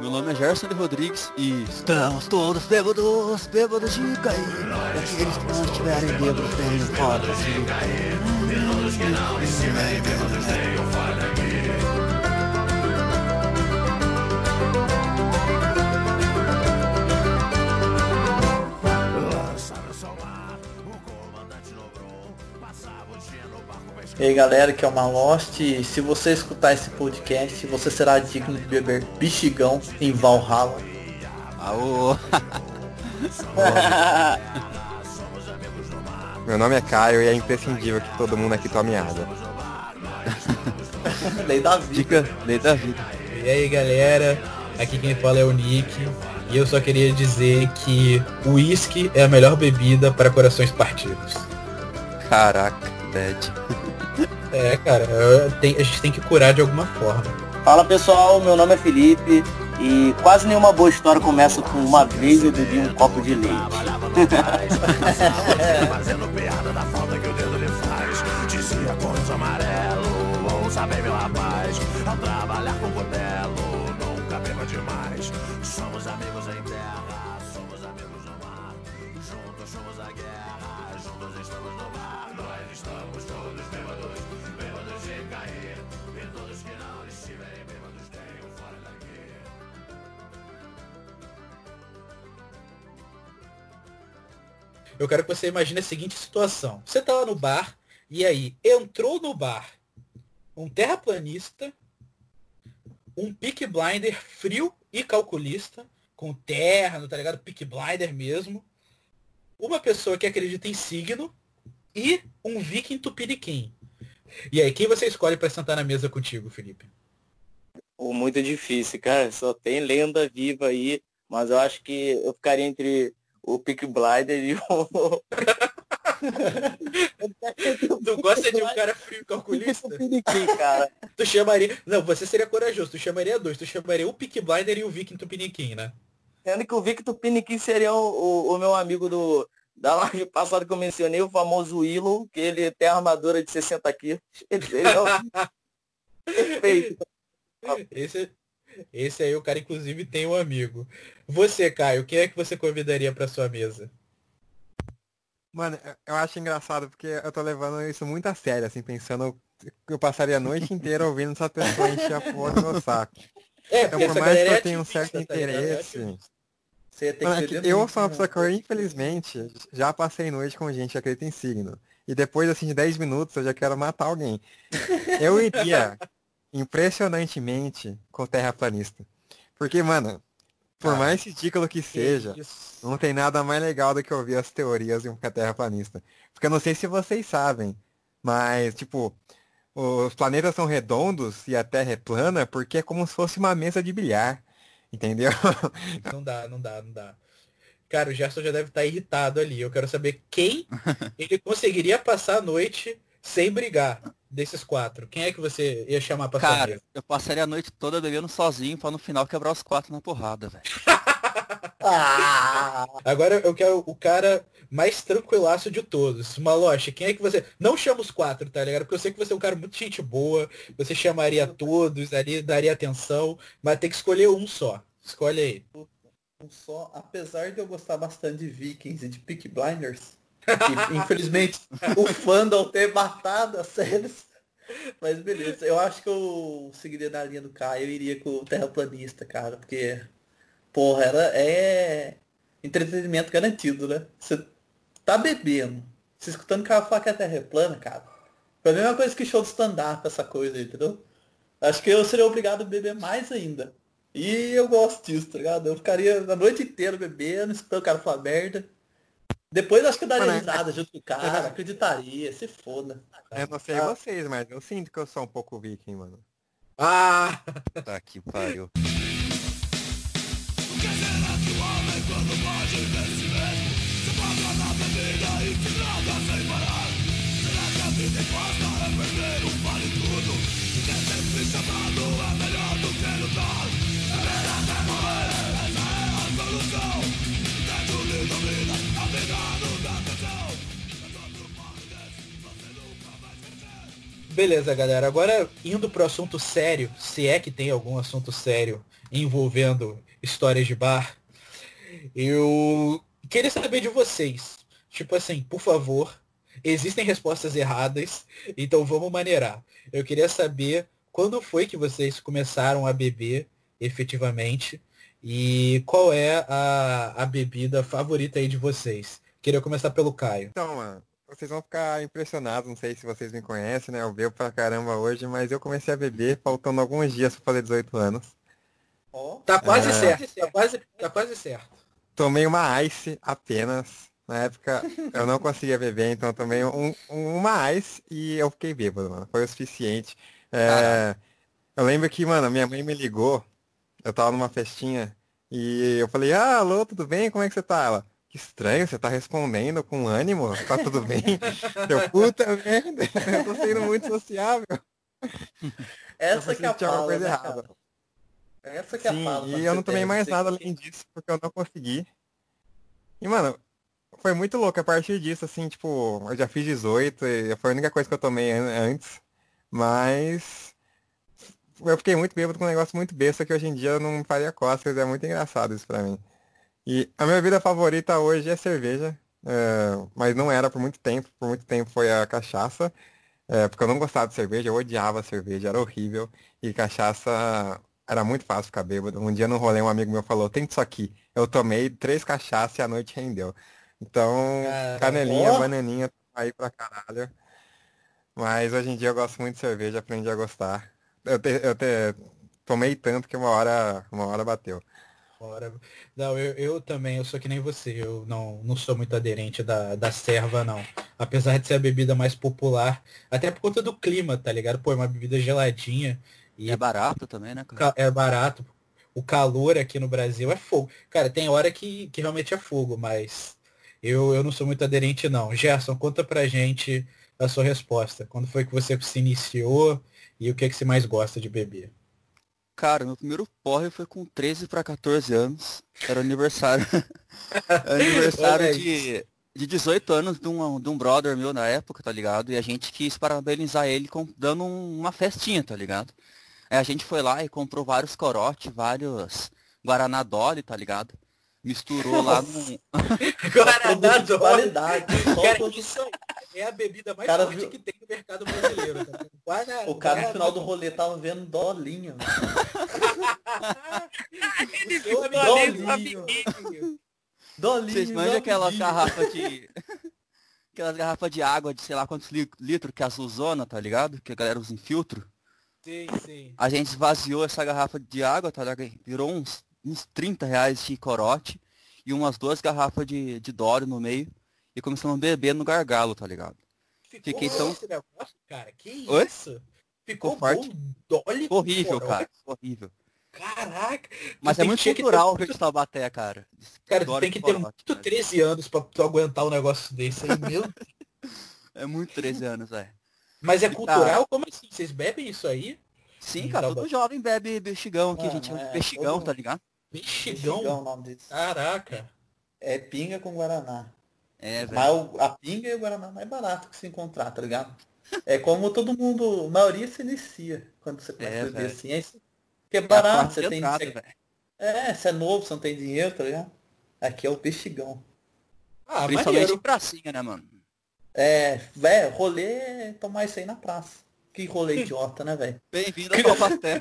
Meu nome é Gerson de Rodrigues e estamos todos bêbados, bêbados de cair. E aqueles que não estiverem bêbados têm fora de cair. Todos que não estiverem bêbados tenham fora daqui. E aí galera, que é uma Lost. Se você escutar esse podcast, você será digno de beber bichigão em Valhalla. Aô! Meu nome é Caio e é imprescindível que todo mundo aqui tome água. lei da vida. Dica, lei da vida. E aí galera, aqui quem fala é o Nick. E eu só queria dizer que o uísque é a melhor bebida para corações partidos. Caraca, bad. É, cara, tem, a gente tem que curar de alguma forma. Fala pessoal, meu nome é Felipe e quase nenhuma boa história começa com uma vez eu bebi um copo de leite. Fazendo piada da falta que o dedo lhe faz. Dizia amarelo, ouça bem meu rapaz. Eu quero que você imagine a seguinte situação. Você tá lá no bar, e aí entrou no bar um terraplanista, um pick blinder frio e calculista, com terno, tá ligado? Pick blinder mesmo. Uma pessoa que acredita em signo e um viking tupiniquim. E aí, quem você escolhe para sentar na mesa contigo, Felipe? muito difícil, cara. Só tem lenda viva aí, mas eu acho que eu ficaria entre o Pick Blinder e o. tu gosta de um cara frio calculista? cara. Tu chamaria. Não, você seria corajoso, tu chamaria dois. Tu chamaria o Pick Blinder e o Viking Tupiniquim, né? Sendo que o Viking Tupiniquim seria o, o, o, meu amigo do. Da live passada que eu mencionei, o famoso Willow, que ele tem a armadura de 60 quilos. Ele, ele é o... Perfeito. Esse, esse aí, o cara, inclusive, tem um amigo. Você, Caio, quem é que você convidaria para sua mesa? Mano, eu acho engraçado porque eu tô levando isso muito a sério, assim, pensando que eu passaria a noite inteira ouvindo essa pessoa encher a porra do meu saco. É, então, por mais que eu é tenha um certo tá interesse. É Mano, é eu sou uma pessoa que eu, infelizmente, já passei noite com gente que acredita em signo. E depois, assim, de 10 minutos, eu já quero matar alguém. Eu iria impressionantemente com terraplanista. Porque, mano, por mais ridículo que seja, que não tem nada mais legal do que ouvir as teorias de um terraplanista. Porque eu não sei se vocês sabem, mas, tipo, os planetas são redondos e a Terra é plana porque é como se fosse uma mesa de bilhar. Entendeu? Não dá, não dá, não dá. Cara, o Gerson já deve estar irritado ali. Eu quero saber quem ele conseguiria passar a noite sem brigar desses quatro. Quem é que você ia chamar pra Cara, eu passaria a noite toda bebendo sozinho pra no final quebrar os quatro na porrada, velho. ah, agora eu quero o cara mais tranquilaço de todos. Maloche, quem é que você. Não chama os quatro, tá ligado? Porque eu sei que você é um cara muito gente boa. Você chamaria todos ali, daria atenção. Mas tem que escolher um só. Escolhe aí. Um só, apesar de eu gostar bastante de Vikings e de Peak Blinders, infelizmente, o fandom ter matado as séries. Mas beleza, eu acho que eu seguiria na linha do Caio, eu iria com o terraplanista, cara, porque, porra, era, é entretenimento garantido, né? Você tá bebendo, você escutando o cara falar que a terra é plana, cara. Foi a mesma coisa que show de stand-up, essa coisa, entendeu? Acho que eu seria obrigado a beber mais ainda. E eu gosto disso, tá ligado? Eu ficaria a noite inteira bebendo, escutando o cara falar merda. Depois acho que eu daria Mano, risada junto com o cara, acreditaria, se foda. Eu não sei ah. vocês, mas eu sinto que eu sou um pouco viking, mano. Ah! Tá que pariu. Beleza, galera. Agora, indo pro assunto sério, se é que tem algum assunto sério envolvendo histórias de bar. Eu queria saber de vocês. Tipo assim, por favor, existem respostas erradas, então vamos maneirar. Eu queria saber quando foi que vocês começaram a beber efetivamente e qual é a, a bebida favorita aí de vocês. Queria começar pelo Caio. Então, mano, vocês vão ficar impressionados, não sei se vocês me conhecem, né? Eu bebo pra caramba hoje, mas eu comecei a beber faltando alguns dias pra fazer 18 anos. Oh, tá quase é... certo, tá quase, tá quase certo. Tomei uma ice apenas. Na época eu não conseguia beber, então eu tomei um, uma ice e eu fiquei bêbado, mano. Foi o suficiente. É... Eu lembro que, mano, minha mãe me ligou, eu tava numa festinha, e eu falei, ah, alô, tudo bem? Como é que você tá? Ela, que estranho, você tá respondendo com ânimo, tá tudo bem? eu, puta merda, eu tô sendo muito sociável. Essa que é a fala, coisa né, errada. Essa que é Sim, a fala. E eu não tomei mais nada além disso, porque eu não consegui. E, mano, foi muito louco a partir disso, assim, tipo, eu já fiz 18 e foi a única coisa que eu tomei antes. Mas eu fiquei muito bêbado com um negócio muito besta que hoje em dia eu não faria costas, é muito engraçado isso pra mim. E a minha vida favorita hoje é cerveja, é, mas não era por muito tempo, por muito tempo foi a cachaça, é, porque eu não gostava de cerveja, eu odiava cerveja, era horrível, e cachaça era muito fácil ficar bêbado. Um dia no rolê um amigo meu falou, tem isso aqui. Eu tomei três cachaças e a noite rendeu. Então, Caramba. canelinha, bananinha, aí pra caralho. Mas hoje em dia eu gosto muito de cerveja, aprendi a gostar. Eu, te, eu te, tomei tanto que uma hora, uma hora bateu. Hora. Não, eu, eu também, eu sou que nem você, eu não, não sou muito aderente da, da serva, não. Apesar de ser a bebida mais popular, até por conta do clima, tá ligado? Pô, é uma bebida geladinha. E é barato também, né, cara? É barato. O calor aqui no Brasil é fogo. Cara, tem hora que, que realmente é fogo, mas eu, eu não sou muito aderente, não. Gerson, conta pra gente a sua resposta. Quando foi que você se iniciou e o que, é que você mais gosta de beber? Cara, meu primeiro porre foi com 13 para 14 anos. Era aniversário. aniversário de, de 18 anos de um, de um brother meu na época, tá ligado? E a gente quis parabenizar ele com, dando um, uma festinha, tá ligado? Aí a gente foi lá e comprou vários corote, vários Guaraná Dolly, tá ligado? Misturou lá no. Guaraná de qualidade. Cara, isso é a bebida mais cara forte viu... que tem no mercado brasileiro. Guaraná, o cara no final do rolê tava vendo dolinho. dolinho. Dolinho. Vocês manjam aquelas garrafas de. Aquelas garrafas de água de sei lá quantos litros que é azulzona, tá ligado? Que a galera usa em filtro. Sim, sim. A gente esvaziou essa garrafa de água, tá ligado? Virou uns uns 30 reais de corote e umas duas garrafas de, de Dório no meio e começamos a beber no gargalo, tá ligado? Ficou Fiquei tão. Esse negócio, cara? Que Oi? isso? Ficou forte. Dolly horrível, cara. Horrível. Caraca! Mas é muito cultural ter... o de Taubaté, cara. Cara, tu tem que ter muito cara. 13 anos pra tu aguentar um negócio desse aí, meu É muito 13 anos, é. Mas é cultural? Como assim? Vocês bebem isso aí? Sim, cara, todo jovem bebe bexigão aqui, a gente chama de bexigão, todo... tá ligado? Mexigão? Mexigão, o nome desse. Caraca. É pinga com Guaraná. É, velho. Mas a pinga e o Guaraná é mais barato que se encontrar, tá ligado? É como todo mundo, a maioria se inicia quando você começa é, beber assim. É isso. Porque é barato, é você tem. Entrada, você... É, se é novo, você não tem dinheiro, tá ligado? Aqui é o peixigão. Ah, Principalmente maneiro. em pracinha, né, mano? É, velho, rolê é tomar isso aí na praça. Que rolê idiota, né, velho? Bem-vindo ao Taubaté.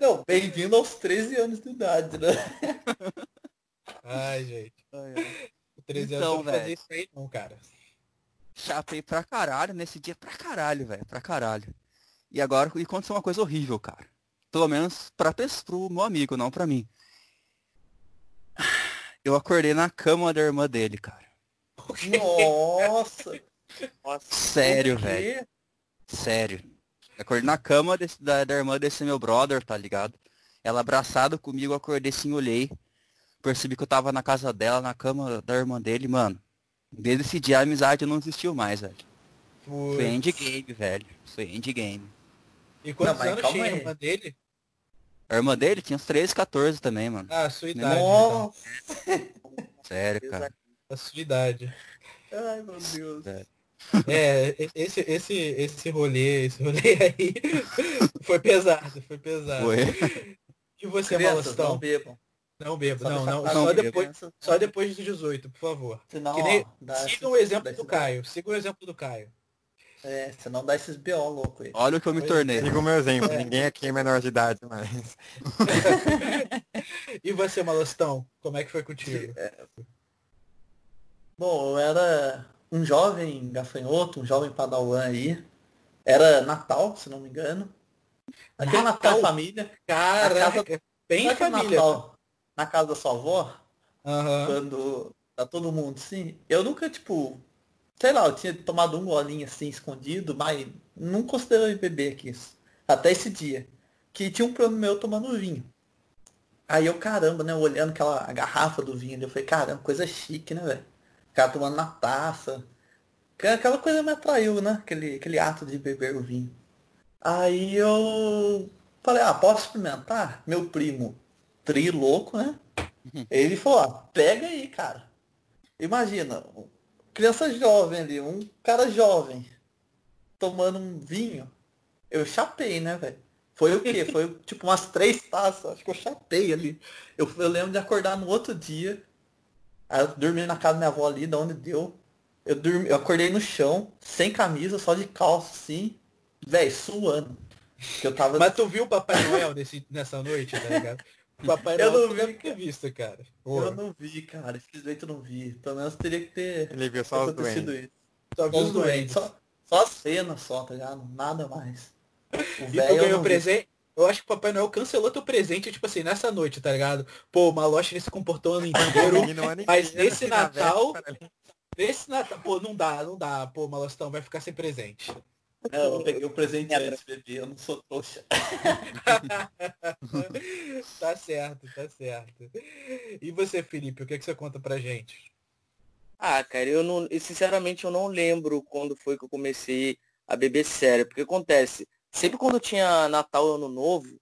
Não, bem-vindo aos 13 anos de idade, né? Ai, gente. Ai, ai. 13 então, anos fazer isso aí não, cara. Chapei pra caralho nesse dia, pra caralho, velho, pra caralho. E agora, e aconteceu uma coisa horrível, cara. Pelo menos pra, pro meu amigo, não pra mim. Eu acordei na cama da irmã dele, cara. Nossa! Nossa, sério, velho. Sério. Acordei na cama desse, da, da irmã desse meu brother, tá ligado? Ela abraçada comigo, acordei assim, olhei. Percebi que eu tava na casa dela, na cama da irmã dele, mano. Desde esse dia a amizade não existiu mais, velho. Putz. Foi endgame, velho. Foi endgame. E quantos não, anos tinha a irmã dele? A irmã dele tinha uns 13, 14 também, mano. Ah, a sua idade. Então. Sério, cara. A sua idade. Ai, meu Deus. Sério. É, esse, esse, esse rolê, esse rolê aí foi pesado, foi pesado. Foi. E você, Crianças, Não bebam. Não bebo, não, não. não só, depois, só depois dos 18, por favor. Senão, nem, ó, siga o exemplo do Caio. Siga o exemplo do Caio. É, você não dá esses BO louco aí. Olha o que eu me tornei. Siga o meu exemplo. É. Ninguém aqui é menor de idade, mas. e você, Malostão? Como é que foi contigo? É... Bom, eu era um jovem gafanhoto, um jovem padawan aí. Era Natal, se não me engano. Aquele Natal, Natal família. Caraca, casa... bem família. Natal, na casa da sua avó, uhum. quando tá todo mundo assim, eu nunca, tipo, sei lá, eu tinha tomado um golinho assim, escondido, mas não considerei beber aqui. Até esse dia. Que tinha um primo meu tomando vinho. Aí eu, caramba, né, olhando aquela garrafa do vinho, eu falei, caramba, coisa chique, né, velho? O cara tomando na taça. Aquela coisa me atraiu, né? Aquele, aquele ato de beber o vinho. Aí eu falei, ah, posso experimentar? Meu primo, tri louco, né? Ele falou, ah, pega aí, cara. Imagina, criança jovem ali, um cara jovem, tomando um vinho. Eu chapei, né, velho? Foi o quê? Foi tipo umas três taças, acho que eu chapei ali. Eu, eu lembro de acordar no outro dia. Aí eu dormi na casa da minha avó ali, da onde deu. Eu, dormi, eu acordei no chão, sem camisa, só de calça, assim, velho, suando. Que eu tava... Mas tu viu o Papai Noel nesse, nessa noite, tá ligado? Papai Noel eu não vi que visto, cara. Eu não vi, cara. Infelizmente eu não vi. Pelo menos teria que ter Ele viu só os doentes. Isso. Só viu os doentes. Só, só as cenas só, tá ligado? Nada mais. O e tu ganhou presente. Eu acho que o Papai Noel cancelou teu presente, tipo assim, nessa noite, tá ligado? Pô, o Maloche ele se comportou o ano inteiro. mas nesse Natal. Nesse Natal. Pô, não dá, não dá. Pô, Malostão vai ficar sem presente. É, eu peguei o presente antes, bebê, eu não sou trouxa. tá certo, tá certo. E você, Felipe, o que, é que você conta pra gente? Ah, cara, eu não. Sinceramente eu não lembro quando foi que eu comecei a beber sério. Porque acontece, sempre quando tinha Natal Ano Novo,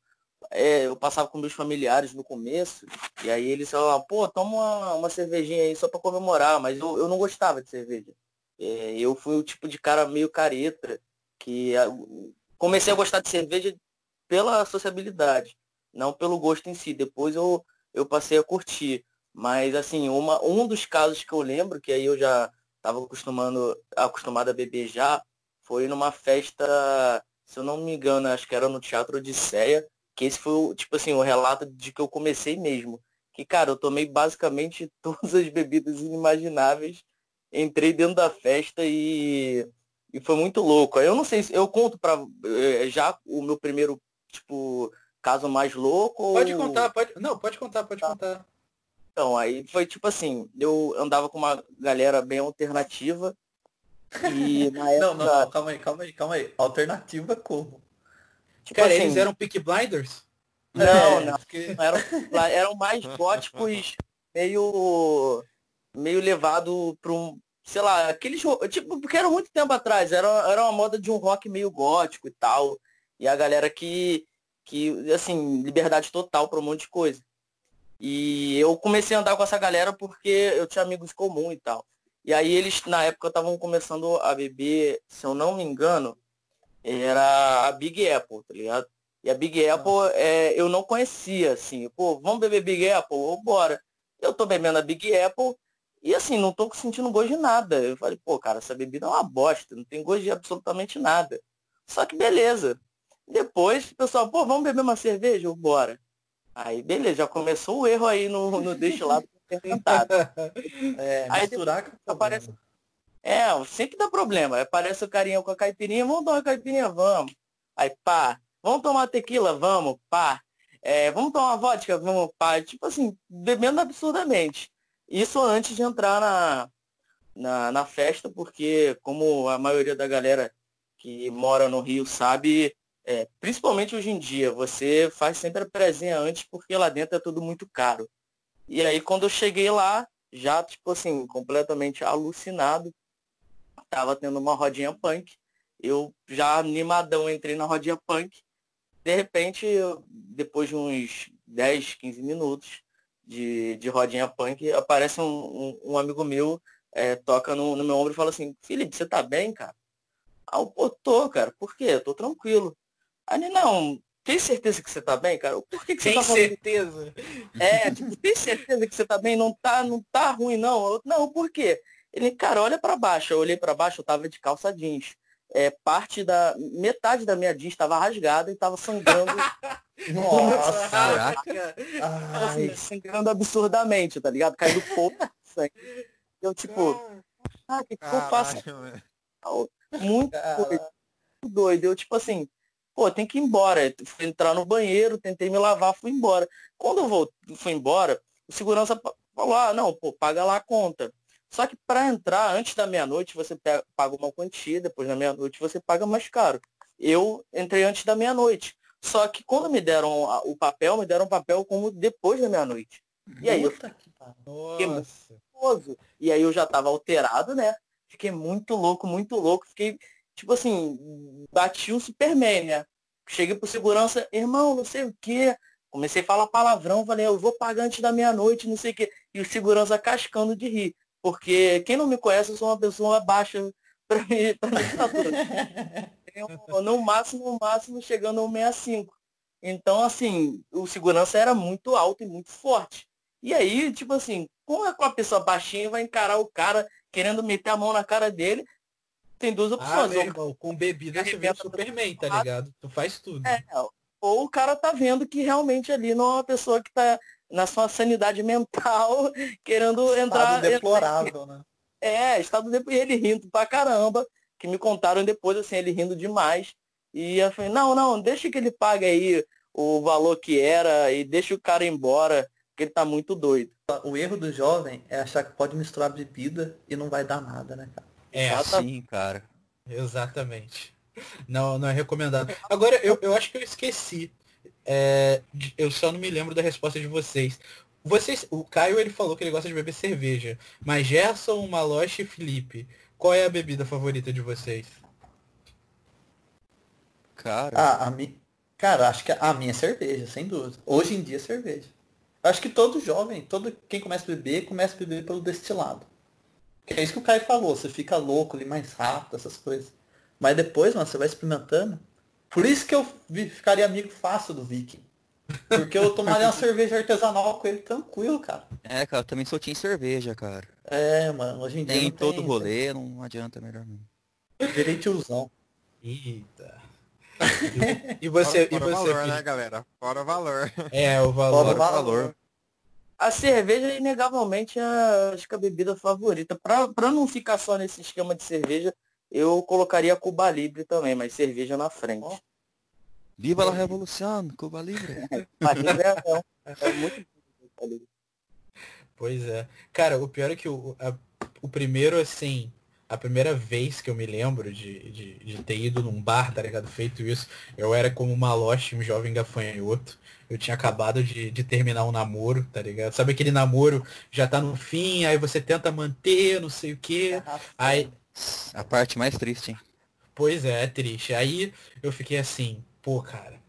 é, eu passava com meus familiares no começo, e aí eles falavam, pô, toma uma, uma cervejinha aí só pra comemorar, mas eu, eu não gostava de cerveja. É, eu fui o tipo de cara meio careta que comecei a gostar de cerveja pela sociabilidade, não pelo gosto em si. Depois eu, eu passei a curtir. Mas assim, uma, um dos casos que eu lembro, que aí eu já estava acostumando, acostumado a beber já, foi numa festa, se eu não me engano, acho que era no Teatro Odisseia, que esse foi, tipo assim, o relato de que eu comecei mesmo. Que, cara, eu tomei basicamente todas as bebidas inimagináveis, entrei dentro da festa e e foi muito louco. Eu não sei se eu conto para eh, já o meu primeiro tipo caso mais louco. Pode contar, pode. Não, pode contar, pode tá. contar. Então, aí foi tipo assim, eu andava com uma galera bem alternativa. E na época... Não, não, calma aí, calma aí, calma aí. Alternativa como? Tipo Cara, assim, eles eram Pick Blinders? Não, é, não, porque... eram, eram mais góticos meio meio levado para um sei lá, aqueles. Tipo, porque era muito tempo atrás, era, era uma moda de um rock meio gótico e tal. E a galera que, que assim, liberdade total para um monte de coisa. E eu comecei a andar com essa galera porque eu tinha amigos comuns e tal. E aí eles, na época, estavam começando a beber, se eu não me engano, era a Big Apple, tá ligado? E a Big Apple é, eu não conhecia, assim. Pô, vamos beber Big Apple? Bora. Eu tô bebendo a Big Apple e assim, não tô sentindo gosto de nada. Eu falei, pô, cara, essa bebida é uma bosta, não tem gosto de absolutamente nada. Só que beleza. Depois, o pessoal, pô, vamos beber uma cerveja? Eu, bora. Aí, beleza, já começou o erro aí no, no destilado fermentado. É, aí misturar depois, aparece. É, sempre dá problema. Aparece o carinha com a caipirinha, vamos tomar uma caipirinha, vamos. Aí, pá, vamos tomar tequila, vamos, pá. É, vamos tomar vodka, vamos, pá. Tipo assim, bebendo absurdamente. Isso antes de entrar na, na, na festa, porque como a maioria da galera que mora no Rio sabe, é, principalmente hoje em dia, você faz sempre a presença antes porque lá dentro é tudo muito caro. E aí quando eu cheguei lá, já tipo assim, completamente alucinado, tava tendo uma rodinha punk. Eu já animadão entrei na rodinha punk. De repente, depois de uns 10, 15 minutos, de, de rodinha punk, aparece um, um, um amigo meu é, toca no, no, meu ombro e fala assim, Felipe, você tá bem, cara? Ah, eu, tô, cara. Por quê? Eu tô tranquilo. Aí não, tem certeza que você tá bem, cara? Por que, que você tem tá falando... certeza? É, tipo, tem certeza que você tá bem? Não tá, não tá ruim, não? Eu, não, por quê? Ele, cara, olha para baixo. Eu olhei para baixo, eu tava de calça jeans. É, parte da. Metade da minha jeans estava rasgada e tava sangrando. Nossa, caraca! Assim, sangrando absurdamente, tá ligado? Caindo pouco sangue. Eu, tipo, ah, o que, que eu faço? Muito doido. Eu, tipo assim, pô, tem que ir embora. Fui entrar no banheiro, tentei me lavar, fui embora. Quando eu vou, fui embora, o segurança falou, ah, não, pô, paga lá a conta. Só que para entrar antes da meia-noite você paga uma quantia, depois da meia-noite você paga mais caro. Eu entrei antes da meia-noite. Só que quando me deram o papel, me deram o papel como depois da meia-noite. E aí eu fiquei muito E aí eu já tava alterado, né? Fiquei muito louco, muito louco. Fiquei, tipo assim, bati um Superman, né? Cheguei pro segurança, irmão, não sei o quê. Comecei a falar palavrão, falei, eu vou pagar antes da meia-noite, não sei o quê. E o segurança cascando de rir. Porque quem não me conhece, eu sou uma pessoa baixa para mim, pra no máximo, no máximo, chegando ao 65. Então, assim, o segurança era muito alto e muito forte. E aí, tipo assim, como é com a pessoa baixinha vai encarar o cara querendo meter a mão na cara dele, tem duas ah, opções. Ah, irmão, com bebida você vê Superman, tá ligado? Tu faz tudo. É, ou o cara tá vendo que realmente ali não é uma pessoa que tá na sua sanidade mental, querendo estado entrar. Estado deplorável, entrar... né? É, estado de... ele rindo pra caramba, que me contaram depois, assim, ele rindo demais. E eu falei, não, não, deixa que ele pague aí o valor que era e deixa o cara embora, porque ele tá muito doido. O erro do jovem é achar que pode misturar bebida e não vai dar nada, né, cara? É assim, cara. Exatamente. Não, não é recomendado. Agora, eu, eu acho que eu esqueci é, eu só não me lembro da resposta de vocês. Vocês, o Caio ele falou que ele gosta de beber cerveja, mas Gerson, Maloche e Felipe, qual é a bebida favorita de vocês? Cara, ah, a mi... cara, acho que a minha é cerveja, sem dúvida. Hoje em dia é cerveja. Acho que todo jovem, todo quem começa a beber, começa a beber pelo destilado. Que é isso que o Caio falou, você fica louco ali mais rápido, essas coisas. Mas depois, mano, você vai experimentando, por isso que eu ficaria amigo fácil do Viking. Porque eu tomaria uma cerveja artesanal com ele tranquilo, cara. É, cara, eu também sou em cerveja, cara. É, mano, hoje em dia. Tem todo tem, rolê, não adianta melhor não. Virei tiozão. Eita. E, você, fora, fora e você, valor, né, galera? Fora o valor. É, o valor. Fora o valor. A cerveja é inegavelmente a, acho que a bebida favorita. Pra, pra não ficar só nesse esquema de cerveja, eu colocaria Cuba Libre também, mas cerveja na frente. Oh. Viva a revolução, Cuba Libre. é, é, é muito Pois é. Cara, o pior é que o, a, o primeiro, assim, a primeira vez que eu me lembro de, de, de, ter ido num bar, tá ligado? Feito isso, eu era como maloche, um jovem gafanhoto. Eu tinha acabado de, de terminar um namoro, tá ligado? Sabe aquele namoro já tá no fim, aí você tenta manter, não sei o quê. Aí, a parte mais triste, hein? Pois é, é triste. Aí eu fiquei assim, pô, cara.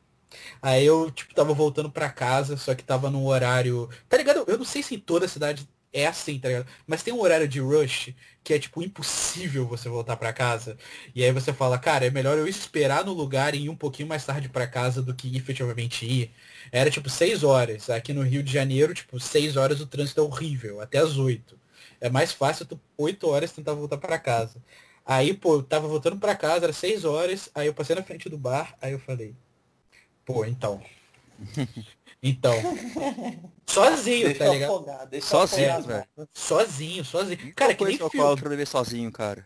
Aí eu, tipo, tava voltando pra casa, só que tava num horário. Tá ligado? Eu não sei se em toda a cidade é assim, tá ligado? Mas tem um horário de rush que é, tipo, impossível você voltar para casa. E aí você fala, cara, é melhor eu esperar no lugar e ir um pouquinho mais tarde para casa do que efetivamente ir. Era, tipo, seis horas. Aqui no Rio de Janeiro, tipo, seis horas o trânsito é horrível, até as oito. É mais fácil tu, 8 horas tentar voltar para casa. Aí, pô, eu tava voltando para casa, era 6 horas, aí eu passei na frente do bar, aí eu falei, pô, então. Então. sozinho, deixa tá ligado? Afogar, sozinho, velho. Sozinho, sozinho. Cara, que nem filme. pra beber sozinho, cara.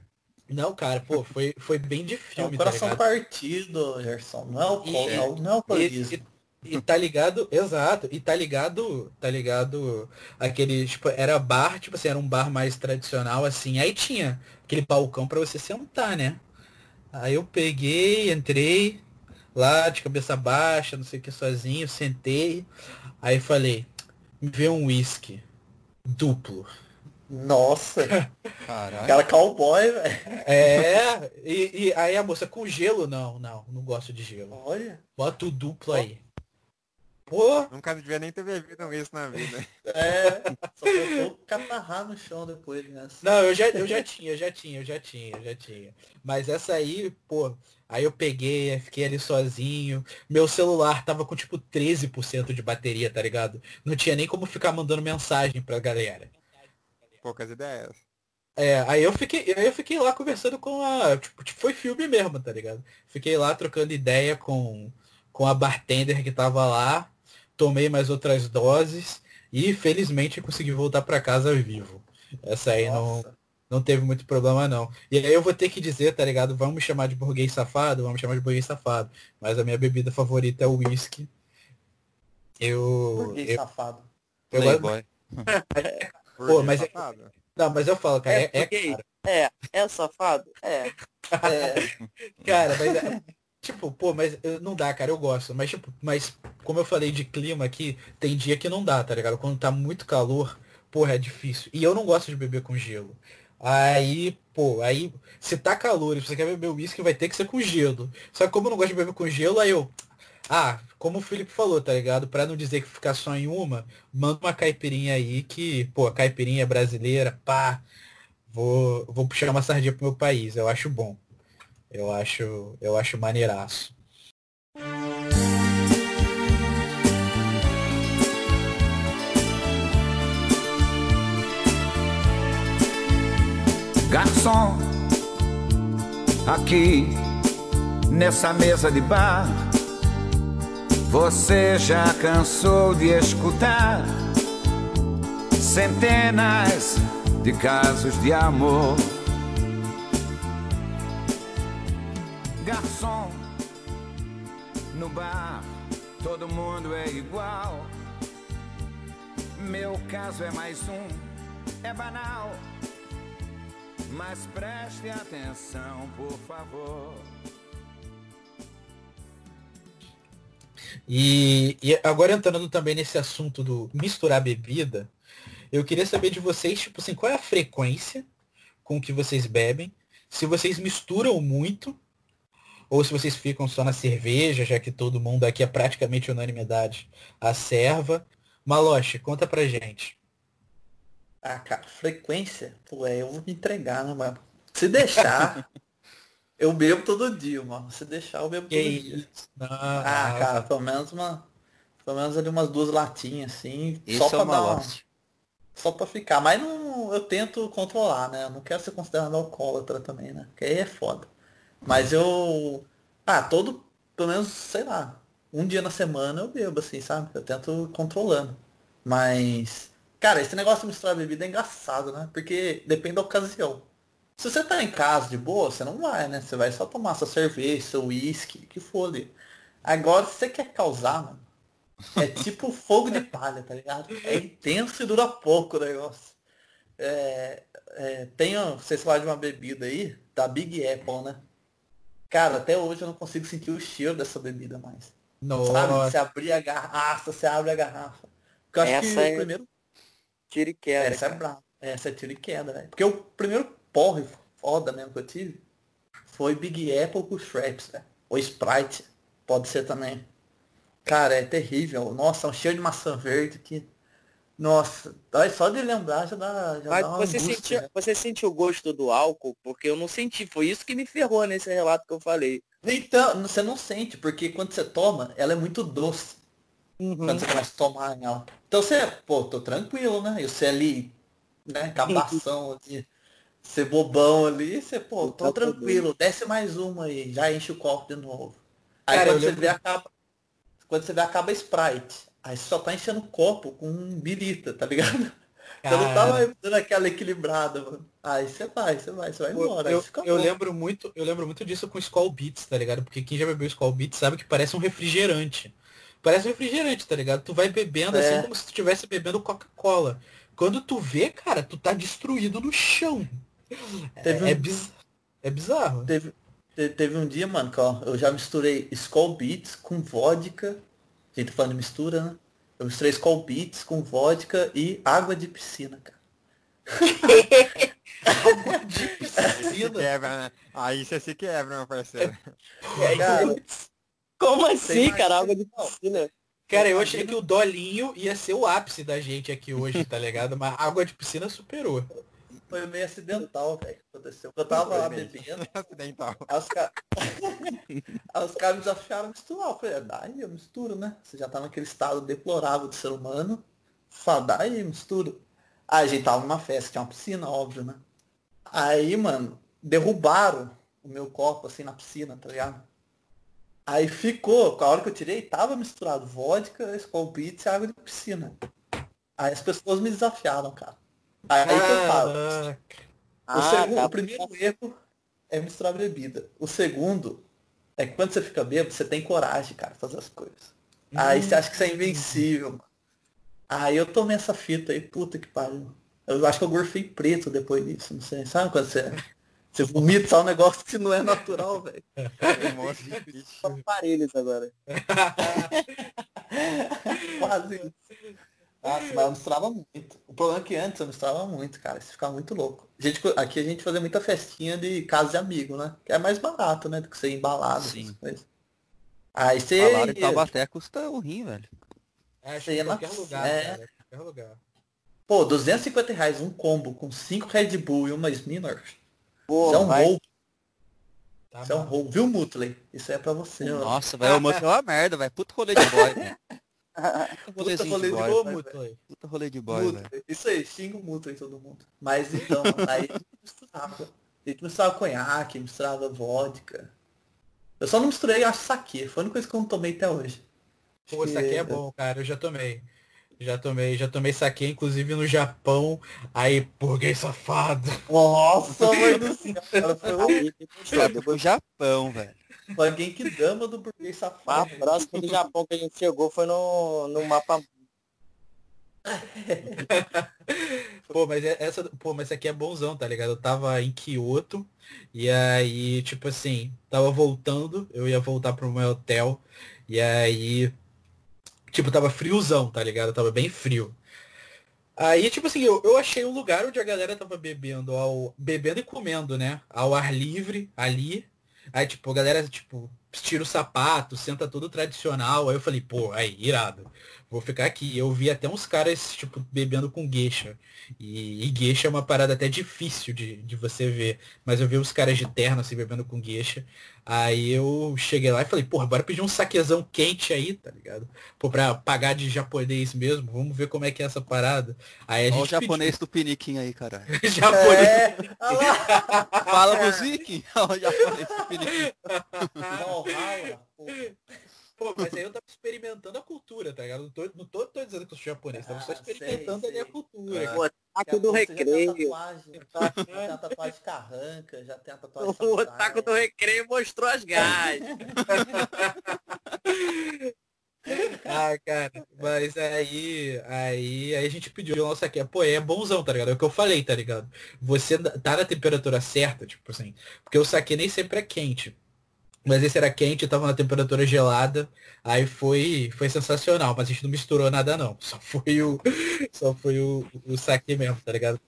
Não, cara, pô, foi, foi bem de filme, é o coração tá partido, Gerson. Não é o, e, não, não é o e tá ligado, exato, e tá ligado, tá ligado aquele, tipo, era bar, tipo assim, era um bar mais tradicional, assim, aí tinha aquele balcão para você sentar, né? Aí eu peguei, entrei lá de cabeça baixa, não sei o que, sozinho, sentei, aí falei, me vê um whisky duplo. Nossa! Cara cowboy, velho. É, e, e, aí a moça, com gelo? Não, não, não gosto de gelo. Olha. Bota o duplo aí. Pô. Nunca devia nem ter bebido isso na vida. É, só faltou catarrar no chão depois, né? Não, eu já, eu já tinha, eu já tinha, eu já tinha, eu já tinha. Mas essa aí, pô, aí eu peguei, fiquei ali sozinho. Meu celular tava com tipo 13% de bateria, tá ligado? Não tinha nem como ficar mandando mensagem pra galera. Poucas ideias. É, aí eu fiquei, aí eu fiquei lá conversando com a. Tipo, tipo, foi filme mesmo, tá ligado? Fiquei lá trocando ideia com, com a bartender que tava lá tomei mais outras doses e felizmente consegui voltar para casa vivo. Essa aí não, não teve muito problema não. E aí eu vou ter que dizer, tá ligado? Vamos me chamar de burguês safado, vamos me chamar de burguês safado. Mas a minha bebida favorita é o whisky. Eu. Burguês eu, safado. Eu gosto... Pô, mas é, não, mas eu falo, cara, é, é, é, é, é safado? É. é. Cara, mas é, Tipo, pô, mas não dá, cara, eu gosto. Mas, tipo, mas como eu falei de clima aqui, tem dia que não dá, tá ligado? Quando tá muito calor, porra, é difícil. E eu não gosto de beber com gelo. Aí, pô, aí, se tá calor e você quer beber uísque, vai ter que ser com gelo. Só que como eu não gosto de beber com gelo, aí eu. Ah, como o Felipe falou, tá ligado? Pra não dizer que ficar só em uma, manda uma caipirinha aí que, pô, caipirinha brasileira, pá. Vou, vou puxar uma sardinha pro meu país, eu acho bom. Eu acho, eu acho maneiraço. Garçom, aqui nessa mesa de bar, você já cansou de escutar centenas de casos de amor todo mundo é igual. Meu caso é mais um, é banal. Mas preste atenção, por favor. E, e, agora entrando também nesse assunto do misturar bebida, eu queria saber de vocês, tipo assim, qual é a frequência com que vocês bebem? Se vocês misturam muito ou se vocês ficam só na cerveja, já que todo mundo aqui é praticamente unanimidade a serva. Maloche, conta pra gente. Ah, cara, frequência? Pô, é, eu vou me entregar, né, mano? Se deixar, eu bebo todo dia, mano. Se deixar, eu bebo que todo isso? dia. Não, ah, não, cara, pelo menos uma. Pelo menos ali umas duas latinhas, assim. Isso só é pra dar uma... Só pra ficar. Mas não, eu tento controlar, né? Eu não quero ser considerado alcoólatra também, né? Porque aí é foda. Mas eu. Ah, todo. Pelo menos, sei lá. Um dia na semana eu bebo, assim, sabe? Eu tento controlando. Mas. Cara, esse negócio de misturar bebida é engraçado, né? Porque depende da ocasião. Se você tá em casa de boa, você não vai, né? Você vai só tomar sua cerveja, seu uísque, o que for ali. Agora, se você quer causar, mano, é tipo fogo de palha, tá ligado? É intenso e dura pouco o negócio. É, é, tem, vocês falaram de uma bebida aí, da Big Apple, né? Cara, até hoje eu não consigo sentir o cheiro dessa bebida mais. Nossa. Sabe? Você abrir a garrafa, você abre a garrafa. Porque eu acho essa que é... o primeiro. Tiro e queda. Essa é cara. é brava. Essa é tiro e queda, velho. Porque o primeiro porre foda mesmo que eu tive foi Big Apple com Shreps, velho. Ou Sprite. Pode ser também. Cara, é terrível. Nossa, é um cheiro de maçã verde que nossa, só de lembrar já dá, já Mas dá uma você, angústia, sentiu, né? você sentiu o gosto do álcool? Porque eu não senti. Foi isso que me ferrou nesse relato que eu falei. Então, você não sente, porque quando você toma, ela é muito doce. Uhum. Quando você começa a tomar ela. Então você, pô, tô tranquilo, né? E você ali, né, cabação ali, ser bobão ali, você, pô, tô tranquilo, desce mais uma aí, já enche o copo de novo. Aí Cara, quando você lembro... vê acaba. Quando você vê acaba Sprite. Aí você só tá enchendo o copo com um birita, tá ligado? Você não tá dando aquela equilibrada, mano. Aí você vai, você vai, você vai embora. Eu, eu lembro muito, eu lembro muito disso com Skull Beats, tá ligado? Porque quem já bebeu Skull Beats sabe que parece um refrigerante. Parece um refrigerante, tá ligado? Tu vai bebendo assim é. assim como se tu estivesse bebendo Coca-Cola. Quando tu vê, cara, tu tá destruído no chão. Teve é, um... é, biz... é bizarro. Teve, teve um dia, mano, que ó, eu já misturei Skull Beats com vodka a gente tá falando de mistura, né? Eu misturei Skull Beats com vodka e água de piscina, cara. água de piscina? Quebra, né? Aí você se quebra, meu parceiro. É, cara, como assim, cara? Água de piscina? Cara, eu achei que o Dolinho ia ser o ápice da gente aqui hoje, tá ligado? Mas água de piscina superou. Foi meio acidental, velho, que aconteceu. Eu tava lá bebendo. Acidental. Aí os caras. aí os caras me desafiaram a misturar. Eu falei, "Ah, dá aí, eu misturo, né? Você já tá naquele estado deplorável de ser humano. Fala, dá aí, mistura. Aí a gente tava numa festa, tinha uma piscina, óbvio, né? Aí, mano, derrubaram o meu copo assim na piscina, tá ligado? Aí ficou, com a hora que eu tirei, tava misturado vodka, Beats e água de piscina. Aí as pessoas me desafiaram, cara. Aí que eu falo. Caraca. O, Ah, segundo, tá. o primeiro erro é misturar bebida. O segundo é que quando você fica bêbado, você tem coragem, cara, de fazer as coisas. Aí você acha que você é invencível, mano. Aí eu tomei essa fita aí, puta que pariu. Eu acho que eu gorfei preto depois disso, não sei. Sabe quando você, você vomita só um negócio que não é natural, velho? Só aparelhos agora. Quase isso. Nossa, mas eu misturava muito. O problema é que antes eu misturava muito, cara. Você ficava muito louco. A gente, aqui a gente fazia muita festinha de casa de amigo, né? Que é mais barato, né? Do que ir embalado, Sim. essas coisas. Aí você. Salário em Taubaté custa um rim, velho. É, acho Você que ia em na- qualquer lugar, é. cara. em Qualquer lugar. Pô, 250 reais um combo com 5 Red Bull e uma Smirnoff. Pô, Isso é um vai. roubo. Tá Isso é um roubo. Viu, Mutley? Isso é pra você, ó. Nossa, velho, o Mutley é uma merda, velho. Puta rolê de boy, velho. Puta rolê de boy. Vai, Mutley. Puta rolê de boy, velho. Isso aí, xinga o Mutley todo mundo. Mas então, aí a gente misturava. A gente misturava conhaque, misturava vodka. Eu só não misturei, acho, saque. Foi a única coisa que eu não tomei até hoje. Pô, que- é bom, cara. Eu já tomei. Já tomei, já tomei saque, inclusive no Japão. Aí, burguês safado. Nossa, mãe do céu. Cara, foi, Aí, depois- Japão, velho. Foi alguém que dama do burguês A safado. próxima do Japão que a gente chegou foi no, no mapa. Pô, mas é- essa, pô, mas aqui é bonzão, tá ligado? Eu tava em Kyoto e aí, tipo assim, tava voltando, eu ia voltar pro meu hotel e aí, tipo, tava friozão, tá ligado? Tava bem frio. Aí, tipo assim, eu, eu achei um lugar onde a galera tava bebendo, ao, bebendo e comendo, né? Ao ar livre, ali. Aí, tipo, a galera, tipo, tira o sapato, senta todo tradicional. Aí eu falei, pô, aí, irado. Vou ficar aqui. Eu vi até uns caras, tipo, bebendo com gueixa. E, e gueixa é uma parada até difícil de, de você ver. Mas eu vi os caras de terno, assim, bebendo com gueixa. Aí eu cheguei lá e falei, porra, bora pedir um saquezão quente aí, tá ligado? Pô, pra pagar de japonês mesmo. Vamos ver como é que é essa parada. Aí a Olha o gente japonês do piniquim aí, caralho. pediu. japonês. É. Fala vikings. Olha o japonês do piniquim. Pô, mas aí eu tava experimentando a cultura, tá ligado? Não tô, não tô, tô dizendo que eu sou japonês, tava só Ah, experimentando sei, ali a sei. cultura. Ah. Pô, a taco do pouco você Já tem a recreio. tatuagem, já tem a tatuagem carranca, já tem a tatuagem O taco do recreio mostrou as gás. Ah, cara, mas aí, aí, aí a gente pediu o nosso aqui. Pô, é bonzão, tá ligado? É o que eu falei, tá ligado? Você tá na temperatura certa, tipo assim, porque o saque nem sempre é quente. Mas esse era quente, tava na temperatura gelada, aí foi, foi sensacional, mas a gente não misturou nada não. Só foi o, só foi o, o saque mesmo, tá ligado?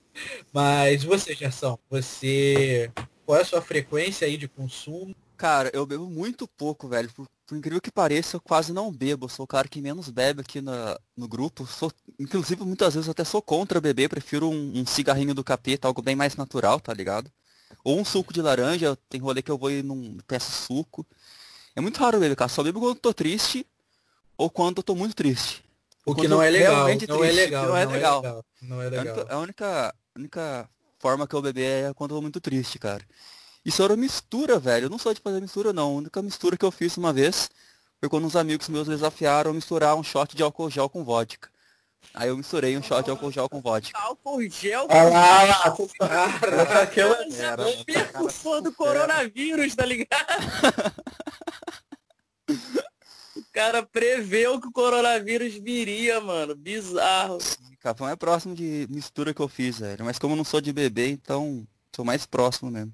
Mas você, Gerson, você, qual é a sua frequência aí de consumo? Cara, eu bebo muito pouco, velho. Por, por incrível que pareça, eu quase não bebo. Sou o cara que menos bebe aqui na, no grupo. Sou, inclusive, muitas vezes até sou contra beber. Prefiro um, um cigarrinho do capeta, algo bem mais natural, tá ligado? Ou um suco de laranja. Tem rolê que eu vou e não peço suco. É muito raro beber, cara. Só bebo quando eu tô triste ou quando eu tô muito triste. O que Quando não é eu legal, realmente não é legal, não é legal. não é A legal. única, a única, a única forma que eu beber é quando eu tô muito triste, cara. Isso era mistura, velho. Eu não sou de fazer mistura, não. A única mistura que eu fiz uma vez foi quando uns amigos meus desafiaram misturar um shot de álcool gel com vodka. Aí eu misturei um shot de álcool gel com vodka. Álcool gel. Olha lá, lá, você tá- aquela- Era, O precursor do coronavírus, tá ligado? O cara preveu que o coronavírus viria, mano. Bizarro. Capão é próximo de mistura que eu fiz, velho. Mas como eu não sou de beber, então sou mais próximo mesmo.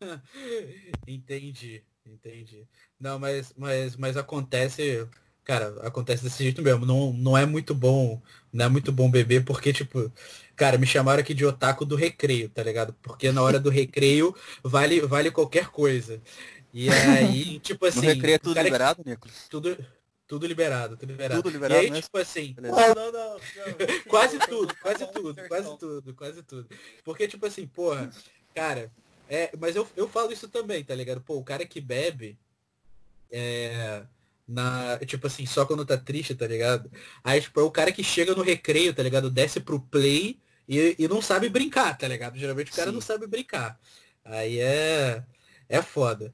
Entendi, entendi. Não, mas, mas, mas acontece, cara, acontece desse jeito mesmo. Não, não é muito bom, não é muito bom beber, porque, tipo, cara, me chamaram aqui de otaku do recreio, tá ligado? Porque na hora do recreio vale, vale qualquer coisa. E aí, tipo assim, no recreio é tudo cara liberado, Nicolas? tudo, Tudo liberado, tudo liberado. Tudo liberado e aí, mesmo? tipo assim, Não, não, não. quase tudo, quase tudo, quase tudo, quase tudo. Porque, tipo assim, porra, cara, é, mas eu, eu falo isso também, tá ligado? Pô, o cara que bebe, é, na, tipo assim, só quando tá triste, tá ligado? Aí, tipo, é o cara que chega no recreio, tá ligado? Desce pro play e, e não sabe brincar, tá ligado? Geralmente o cara Sim. não sabe brincar. Aí é, é foda.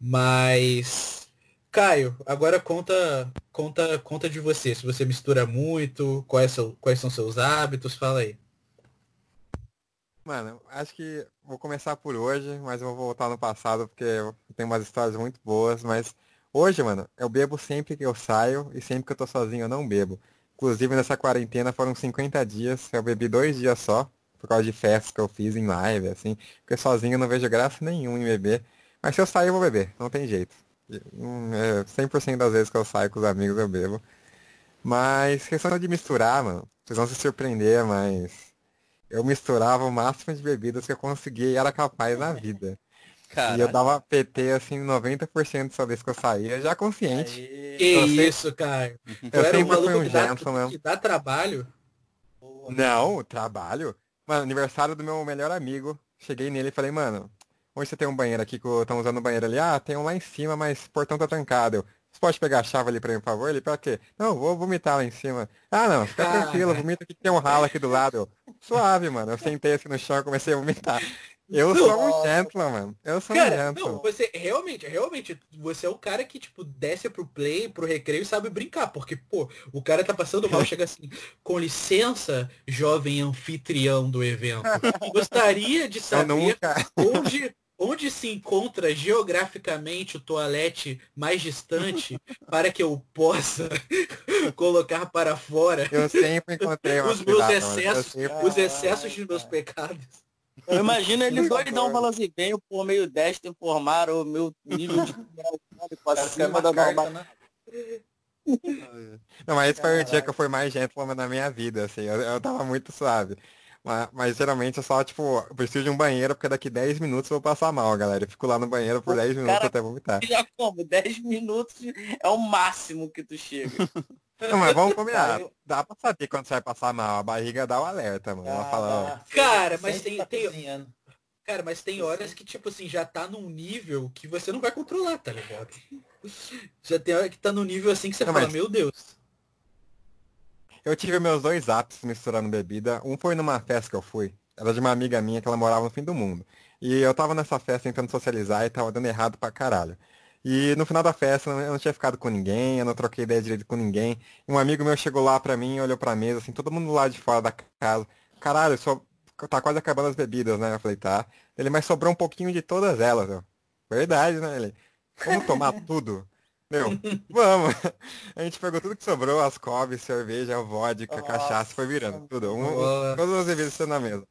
Mas, Caio, agora conta, conta, conta de você. Se você mistura muito, quais são, quais são seus hábitos, fala aí. Mano, acho que vou começar por hoje, mas eu vou voltar no passado porque tenho umas histórias muito boas, mas hoje, mano, eu bebo sempre que eu saio e sempre que eu tô sozinho eu não bebo. Inclusive nessa quarentena foram 50 dias, eu bebi dois dias só, por causa de festas que eu fiz em live, assim, porque sozinho eu não vejo graça nenhuma em beber. Mas se eu sair eu vou beber, não tem jeito. E, hum, é, 100% das vezes que eu saio com os amigos eu bebo. Mas questão de misturar, mano, vocês vão se surpreender, mas eu misturava o máximo de bebidas que eu conseguia e era capaz na vida. E eu dava PT assim 90% das vezes que eu saía, já consciente. Aê, Que Eu isso, Caio. Tu Eu era um sempre fui maluco um que dá, que dá trabalho. boa. Não, trabalho. Mano, aniversário do meu melhor amigo. Cheguei nele e falei, mano, onde você tem um banheiro aqui que estão usando o banheiro ali? Ah, tem um lá em cima, mas o portão tá trancado. Eu, você pode pegar a chave ali pra mim, por favor? Ele, pra quê? Não, vou vomitar lá em cima. Ah, não, fica Cara. tranquilo, vomita aqui que tem um ralo aqui do lado. Eu, suave, mano. Eu sentei assim no chão e comecei a vomitar. Eu sou um Nossa. gentleman, mano. Eu sou um Cara, gentleman. não, você realmente, realmente, você é o cara que, tipo, desce pro play, pro recreio e sabe brincar. Porque, pô, o cara tá passando mal, chega assim, com licença, jovem anfitrião do evento. Gostaria de saber nunca. onde, onde se encontra geograficamente o toalete mais distante para que eu possa colocar para fora Eu sempre encontrei os meus. Eu excessos, sempre- os excessos dos meus pecados. Eu imagino ele doidão falando assim, venho por meio desta informar o meu nível de acima da né? Não, mas esse foi o dia que eu fui mais gentleman na minha vida, assim, eu, eu tava muito suave. Mas, mas geralmente é só, tipo, eu preciso de um banheiro porque daqui 10 minutos eu vou passar mal, galera. Eu fico lá no banheiro por O 10 minutos cara- até vomitar. Já como? 10 minutos é o máximo que tu chega. Não, mas vamos combinar. Caiu. Dá pra saber quando você vai passar mal. A barriga dá o alerta, mano. Ela fala, ó, Ah, Cara, mas tem- tá tem-. Cara, mas tem horas que, tipo assim, já tá num nível que você não vai controlar, tá ligado? Já tem hora que tá num nível assim que você Não, fala, mas- meu Deus. Eu tive meus dois atos misturando bebida. Um foi numa festa que eu fui. Era de uma amiga minha que ela morava no fim do mundo. E eu tava nessa festa tentando socializar e tava dando errado pra caralho. E no final da festa eu não tinha ficado com ninguém, eu não troquei ideia direito com ninguém. Um amigo meu chegou lá pra mim, olhou pra mesa, assim, todo mundo lá de fora da casa. Caralho, só tá quase acabando as bebidas, né? Eu falei, tá. Ele, mas sobrou um pouquinho de todas elas, eu. Verdade, né? Ele, vamos tomar tudo? Meu, vamos. A gente pegou tudo que sobrou, as cobres, cerveja, vodka, Nossa, cachaça, foi virando tudo. Um, todas as bebidas na mesa.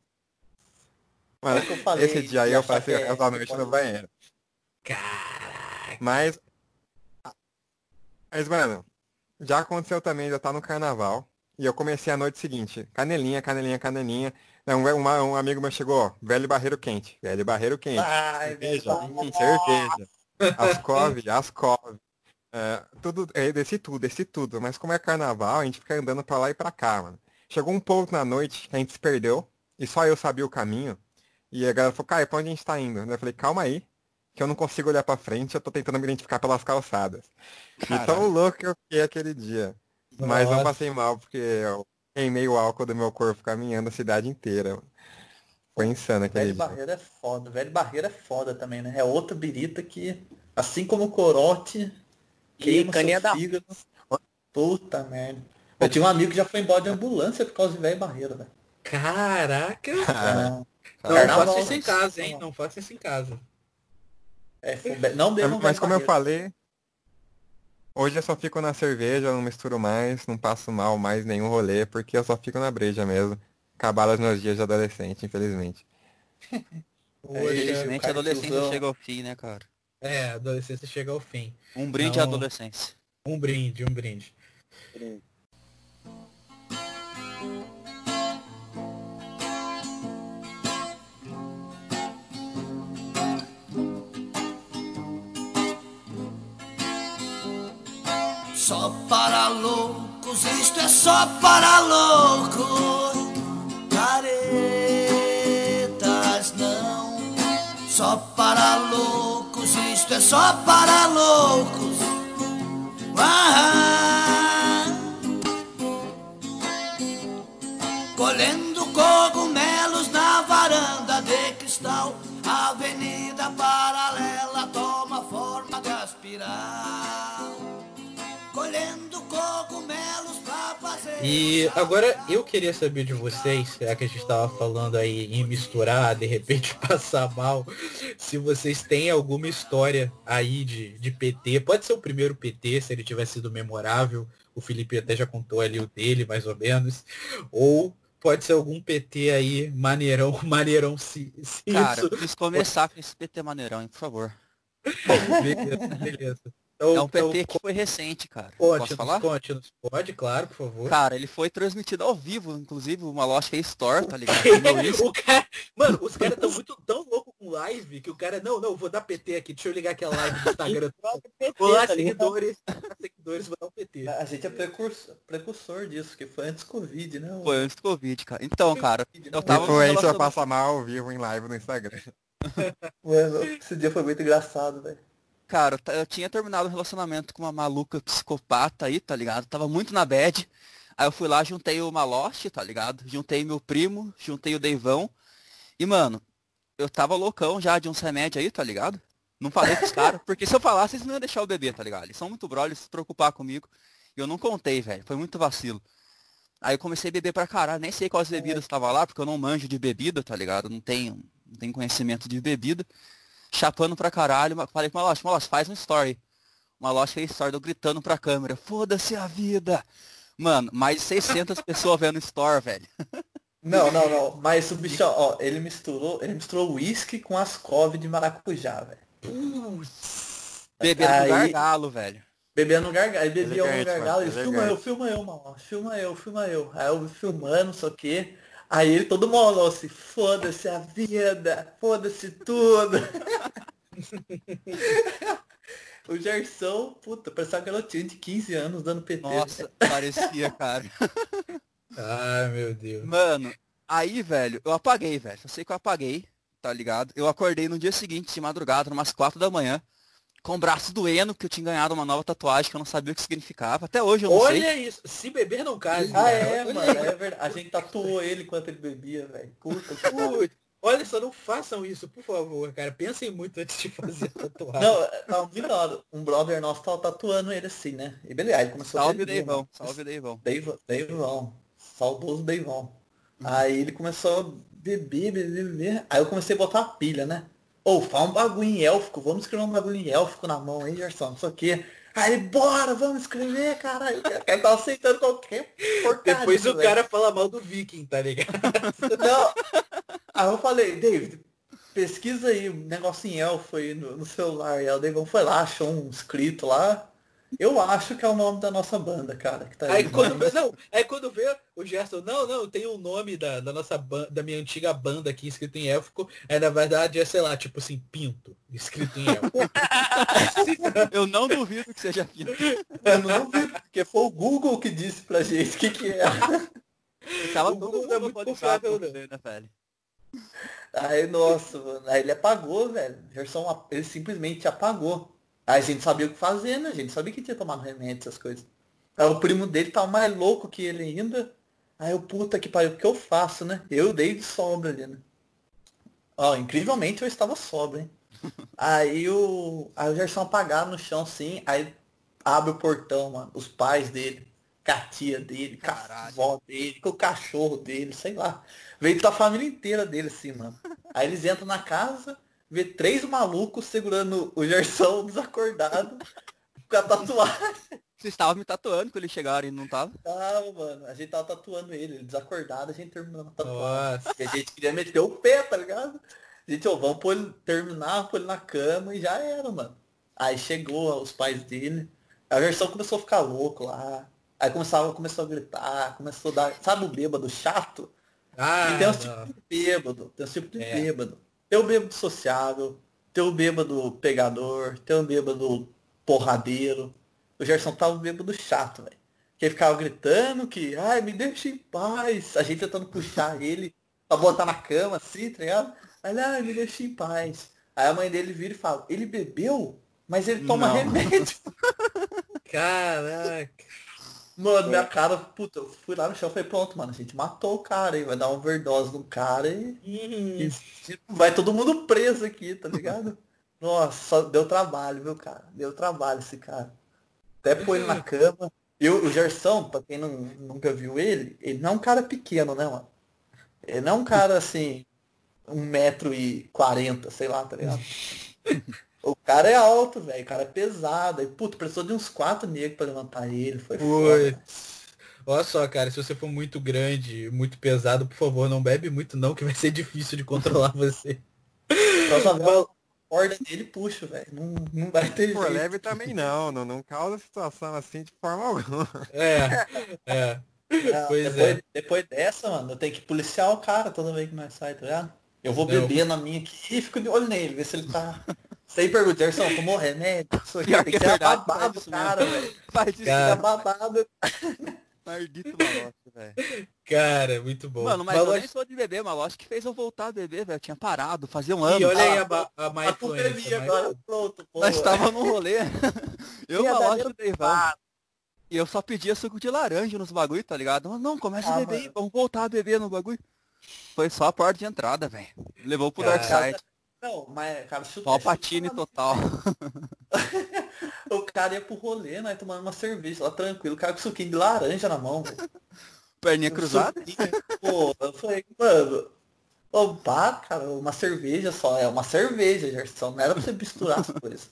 Mano, É falei, esse dia aí eu passei que o é- resto da que noite no banheiro. Caraca. Mas. Mas, mano, já aconteceu também, já tá no carnaval. E eu comecei a noite seguinte. Canelinha, canelinha, canelinha. Não, uma- um amigo meu chegou, ó, velho barreiro quente. Velho barreiro quente. Ai, cerveja, velho. cerveja. Ascov, Ascov. É, tudo, é, desci tudo, desci tudo. Mas como é carnaval, a gente fica andando pra lá e pra cá, mano. Chegou um ponto na noite que a gente se perdeu. E só eu sabia o caminho. E a galera falou, Caio, pra onde a gente tá indo? Eu falei, calma aí, que eu não consigo olhar pra frente, eu tô tentando me identificar pelas calçadas. E tão Caralho. louco que eu fiquei aquele dia. Mas não Nossa. passei mal, porque eu queimei o álcool do meu corpo caminhando a cidade inteira. Foi insano aquele Velho dia. Barreiro é foda. Velho Barreiro é foda também, né? É outra birita que, assim como o corote, queima caninha da- fígado. Puta merda. Eu tinha um amigo que já foi embora de ambulância por causa de velho Barreiro, velho. Caraca. Cara, Não Carnaval, faça isso em casa, hein? Não faça isso em casa. É, não bebam Mas como eu falei, hoje eu só fico na cerveja, não misturo mais, não passo mal mais nenhum rolê, porque eu só fico na breja mesmo. Acabaram os meus dias de adolescente, infelizmente. Poxa, Infelizmente a adolescência tiozão. chega ao fim, né, cara? É, a adolescência chega ao fim. Um brinde à Não. adolescência. Um brinde, um brinde. Só para loucos, isto é só para loucos. Caretas não. Só para loucos, isto é só para loucos. Ah, colhendo cogumelos na varanda de cristal, avenida paralela toma forma de aspirar. E agora eu queria saber de vocês, será que a gente estava falando aí em misturar, de repente passar mal, se vocês têm alguma história aí de, de PT, pode ser o primeiro PT, se ele tiver sido memorável, o Felipe até já contou ali o dele, mais ou menos, ou pode ser algum PT aí maneirão, maneirão se, se Cara, isso. preciso começar com esse PT maneirão, hein, por favor. Beleza, beleza. Então, É um então, PT que foi recente, cara. conte-nos, Posso falar? Pode, claro, por favor. Cara, ele foi transmitido ao vivo, inclusive uma loja que é Store, tá ligado? O cara, mano, os caras estão muito tão louco com live que o cara, não, não, vou dar PT aqui, deixa eu ligar aqui a live do Instagram. Vou lá, tá seguidores, seguidores, vou dar um PT. A gente é precursor, precursor disso, que foi antes do Covid, né? Foi antes do Covid, cara. Então, cara, eu E tava isso relaciona- passa mal ao vivo em live no Instagram. Mano, esse dia foi muito engraçado, velho. Cara, eu tinha terminado um relacionamento com uma maluca psicopata aí, tá ligado? Tava muito na bad. Aí eu fui lá, juntei o Maloche, tá ligado? Juntei meu primo, juntei o Deivão. E, mano, eu tava loucão já de um remédio aí, tá ligado? Não falei pros caras, porque se eu falasse, eles não iam deixar eu beber, tá ligado? Eles são muito brothers, se preocupar comigo. E eu não contei, velho. Foi muito vacilo. Aí eu comecei a beber pra caralho. Nem sei quais bebidas estavam lá, porque eu não manjo de bebida, tá ligado? Não tenho, não tenho conhecimento de bebida. Chapando pra caralho. mas Falei com o Maloche, Maloche, faz um story. O Maloche fez story, eu gritando pra câmera. Foda-se a vida. Mano, mais de 600 pessoas vendo story, velho. Não, não, não. Mas o bicho, ó, ele misturou, ele misturou uísque com ascove de maracujá, velho. Bebendo Aí- gargalo, velho. Bebendo no gargalo, ele bebia um gargalo, ele mano, filma eu, filma eu, mano, filma eu, filma eu. Aí eu filmando, não sei o quê. Aí ele todo molou assim, foda-se a vida, foda-se tudo. o Gerson, puta, parecia uma garotinha de 15 anos dando PT. Nossa, parecia, cara. Ai, meu Deus. Mano, aí, velho, eu apaguei, velho. Eu sei que eu apaguei, tá ligado? Eu acordei no dia seguinte, de madrugada, umas 4 da manhã, com o braço doendo, porque eu tinha ganhado uma nova tatuagem que eu não sabia o que significava. Até hoje eu não sei. Olha isso, se beber não case. Ah, cara. é, Olha mano, é verdade. A gente tatuou ele enquanto ele bebia, velho. Puta que Putz, Olha só, não façam isso, por favor, cara. Pensem muito antes de fazer a tatuagem. Não, não, melhor. Um brother nosso tava tatuando ele assim, né? E beleza, aí começou a Salve, beber, Deivão. mano. Salve, Deivão. Deivão, Deivão. Saudoso Deivão. Aí ele começou a beber, beber, beber. Aí eu comecei a botar a pilha, né? Ô, fala um bagulho em élfico, vamos escrever um bagulho em élfico na mão aí, Gerson, não sei o quê. Aí ele, bora, vamos escrever, caralho. O cara tava aceitando qualquer porcaria. Depois o velho. cara fala mal do Viking, tá ligado? Não. Aí eu falei, David, pesquisa aí um negócio em elfo aí no, no celular. E aí o David foi lá, achou um escrito lá. Eu acho que é o nome da nossa banda, cara, que tá aí. Aí quando vê, não, aí quando vê o Gerson, não, não, tem o nome da, da nossa banda, da minha antiga banda aqui escrito em élfico, aí na verdade é, sei lá, tipo assim, pinto, escrito em élfico. Eu não duvido que seja fino. Eu não vi, porque foi o Google que disse pra gente o que que é. Tava O Google é muito confiável, né, velho? Aí, nossa, mano, aí ele apagou, velho. Gerson, ele simplesmente apagou. Aí a gente sabia o que fazer, né? A gente sabia que tinha tomado remédio, essas coisas. Aí o primo dele tava mais louco que ele ainda. Aí eu, puta que pariu, o que eu faço, né? Eu dei de sobra ali, né? Ó, incrivelmente eu estava sobra, hein? aí o. Aí o Gerson apagaram no chão assim, aí abre o portão, mano. Os pais dele, com a tia dele, com a avó dele, com o cachorro dele, sei lá. Veio toda a família inteira dele, assim, mano. Aí eles entram na casa, vê três malucos segurando o Gerson desacordado, com a tatuagem. Vocês estavam me tatuando quando eles chegaram e não tava? Tava, mano. A gente tava tatuando ele, ele desacordado, a gente terminando a tatuagem. Nossa. E a gente queria meter o pé, tá ligado? A gente, ó, vamos pôr ele, terminar, pôr ele na cama e já era, mano. Aí chegou os pais dele. A versão começou a ficar louco lá. Aí começava, começou a gritar, começou a dar. Sabe o bêbado chato? Ah, E tem uns tipos de bêbado, tem uns tipos de É. bêbado. Tem o bêbado sociável, tem o bêbado pegador, tem o bêbado porradeiro. o Gerson tava bêbado chato, velho. Que ele ficava gritando que, ai, me deixa em paz. A gente tentando puxar ele pra botar na cama, assim, tá ligado? Aí, ai, me deixa em paz. Aí a mãe dele vira e fala, ele bebeu? Mas ele toma Não. remédio. Caraca. Mano, minha cara, puta, eu fui lá no chão e falei, pronto, mano, a gente matou o cara aí, vai dar uma overdose no cara e, Hum, e tipo, vai todo mundo preso aqui, tá ligado? Nossa, deu trabalho, viu, cara? Deu trabalho esse cara. Até pôr ele na cama. E o, o Gerson, pra quem não, nunca viu ele, ele não é um cara pequeno, né, mano? Ele não é um cara assim, um metro e quarenta, sei lá, tá ligado? O cara é alto, velho. O cara é pesado. E, puto, precisou de uns quatro negros pra levantar ele. Foi foda. Olha só, cara, se você for muito grande, muito pesado, por favor, não bebe muito não, que vai ser difícil de controlar você. Próxima vez, a corda dele puxa, velho. Não, não vai ter Por jeito. leve também não, não, não causa situação assim de forma alguma. É, é. Não, Pois depois, é. depois dessa, mano, eu tenho que policiar o cara toda vez que nós sai, tá ligado? Eu vou Não. beber na minha aqui e fico de olho nele, ver se ele tá. Aí pergunta, Gerson, tomou remédio? Isso aqui tem que é ser babado, cara, velho. Faz isso, Cara. É babado. maldito malote, velho. Cara, muito bom. Mano, mas eu Malote- nem sou de beber, malote que fez eu voltar a beber, velho. Eu tinha parado, fazia um ano. E olha aí a, a má A é influência. agora, pronto, pô. Nós tava num rolê. eu, malote e o Deivão. E eu só pedia suco de laranja nos bagulho, tá ligado? Mas não, começa a Ah, beber aí, mano. vamos voltar a beber no bagulho. Foi só a porta de entrada, velho. Levou pro Cara. Dark Side. Não, mas, cara, chuta. Palpatine chuta- total. O cara ia pro rolê, nós tomando uma cerveja lá tranquilo, o cara com suquinho de laranja na mão, velho. Perninha cruzada. Suquinho, Pô, eu falei, mano, pá, cara, uma cerveja só, é uma cerveja, Gerson, não era pra você misturar as coisas.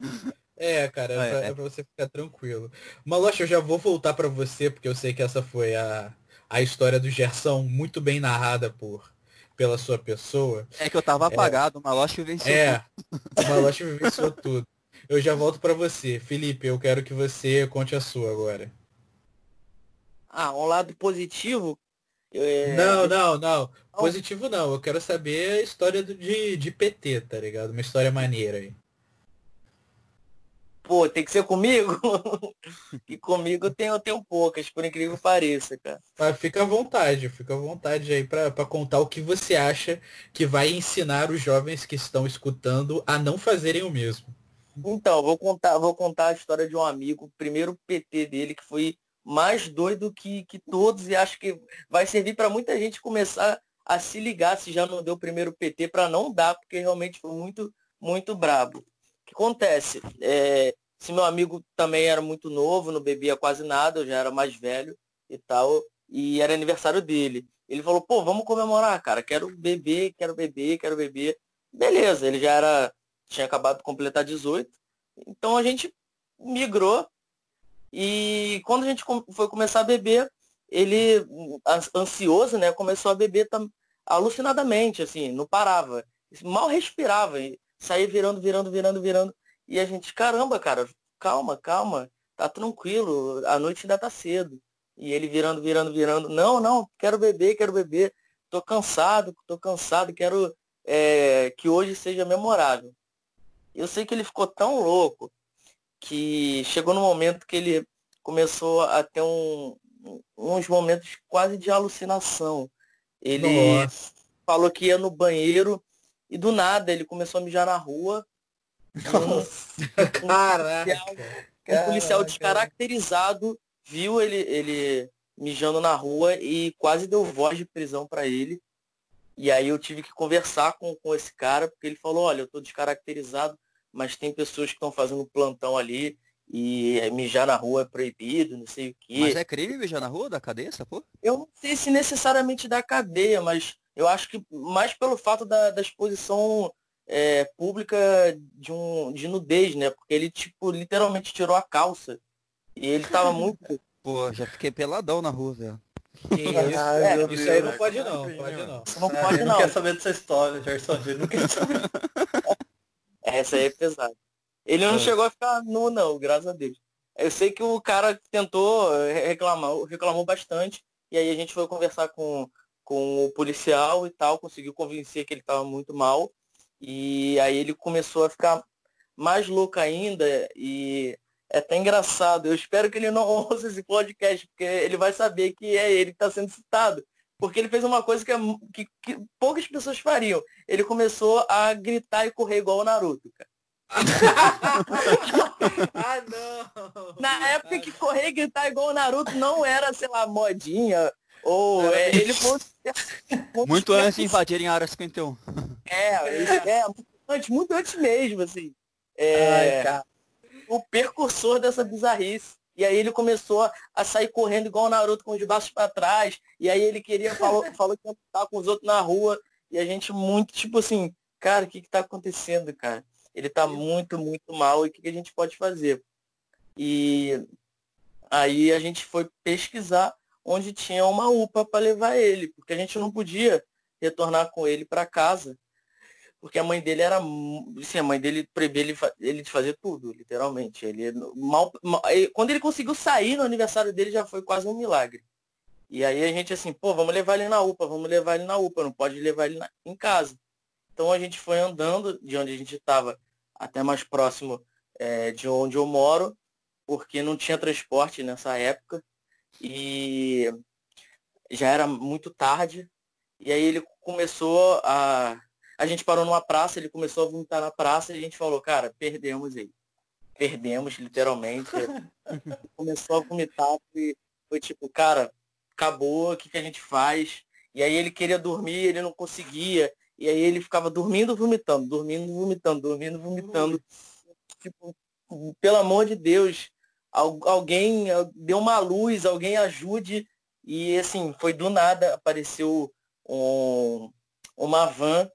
É, cara, é, É, pra, é. é pra você ficar tranquilo. Maloche, eu já vou voltar pra você, porque eu sei que essa foi a, a história do Gerson, muito bem narrada por pela sua pessoa. É que eu tava apagado, o malote venceu. É, o Maloche vivenciou tudo. Eu já volto pra você. Felipe, eu quero que você conte a sua agora. Ah, um lado positivo. é, Não, não, não. Positivo não. Eu quero saber a história do- de, de PT, tá ligado? Uma história maneira aí. Pô, tem que ser comigo? e comigo tenho, eu tenho poucas, por incrível que pareça, cara. Mas fica à vontade, fica à vontade aí pra contar o que você acha que vai ensinar os jovens que estão escutando a não fazerem o mesmo. Então, vou contar, vou contar a história de um amigo, o primeiro PT dele, que foi mais doido que, que todos, e acho que vai servir para muita gente começar a se ligar se já não deu o primeiro PT para não dar, porque realmente foi muito, muito brabo. Acontece? É, esse meu amigo também era muito novo, não bebia quase nada, eu já era mais velho e tal, e era aniversário dele. Ele falou, pô, vamos comemorar, cara, quero beber, quero beber, quero beber. Beleza, ele já era tinha acabado de completar 18. Então a gente migrou e quando a gente foi começar a beber, ele, an- ansioso, né, começou a beber alucinadamente, assim, não parava. Mal respirava, saía virando, virando, virando, virando. E a gente, caramba, cara, calma, calma, tá tranquilo, a noite ainda tá cedo. E ele virando, virando, virando, não, não, quero beber, quero beber, tô cansado, tô cansado, quero é, que hoje seja memorável. Eu sei que ele ficou tão louco que chegou no momento que ele começou a ter um- uns momentos quase de alucinação. Ele Nossa. falou que ia no banheiro e do nada ele começou a mijar na rua. Um, Caraca. um policial descaracterizado viu ele, ele mijando na rua e quase deu voz de prisão para ele. E aí eu tive que conversar com, com esse cara, porque ele falou, olha, eu tô descaracterizado, mas tem pessoas que estão fazendo plantão ali e mijar na rua é proibido, não sei o quê. Mas é crime mijar na rua da cadeia, essa porra? Eu não sei se necessariamente da cadeia, mas eu acho que mais pelo fato da, da exposição é, pública de, um, de nudez, né? Porque ele, tipo, literalmente tirou a calça. E ele tava muito. Pô, já fiquei peladão na rua, velho. Isso, É, isso aí não pode não, pode não. Não pode não. não quer saber dessa história, Gerson. Ele não quer saber. Essa aí é pesada. Ele não É. chegou a ficar nu, não, graças a Deus. Eu sei que o cara tentou eh, reclamar, reclamou bastante, e aí a gente foi conversar com, com o policial e tal, conseguiu convencer que ele estava muito mal, e aí ele começou a ficar mais louco ainda, e é até engraçado. Eu espero que ele não ouça esse podcast, porque ele vai saber que é ele que está sendo citado. Porque ele fez uma coisa que, é, que, que, poucas pessoas fariam. Ele começou a gritar e correr igual o Naruto, cara. ah, não! Na época que correr e gritar igual o Naruto não era, sei lá, modinha. Ou é, ele foi. Muito antes de invadirem a área 51. É, é, muito antes, muito antes mesmo, assim. É, Ai, o percursor dessa bizarrice. E aí ele começou a sair correndo igual o Naruto com os braços para trás. E aí ele queria, falou, falou que ia estar com os outros na rua. E a gente muito, tipo assim, cara, o que que tá acontecendo, cara? Ele tá muito, muito mal. E o que, que a gente pode fazer? E aí a gente foi pesquisar onde tinha uma UPA para levar ele, porque a gente não podia retornar com ele para casa porque a mãe dele era. Assim, a mãe dele proibia ele, ele de fazer tudo, literalmente. Ele mal, mal, Quando ele conseguiu sair no aniversário dele, já foi quase um milagre. E aí a gente assim, pô, vamos levar ele na UPA, vamos levar ele na UPA, não pode levar ele na, em casa. Então a gente foi andando de onde a gente estava até mais próximo é, de onde eu moro, porque não tinha transporte nessa época. E já era muito tarde. E aí ele começou a a gente parou numa praça, ele começou a vomitar na praça e a gente falou, cara, perdemos ele. Perdemos, literalmente. começou a vomitar e foi tipo, cara, acabou, o que, que a gente faz? E aí ele queria dormir, ele não conseguia. E aí ele ficava dormindo, vomitando, dormindo, vomitando, dormindo, vomitando. Tipo, pelo amor de Deus, alguém deu uma luz, alguém ajude. E assim, foi do nada, apareceu um, uma van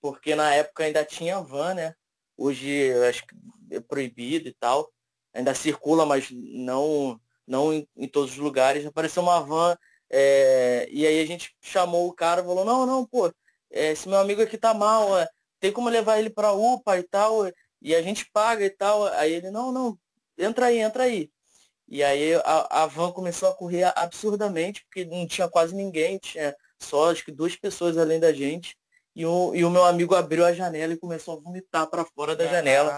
porque na época ainda tinha van, né? Hoje acho que é proibido e tal. Ainda circula, mas não, não em, em todos os lugares. Apareceu uma van é, e aí a gente chamou o cara falou, não, não, pô, é, esse meu amigo aqui tá mal, tem como levar ele pra UPA e tal, e a gente paga e tal. Aí ele, não, não, entra aí, entra aí. E aí a, a van começou a correr absurdamente, porque não tinha quase ninguém, tinha só acho que duas pessoas além da gente. E o, e o meu amigo abriu a janela e começou a vomitar para fora da janela.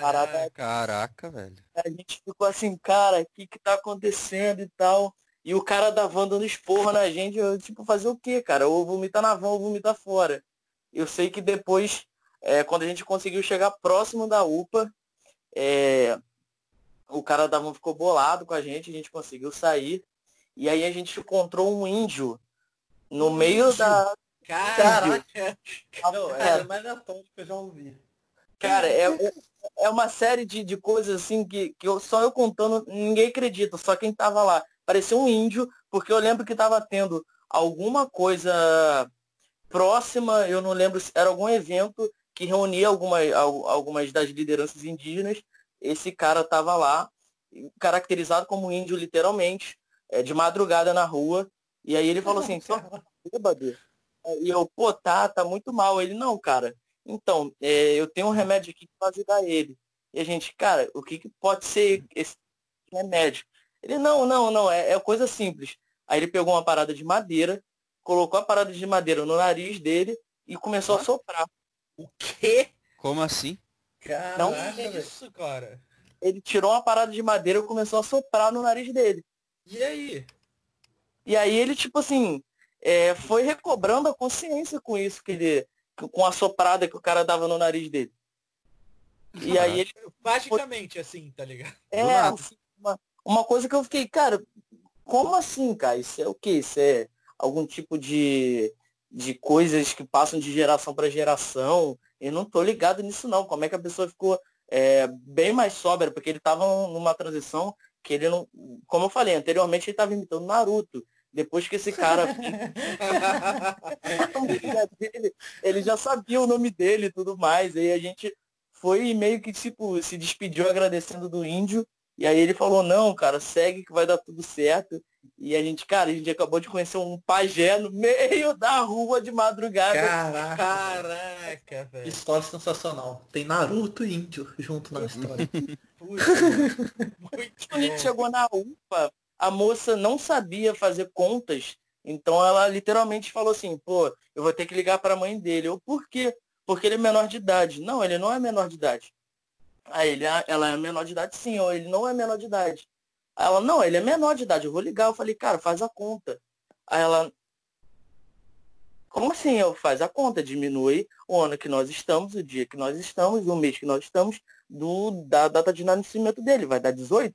Caraca, Caraca, velho. A gente ficou assim, cara, o que que tá acontecendo e tal. E o cara da van dando esporro na gente, eu, tipo, fazer o quê, cara? Ou vomitar na van ou vomitar fora. Eu sei que depois, é, quando a gente conseguiu chegar próximo da UPA, é, o cara da van ficou bolado com a gente, a gente conseguiu sair. E aí a gente encontrou um índio no um meio índio. da, Caraca! Não, é mais aleatório que eu já ouvi. Cara, é, é uma série de, de coisas assim que, que eu, só eu contando, ninguém acredita, só quem tava lá. Parecia um índio, porque eu lembro que tava tendo alguma coisa próxima, eu não lembro se era algum evento que reunia alguma, algumas das lideranças indígenas. Esse cara tava lá, caracterizado como índio literalmente, é, de madrugada na rua. E aí ele falou assim, só bêbado. E eu, pô, tá, tá muito mal. Ele, não, cara, então, é, eu tenho um remédio aqui para ajudar ele. E a gente, cara, o que, que pode ser esse remédio? Ele, não, não, não, é, é coisa simples. Aí ele pegou uma parada de madeira, colocou a parada de madeira no nariz dele e começou ah? a soprar. O quê? Como assim? Caraca, não é isso, cara. Ele tirou uma parada de madeira e começou a soprar no nariz dele. E aí? E aí ele, tipo assim, é, foi recobrando a consciência com isso, que ele, com a soprada que o cara dava no nariz dele. E aí ele. Basicamente assim, tá ligado? É, assim, uma, uma coisa que eu fiquei, cara, como assim, cara? Isso é o quê? Isso é algum tipo de, de coisas que passam de geração para geração? Eu não tô ligado nisso não. Como é que a pessoa ficou é, bem mais sóbria? Porque ele tava numa transição que ele não. Como eu falei anteriormente, ele tava imitando Naruto. Depois que esse cara. ele já sabia o nome dele e tudo mais. Aí a gente foi meio que tipo, se despediu agradecendo do índio. E aí ele falou, não, cara, segue que vai dar tudo certo. E a gente, cara, a gente acabou de conhecer um pajé no meio da rua de madrugada. Caraca, Caraca velho. História sensacional. Tem Naruto e índio junto na história. Muito a gente chegou na UPA, a moça não sabia fazer contas, então ela literalmente falou assim, pô, eu vou ter que ligar para a mãe dele. Eu, por quê? Porque ele é menor de idade. Não, ele não é menor de idade. Aí ele, ah, ela é menor de idade sim, ou ele não é menor de idade. Aí ela, não, ele é menor de idade, eu vou ligar. Eu falei, cara, faz a conta. Aí ela, como assim eu faz a conta? Diminui o ano que nós estamos, o dia que nós estamos, o mês que nós estamos, do, da data de nascimento dele, vai dar 18.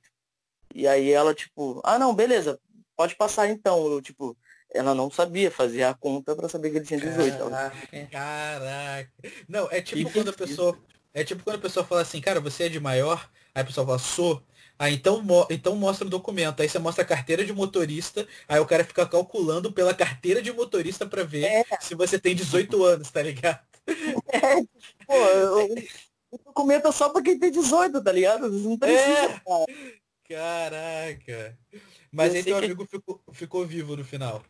E aí ela, tipo, ah não, beleza, pode passar então. Eu, tipo, ela não sabia fazer a conta para saber que ele tinha 18. Caraca, caraca. Não, é tipo quando a pessoa. É tipo quando a pessoa fala assim, cara, você é de maior, aí a pessoa fala, sou. Ah, então, então mostra o documento. Aí você mostra a carteira de motorista, aí o cara fica calculando pela carteira de motorista para ver é. se você tem 18 anos, tá ligado? É, pô, eu, o documento é só pra quem tem 18, tá ligado? Não precisa, é. Caraca. Mas aí teu que... amigo ficou, ficou vivo no final.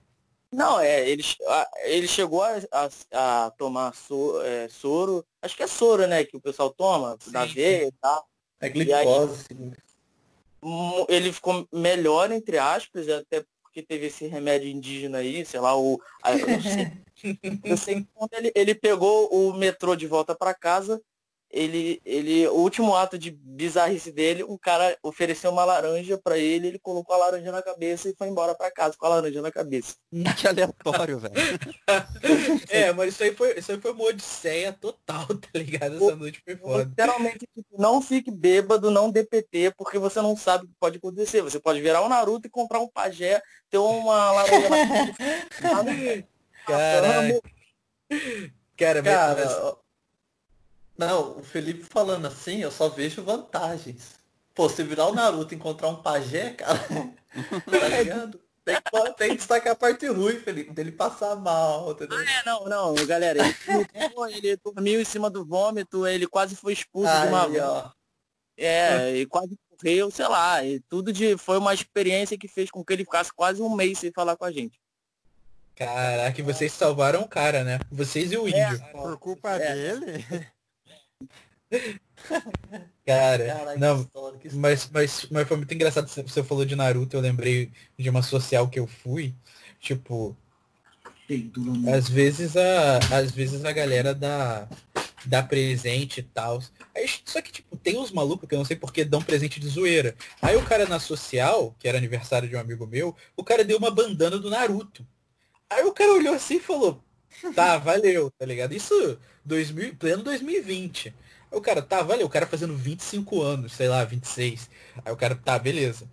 Não, é, ele, ele chegou a, a, a tomar so, é, soro, acho que é soro, né, que o pessoal toma, sim, da veia e tal. É glicose. Aí, ele ficou melhor, entre aspas, até porque teve esse remédio indígena aí, sei lá, o. Eu não sei, não sei quando ele, ele pegou o metrô de volta para casa, ele, ele, o último ato de bizarrice dele, um cara ofereceu uma laranja para ele, ele colocou a laranja na cabeça e foi embora para casa com a laranja na cabeça. Que aleatório, velho. é, mas isso aí foi, isso aí foi uma odisseia total, tá ligado? Essa noite foi foda. Literalmente, tipo, não fique bêbado, não DPT, porque você não sabe o que pode acontecer. Você pode virar um Naruto e comprar um pajé, ter uma laranja na cabeça. Caralho. Cara, cara, mas... Não, o Felipe falando assim, eu só vejo vantagens. Pô, se virar o Naruto e encontrar um pajé, cara, tá ligado? Tem que, tem que destacar a parte ruim, Felipe, dele passar mal, entendeu? Ah, é, não, não, galera, ele, ele dormiu em cima do vômito, ele quase foi expulso Aí, de uma ó. É, e quase morreu, sei lá, e tudo de. Foi uma experiência que fez com que ele ficasse quase um mês sem falar com a gente. Caraca, vocês salvaram o cara, né? Vocês e o é, índio. Por culpa é. dele? Cara, Caraca, não, história, mas, mas, mas foi muito engraçado, você falou de Naruto, eu lembrei de uma social que eu fui, tipo, às vezes a, às vezes a galera dá, dá presente e tal, só que, tipo, tem uns malucos que eu não sei porque dão presente de zoeira. Aí o cara na social, que era aniversário de um amigo meu, o cara deu uma bandana do Naruto. Aí o cara olhou assim e falou, tá, valeu, tá ligado? Isso, 2000, pleno 2020. Aí o cara, tá, valeu, o cara fazendo 25 anos, sei lá, 26. Aí o cara, tá, beleza.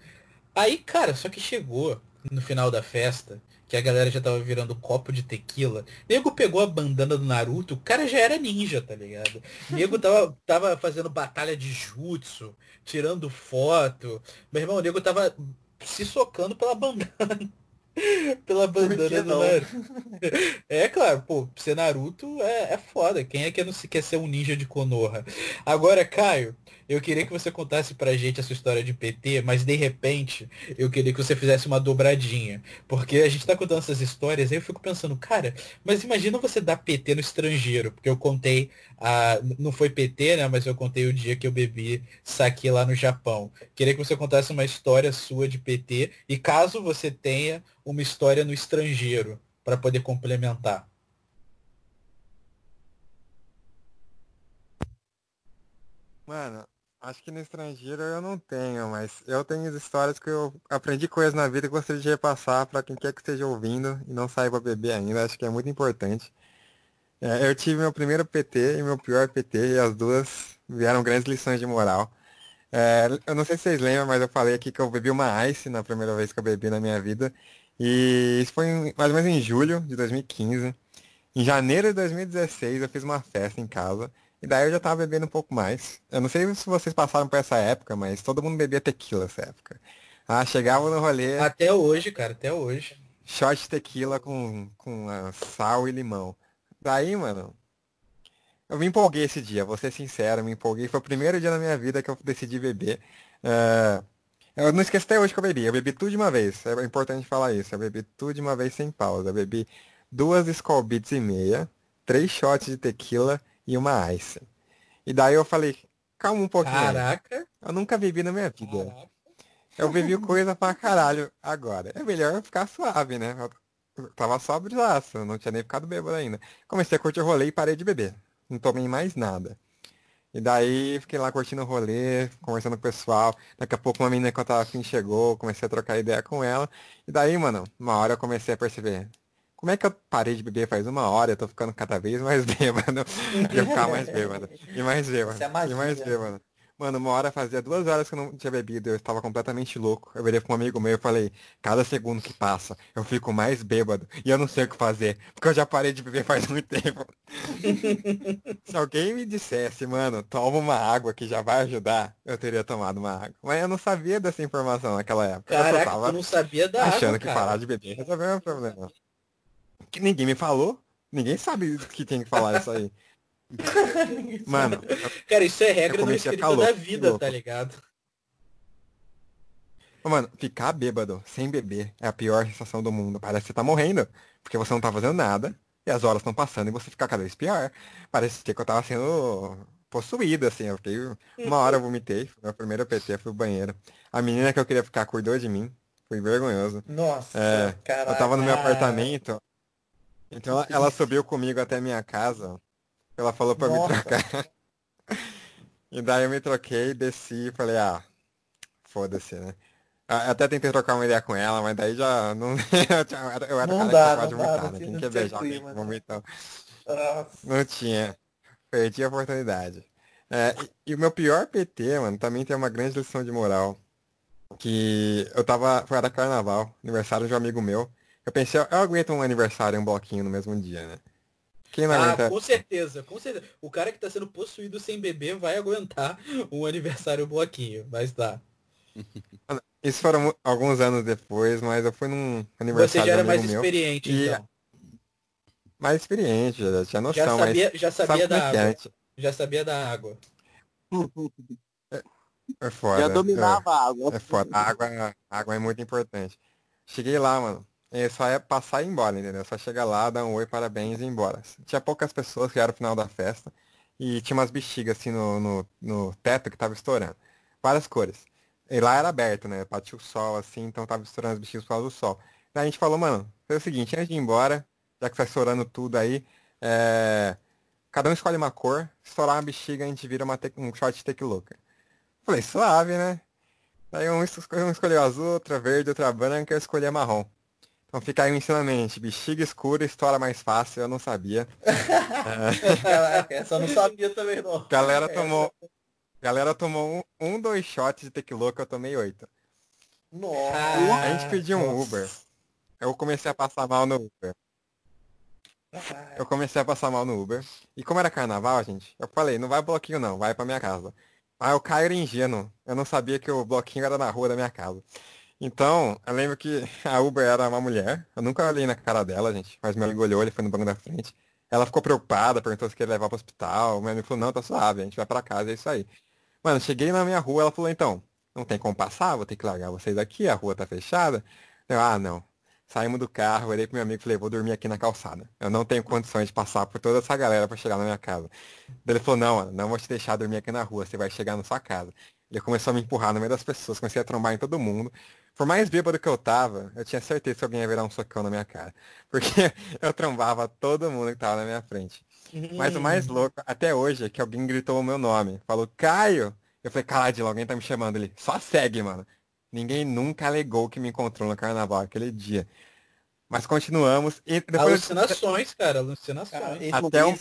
Aí, cara, só que chegou no final da festa, que a galera já tava virando copo de tequila. Nego pegou a bandana do Naruto, o cara já era ninja, tá ligado? Nego tava, tava fazendo batalha de jutsu, tirando foto. Meu irmão, o nego tava se socando pela bandana. Pela bandana do Naruto. É claro, pô, ser Naruto é, é foda. Quem é que não se quer ser um ninja de Konoha? Agora, Caio, eu queria que você contasse pra gente essa história de PT, mas de repente eu queria que você fizesse uma dobradinha. Porque a gente tá contando essas histórias e eu fico pensando, cara, mas imagina você dar PT no estrangeiro. Porque eu contei, não foi PT, né? Mas eu contei o dia que eu bebi saque lá no Japão. Queria que você contasse uma história sua de PT. E caso você tenha uma história no estrangeiro, para poder complementar. Mano, Acho que no estrangeiro eu não tenho, mas eu tenho histórias que eu aprendi coisas na vida que gostaria de repassar para quem quer que esteja ouvindo e não saiba beber ainda. Acho que é muito importante. É, eu tive meu primeiro PT e meu pior PT e as duas vieram grandes lições de moral. É, eu não sei se vocês lembram, mas eu falei aqui que eu bebi uma Ice na primeira vez que eu bebi na minha vida. E isso foi em, mais ou menos em julho de 2015. Em janeiro de 2016 eu fiz uma festa em casa. E daí eu já tava bebendo um pouco mais. Eu não sei se vocês passaram por essa época, mas todo mundo bebia tequila nessa época. Ah, chegava no rolê. Até hoje, cara, até hoje. Shot de tequila com, com sal e limão. Daí, mano, eu me empolguei esse dia, vou ser sincero, me empolguei. Foi o primeiro dia na minha vida que eu decidi beber. Uh, eu não esqueço até hoje que eu bebi. Eu bebi tudo de uma vez. É importante falar isso. Eu bebi tudo de uma vez sem pausa. Eu bebi duas Skull Beats e meia, três shots de tequila e uma Ice. E daí eu falei, calma um pouquinho. Caraca. Eu nunca bebi na minha vida. Caraca. Eu bebi coisa pra caralho agora. É melhor ficar suave, né? Tava sóbrio, não tinha nem ficado bêbado ainda. Comecei a curtir o rolê e parei de beber. Não tomei mais nada. E daí fiquei lá curtindo o rolê, conversando com o pessoal. Daqui a pouco uma menina que eu tava afim chegou, comecei a trocar ideia com ela. E daí, mano, uma hora eu comecei a perceber. Como é que eu parei de beber faz uma hora? Eu tô ficando cada vez mais bêbado. E eu ficava mais bêbado. E mais bêbado. É e mais bêbado. Mano, uma hora fazia duas horas que eu não tinha bebido, eu estava completamente louco. Eu virei com um amigo meu e falei, cada segundo que passa, eu fico mais bêbado e eu não sei o que fazer, porque eu já parei de beber faz muito tempo. Se alguém me dissesse, mano, toma uma água que já vai ajudar, eu teria tomado uma água. Mas eu não sabia dessa informação naquela época. Caraca, eu tava não sabia da achando água, que parar de beber resolveu o problema. Que ninguém me falou. Ninguém sabe que tem que falar isso aí. Mano. Cara, isso é regra no escrito da vida, tá ligado? Mano, ficar bêbado sem beber é a pior sensação do mundo. Parece que você tá morrendo. Porque você não tá fazendo nada. E as horas estão passando e você fica cada vez pior. Parece que eu tava sendo possuído, assim. Eu fiquei. Uma hora eu vomitei. Foi meu primeiro PT, fui banheiro. A menina que eu queria ficar cuidou de mim. Foi vergonhoso. Nossa, é. Eu tava no meu apartamento. Então ela, ela subiu comigo até minha casa. Ela falou pra Nossa. me trocar. e daí eu me troquei, desci e falei, ah, foda-se, né? Até tentei trocar uma ideia com ela, mas daí já não. eu era não cara dá, que vomitar, dá, né? Quem quer beijar alguém que vomitou. Não tinha. Perdi a oportunidade. É, e, e, o meu pior PT, mano, também tem uma grande lição de moral. Que eu tava. Foi era carnaval, aniversário de um amigo meu. Eu pensei, eu aguento um aniversário e um bloquinho no mesmo dia, né? Quem ah, aguenta? com certeza, com certeza. O cara que tá sendo possuído sem beber vai aguentar um aniversário bloquinho, mas tá. Isso foram alguns anos depois, mas eu fui num aniversário Você já era mais experiente, e... então. Mais experiente, já tinha noção, já sabia, mas... Já sabia da é água. É, já sabia da água. É, é foda. Já dominava é, a água. É foda. A água, a água é muito importante. Cheguei lá, mano. É só é passar e ir embora, entendeu? Só chegar lá, dar um oi, parabéns e ir embora. Tinha poucas pessoas que era o final da festa. E tinha umas bexigas assim no, no, no teto que tava estourando. Várias cores. E lá era aberto, né? Batia o sol assim, então tava estourando as bexigas por causa do sol. Daí a gente falou, mano, foi o seguinte, antes de ir embora, já que tá estourando tudo aí, é... cada um escolhe uma cor, estourar uma bexiga a gente vira uma te... um short de louca. Falei, suave, né? Daí um, escolheu azul, outra verde, outra branca, eu escolhi marrom. Então fica aí um ensinamento. Bexiga escura, história mais fácil, eu não sabia. é... Essa eu não sabia também não. Galera tomou. Galera tomou um, um dois shots de tequila que eu tomei oito. Nossa. A gente pediu um Uber. Eu comecei a passar mal no Uber. Eu comecei a passar mal no Uber. E como era carnaval, gente, eu falei, não vai bloquinho não, vai pra minha casa. Aí eu caio ingênuo. Eu não sabia que o bloquinho era na rua da minha casa. Então, eu lembro que a Uber era uma mulher. Eu nunca olhei na cara dela, gente. Mas meu amigo olhou, ele foi no banco da frente. Ela ficou preocupada, perguntou se queria levar pro hospital. Meu amigo falou, não, tá suave, a gente vai pra casa, é isso aí. Mano, cheguei na minha rua, ela falou, então, não tem como passar, vou ter que largar vocês aqui, a rua tá fechada. Eu, ah, não. Saímos do carro, olhei pro meu amigo e falei, vou dormir aqui na calçada. Eu não tenho condições de passar por toda essa galera para chegar na minha casa. Ele falou, não, mano, não vou te deixar dormir aqui na rua, você vai chegar na sua casa. Ele começou a me empurrar no meio das pessoas, comecei a trombar em todo mundo. Por mais bêbado que eu tava, eu tinha certeza que alguém ia virar um socão na minha cara. Porque eu trombava todo mundo que tava na minha frente. Mas o mais uhum. louco, até hoje, é que alguém gritou o meu nome. Falou, Caio! Eu falei, caralho, alguém tá me chamando ali. Só segue, mano. Ninguém nunca alegou que me encontrou no carnaval aquele dia. Mas continuamos. E depois... Alucinações, cara, alucinações. até, o,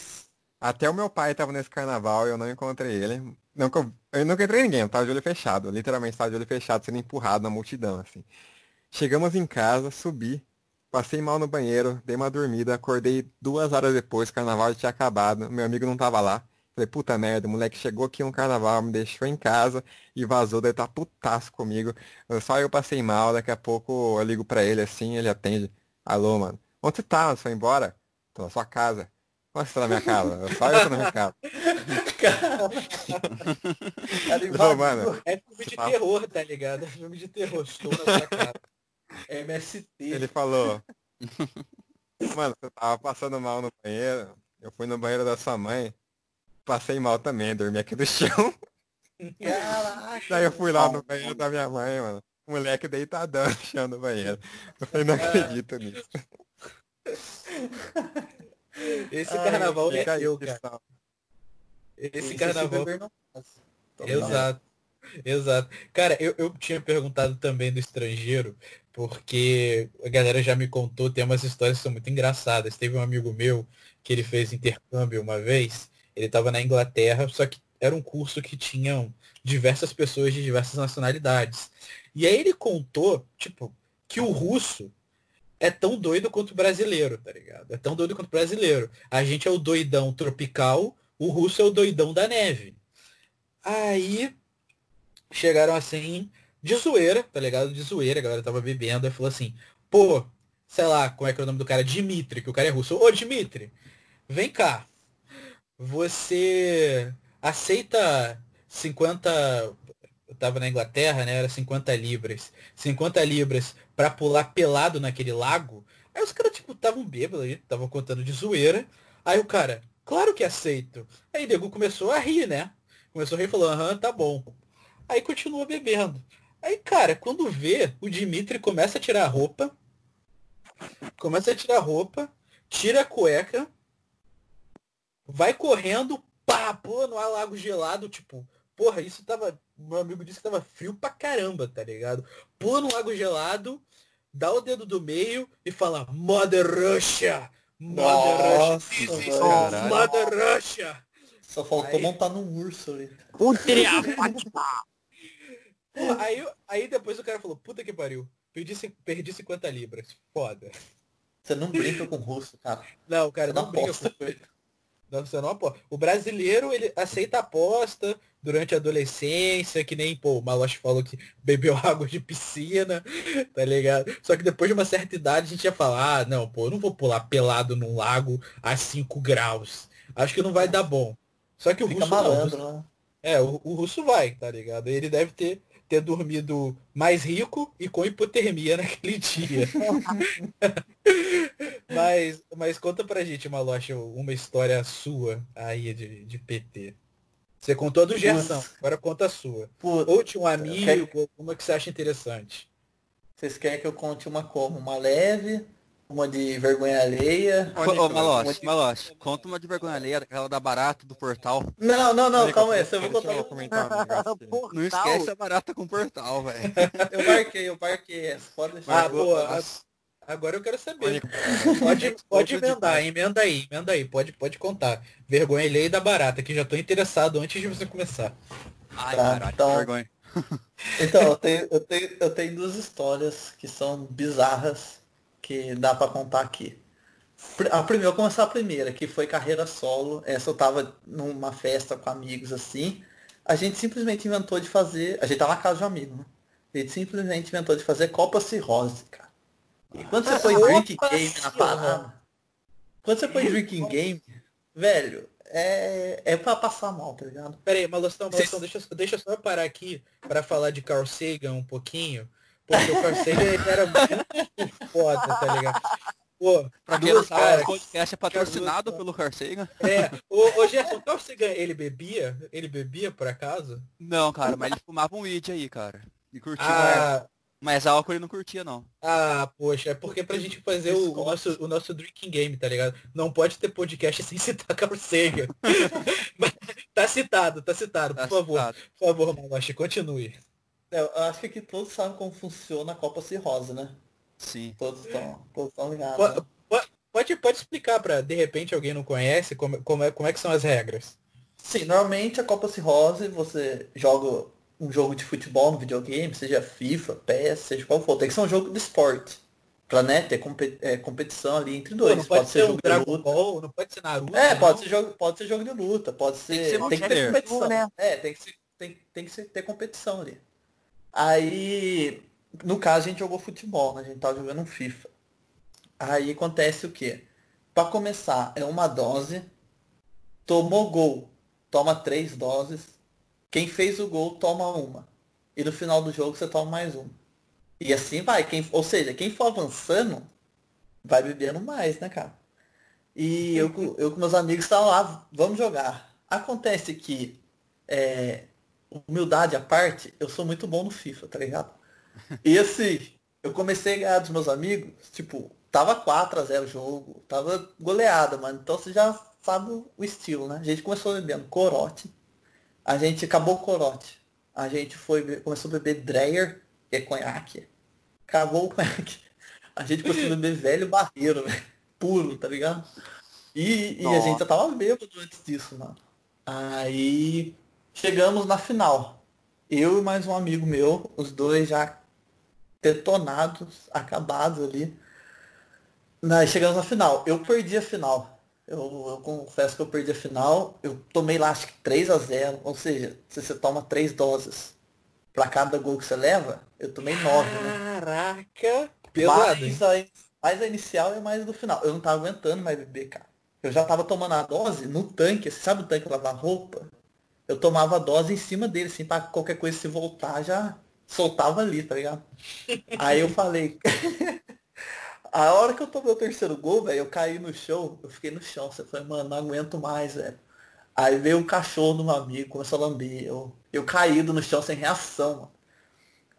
até o meu pai tava nesse carnaval e eu não encontrei ele. Nunca, eu nunca entrei em ninguém, eu tava de olho fechado. Literalmente tava de olho fechado, sendo empurrado na multidão, assim. Chegamos em casa, subi, passei mal no banheiro, dei uma dormida, acordei duas horas depois, o carnaval já tinha acabado, meu amigo não tava lá. Falei, puta merda, o moleque chegou aqui no carnaval, me deixou em casa e vazou, deve tá putaço comigo. Só eu passei mal, daqui a pouco eu ligo pra ele assim, ele atende. Alô, mano. Onde você tá? Você foi embora? Tô na sua casa. Onde você tá na minha casa? Só eu tô na minha casa. Não, mano, é filme de terror, tá ligado? É filme de terror. Estou na sua cara. É MST. Ele falou. Mano, você tava passando mal no banheiro. Eu fui no banheiro da sua mãe. Passei mal também, dormi aqui do chão. Caraca, Daí eu fui lá no banheiro da minha mãe, mano. O moleque deitadão no chão do banheiro. Eu falei, não acredito nisso. Esse carnaval é eu, cara. Esse, carnaval. Exato. Exato. Cara, eu, eu tinha perguntado também do estrangeiro, porque a galera já me contou, tem umas histórias que são muito engraçadas. Teve um amigo meu que ele fez intercâmbio uma vez, ele estava na Inglaterra, só que era um curso que tinham diversas pessoas de diversas nacionalidades. E aí ele contou, tipo, que o russo é tão doido quanto o brasileiro, tá ligado? É tão doido quanto o brasileiro. A gente é o doidão tropical, o russo é o doidão da neve. Aí chegaram assim, de zoeira, tá ligado? De zoeira, a galera tava bebendo, e falou assim, pô, sei lá, como é que é o nome do cara? Dimitri, que o cara é russo. Ô, Dimitri, vem cá. Você aceita 50. Eu tava na Inglaterra, né? Era 50 libras. 50 libras pra pular pelado naquele lago. Aí os caras, tipo, estavam bêbados aí, estavam contando de zoeira. Aí o cara, claro que aceito. Aí nego começou a rir, né? Começou a rir e falou, aham, tá bom. Aí continua bebendo. Aí, cara, quando vê, o Dimitri começa a tirar a roupa. Começa a tirar a roupa, tira a cueca, vai correndo, pá, pô, no lago gelado, tipo, porra, isso tava. Meu amigo disse que tava frio pra caramba, tá ligado? Pula no lago gelado, dá o dedo do meio e fala, Mother Russia! Mother Russia! Mother Russia! Só faltou aí... montar num urso ali. aí, aí depois o cara falou, puta que pariu. Perdi, perdi 50 libras. Foda. Você não brinca com russo, cara. Não, cara, não, não brinca com não, você não aposta. O brasileiro, ele aceita aposta durante a adolescência, que nem, pô, o Maloche falou que bebeu água de piscina, tá ligado? Só que depois de uma certa idade a gente ia falar, ah, não, pô, eu não vou pular pelado num lago a 5 graus. Acho que não vai dar bom. Só que o Fica russo malandro, não. Né? É, o, o russo vai, tá ligado? Ele deve ter, ter dormido mais rico e com hipotermia naquele dia. mas, mas conta pra gente, Malocha, uma história sua aí de, de PT. Você contou a do Gerson, agora conta a sua. Ou de um amigo, quero... uma que você acha interessante. Vocês querem que eu conte uma como? Uma leve, uma de vergonha alheia. Ô, ô Maloche, de... Maloche, conta uma de vergonha alheia, aquela da barata do portal. Não, não, não, calma aí, você vai contar. Eu comentar um não esquece a barata com portal, velho. eu marquei, eu marquei Pode deixar. Ah, boa. Agora eu quero saber. Pode, pode emendar, emenda aí, emenda aí, pode, pode contar. Vergonha alheia da barata, que já tô interessado antes de você começar. Ai, tá, caralho, então... vergonha. Então, eu tenho, eu, tenho, eu tenho duas histórias que são bizarras que dá para contar aqui. A primeira, eu vou começar a primeira, que foi carreira solo. Essa eu tava numa festa com amigos assim. A gente simplesmente inventou de fazer. A gente tava na casa de um amigo, né? A gente simplesmente inventou de fazer Copa Cirrose, cara. E quando você põe drinking game na parada. Quando você põe drinking game, velho, é, é pra passar mal, tá ligado? Pera aí, Malostão, Malostão, deixa, deixa só eu parar aqui para falar de Carl Sagan um pouquinho. Porque o Carl Sagan era muito foda, tá ligado? Pô, pra quem não sabe, o podcast é patrocinado duas, pelo Carl Sagan. É, o, o Gerson, o Carl Sagan, ele bebia? Ele bebia, por acaso? Não, cara, mas ele fumava um weed aí, cara. E curtia. Ah, mas álcool ele não curtia, não. Ah, poxa, é porque pra gente fazer o, o, nosso, o nosso drinking game, tá ligado? Não pode ter podcast sem citar Carl Sagan. tá citado, tá citado, tá por favor. Citado. Por favor, Maloche, continue. É, eu acho que aqui todos sabem como funciona a Copa Cirrose, né? Sim. Todos estão todos ligados. Pode, né? pode, pode, explicar para de repente alguém não conhece como, como, é, como é que são as regras? Sim, normalmente a Copa Cirrose você joga um jogo de futebol no videogame, seja FIFA, PES, seja qual for, tem que ser um jogo de esporte. Pra né, ter é, competição ali entre dois. Pô, pode, pode ser, ser jogo um de luta. Ball, não pode ser Naruto. É, pode ser, jogo, pode ser jogo de luta, pode ser. Tem que, ser tem que ter competição. Né? É, tem que, ser, tem, tem que ser, ter competição ali. Aí, no caso, a gente jogou futebol, né? A gente tava jogando um FIFA. Aí acontece o quê? Para começar, é uma dose. Tomou gol, toma três doses. Quem fez o gol toma uma. E no final do jogo você toma mais uma. E assim vai. Quem, ou seja, quem for avançando vai bebendo mais, né, cara? E eu, eu com meus amigos estavam lá, vamos jogar. Acontece que é, humildade à parte, eu sou muito bom no FIFA, tá ligado? E assim, eu comecei a ganhar dos meus amigos, tipo, tava 4x0 o jogo, tava goleada, mano. Então você já sabe o estilo, né? A gente começou bebendo corote, a gente acabou o corote, a gente foi, começou a beber Dreyer, que é conhaque, acabou o conhaque, a gente começou a beber velho barreiro, né? puro, tá ligado? E, e a gente já tava bêbado antes disso, mano. Aí chegamos na final. Eu e mais um amigo meu, os dois já detonados, acabados ali. Nós chegamos na final. Eu perdi a final. Eu, eu, confesso que eu perdi a final. Eu tomei lá acho que 3 a 0 Ou seja, se você toma 3 doses pra cada gol que você leva, eu tomei 9, né? Caraca! Pesado, mais, a, mais a inicial e mais do final. Eu não tava aguentando mais beber, cara. Eu já tava tomando a dose no tanque, você sabe o tanque lavar roupa? Eu tomava a dose em cima dele, assim, pra qualquer coisa se voltar, já soltava ali, tá ligado? Aí eu falei. a hora que eu tomei o terceiro gol, velho, eu caí no chão, eu fiquei no chão. Você foi, mano, não aguento mais, velho. Aí veio o cachorro do meu amigo, começou a lamber. Eu, eu caído no chão sem reação, mano.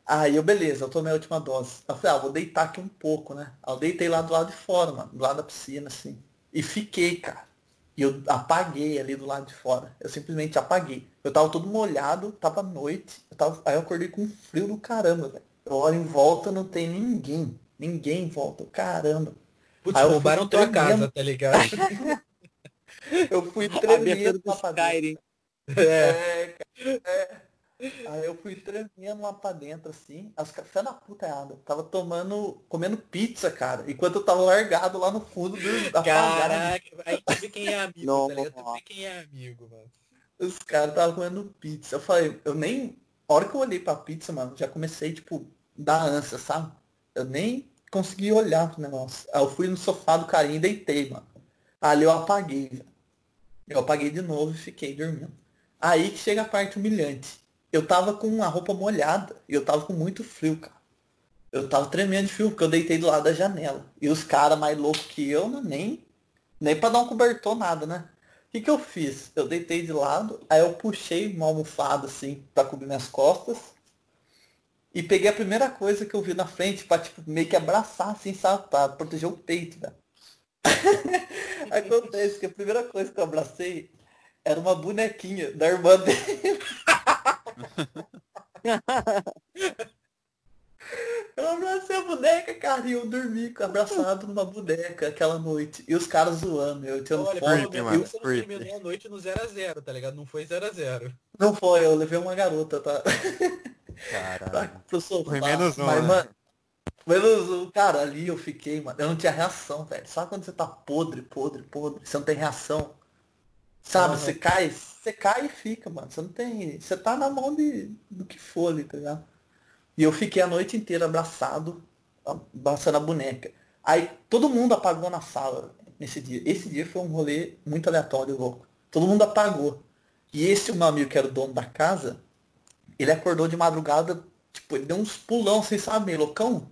Aí eu, beleza, eu tomei a última dose. Eu falei, ah, vou deitar aqui um pouco, né? Eu deitei lá do lado de fora, mano, do lado da piscina, assim. E fiquei, cara. E eu apaguei ali do lado de fora. Eu simplesmente apaguei. Eu tava todo molhado, tava noite. Eu tava... Aí eu acordei com frio do caramba, velho. Eu olho em volta, não tem ninguém. Ninguém volta. Caramba. Putz, aí roubaram tua casa, tá ligado? eu fui tremendo. É, é, cara. É. Aí eu fui tremendo lá pra dentro, assim. As café na puta errada. Tava tomando, comendo pizza, cara. Enquanto eu tava largado lá no fundo do, da Caraca, aí tu vê quem é amigo, não, tá ligado? Tu vê quem é amigo, mano. Os caras estavam comendo pizza. Eu falei, eu nem. A hora que eu olhei pra pizza, mano, já comecei, tipo, dar ânsia, sabe? Eu nem consegui olhar pro negócio. Aí eu fui no sofá do carinha e deitei, mano. Ali eu apaguei, Eu apaguei de novo e fiquei dormindo. Aí que chega a parte humilhante eu tava com a roupa molhada e eu tava com muito frio, cara. Eu tava tremendo de frio, porque eu deitei do lado da janela. E os caras mais loucos que eu, né, nem, nem pra dar um cobertor, nada, né? O que, que eu fiz? Eu deitei de lado, aí eu puxei uma almofada assim pra cobrir minhas costas. E peguei a primeira coisa que eu vi na frente pra tipo, meio que abraçar, assim, sabe? Pra proteger o peito, velho. Acontece que a primeira coisa que eu abracei era uma bonequinha da irmã dele. eu abracei a boneca, cara, e eu dormi abraçado numa boneca aquela noite. E os caras zoando, eu tirando Olha, foto. Olha, mano, você terminou a noite no 0x0, tá ligado? Não foi 0x0. Não foi, eu levei uma garota, tá? Caralho. pro sofá. Foi menos um, Mas, né? mano, menos um. Cara, ali eu fiquei, mano. Eu não tinha reação, velho. Sabe quando você tá podre, podre, podre? Você não tem reação. Sabe, você cai, você cai e fica, mano. Você não tem. Você tá na mão de, do que for ali, tá ligado? E eu fiquei a noite inteira abraçado, abraçando a boneca. Aí todo mundo apagou na sala nesse dia. Esse dia foi um rolê muito aleatório, louco. Todo mundo apagou. E esse meu amigo que era o dono da casa, ele acordou de madrugada, tipo, ele deu uns pulão, vocês sabem, meio loucão.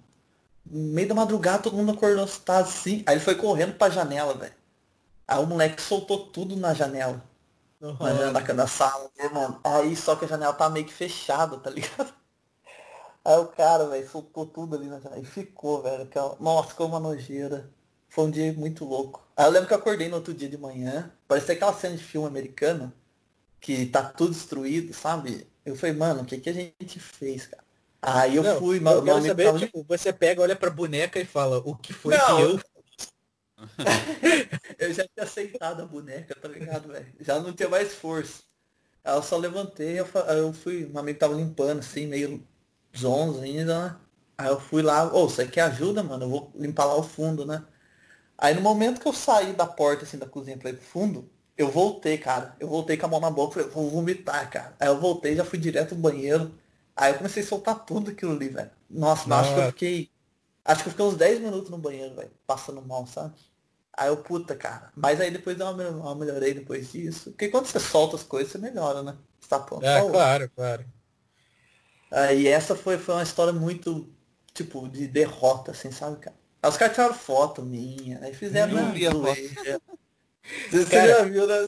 No meio da madrugada todo mundo acordou assustado assim. Aí ele foi correndo pra janela, velho. Aí o moleque soltou tudo na janela. Uhum. Na janela da, da sala, mano. Aí só que a janela tá meio que fechada, tá ligado? Aí o cara, velho, soltou tudo ali na janela. E ficou, velho. Aquela... Nossa, ficou uma nojeira. Foi um dia muito louco. Aí eu lembro que eu acordei no outro dia de manhã. Parecia aquela cena de filme americano. Que tá tudo destruído, sabe? Eu falei, mano, o que, que a gente fez, cara? Aí eu não, fui, eu meu, meu saber, tava... tipo, você pega, olha pra boneca e fala, o que foi não, que eu eu já tinha aceitado a boneca, tá ligado, velho? Já não tinha mais força. Aí eu só levantei, eu, eu fui, um amigo tava limpando assim, meio zonzo ainda, né? Aí eu fui lá, ô, oh, você quer ajuda, mano? Eu vou limpar lá o fundo, né? Aí no momento que eu saí da porta, assim, da cozinha pra ir pro fundo, eu voltei, cara. Eu voltei com a mão na boca, falei, vou vomitar, cara. Aí eu voltei, já fui direto no banheiro. Aí eu comecei a soltar tudo aquilo ali, velho. Nossa, Nossa. acho que eu fiquei. Acho que eu fiquei uns 10 minutos no banheiro, velho. Passando mal, sabe? Aí eu, puta, cara. Mas aí depois eu uma melhorei depois disso. Porque quando você solta as coisas, você melhora, né? Você tá pronto. É, claro, claro. Aí essa foi, foi uma história muito, tipo, de derrota, assim, sabe, cara? Aí os caras tiraram foto minha, aí fizeram Não vi a foto. Você cara, já viu, né?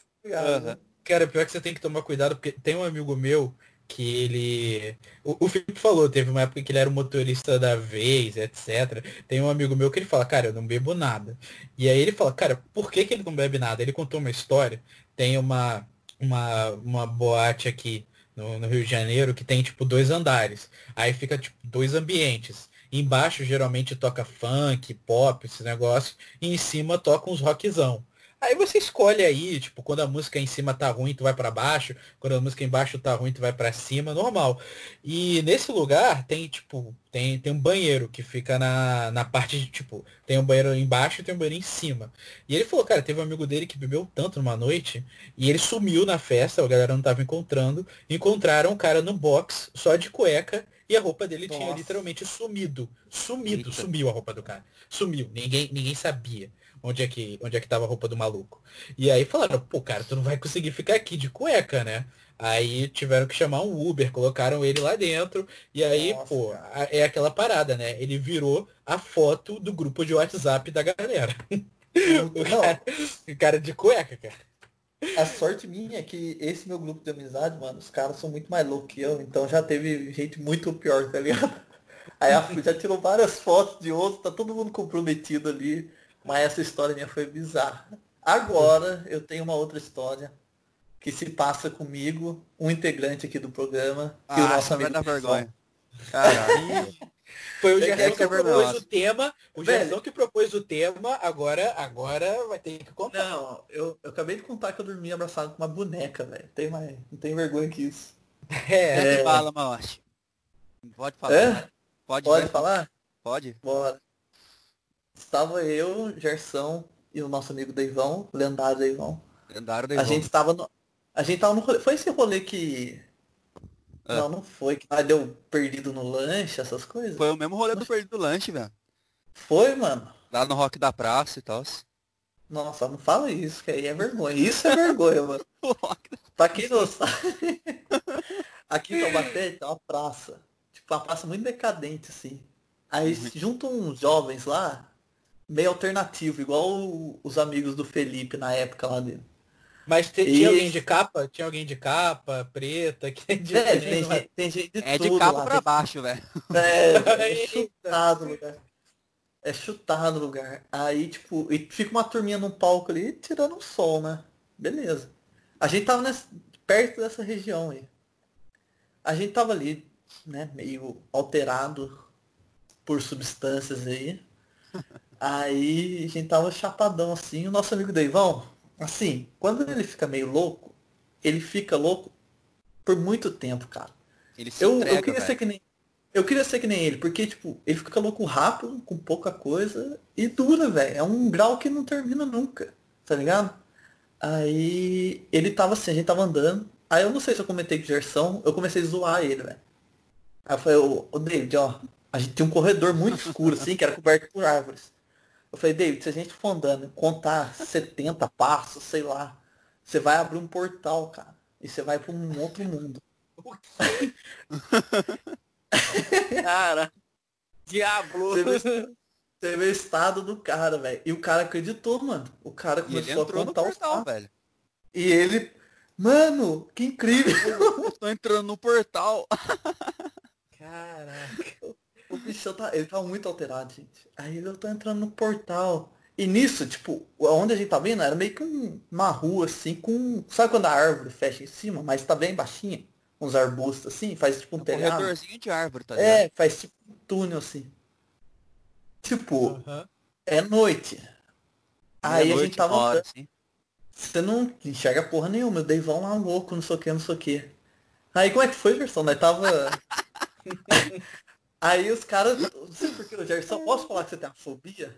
Cara, pior que você tem que tomar cuidado, porque tem um amigo meu que ele. O, o Felipe falou, teve uma época que ele era o motorista da vez, etc. Tem um amigo meu que ele fala, cara, eu não bebo nada. E aí ele fala, cara, por que, que ele não bebe nada? Ele contou uma história. Tem uma, uma, uma boate aqui no, no Rio de Janeiro que tem tipo dois andares. Aí fica tipo dois ambientes. Embaixo geralmente toca funk, pop, esse negócio. E em cima toca uns rockzão. Aí você escolhe aí, tipo, quando a música em cima tá ruim, tu vai para baixo, quando a música embaixo tá ruim, tu vai para cima, normal. E nesse lugar tem, tipo, tem, tem um banheiro que fica na, na parte de, tipo, tem um banheiro embaixo e tem um banheiro em cima. E ele falou, cara, teve um amigo dele que bebeu tanto numa noite, e ele sumiu na festa, a galera não tava encontrando, encontraram o cara no box, só de cueca, e a roupa dele Nossa. tinha literalmente sumido. Sumido, Eita. sumiu a roupa do cara. Sumiu, ninguém, ninguém sabia onde é que onde é que tava a roupa do maluco. E aí falaram, pô, cara, tu não vai conseguir ficar aqui de cueca, né? Aí tiveram que chamar um Uber, colocaram ele lá dentro, e aí, Nossa, pô, cara. é aquela parada, né? Ele virou a foto do grupo de WhatsApp da galera. o, cara, cara de cueca, cara. A sorte minha é que esse meu grupo de amizade, mano, os caras são muito mais loucos que eu, então já teve gente muito pior, tá ligado? Aí a já tirou várias fotos de outros, tá todo mundo comprometido ali. Mas essa história minha foi bizarra. Agora eu tenho uma outra história que se passa comigo, um integrante aqui do programa, ah, e o nosso amigo. Vai dar vergonha. Caralho. Foi o Gerson que, que propôs o tema. O Gerson que propôs o tema, agora, agora vai ter que contar. Não, eu, eu acabei de contar que eu dormi abraçado com uma boneca, velho. Tem mais, não tem vergonha que isso. É, é... fala, Maloche. Pode falar. É? Pode, Pode falar? Pode. Bora. Estava eu, Gerson e o nosso amigo Deivão, lendário Deivão. Lendário Deivão. A gente estava no. A gente tava no rolê. Foi esse rolê que. Ah. Não, não foi. Que deu perdido no lanche, essas coisas. Foi o mesmo rolê do perdido no lanche, velho. Foi, mano. Lá no Rock da Praça e tal. Nossa, não fala isso, que aí é vergonha. Isso é vergonha, mano. pra quem não sabe, aqui em Taubaté tem uma praça. Tipo, uma praça muito decadente, assim. Aí uhum. juntam uns jovens lá, meio alternativo, igual os amigos do Felipe na época lá dele. Mas te, e... tinha alguém de capa? Tinha alguém de capa, preta, que é de, é, tem, gente, tem gente de É de capa lá, pra baixo, velho. É, é chutado lugar. É chutado no lugar. Aí, tipo, e fica uma turminha num palco ali tirando um sol, né? Beleza. A gente tava nessa, perto dessa região aí. A gente tava ali, né, meio alterado por substâncias aí. Aí a gente tava chapadão assim, o nosso amigo Deivão, assim, quando ele fica meio louco, ele fica louco por muito tempo, cara. Ele se eu, entrega, eu queria véio. ser que nem eu queria ser que nem ele, porque, tipo, ele fica louco rápido, com pouca coisa, e dura, velho. É um grau que não termina nunca, tá ligado? Aí ele tava assim, a gente tava andando. Aí eu não sei se eu comentei com Gerson, eu comecei a zoar ele, velho. Aí eu falei, ô, ô David, ó, a gente tinha um corredor muito escuro, assim, que era coberto por árvores. Eu falei, David, se a gente for andando, contar 70 passos, sei lá, você vai abrir um portal, cara. E você vai para um outro mundo. cara, diabo. Você vê, você vê o estado do cara, velho. E o cara acreditou, mano. O cara começou a contar o portal, velho. E ele, mano, que incrível. Eu tô entrando no portal. Caraca. O bichão tá, ele tá muito alterado, gente. Aí eu tô entrando no portal. E nisso, tipo, onde a gente tá vendo era meio que um, uma rua assim com. Sabe quando a árvore fecha em cima, mas tá bem baixinha? Uns arbustos assim, faz tipo um, um telhado. corredorzinho de árvore, tá ligado? É, faz tipo um túnel assim. Tipo, é noite. Aí é a gente tava. Hora, assim. Você não enxerga porra nenhuma, eu dei vão lá louco, não sei o que, não sei o que. Aí como é que foi, versão? Nós tava. Aí os caras. Não sei porquê, o Gerson, posso falar que você tem uma fobia?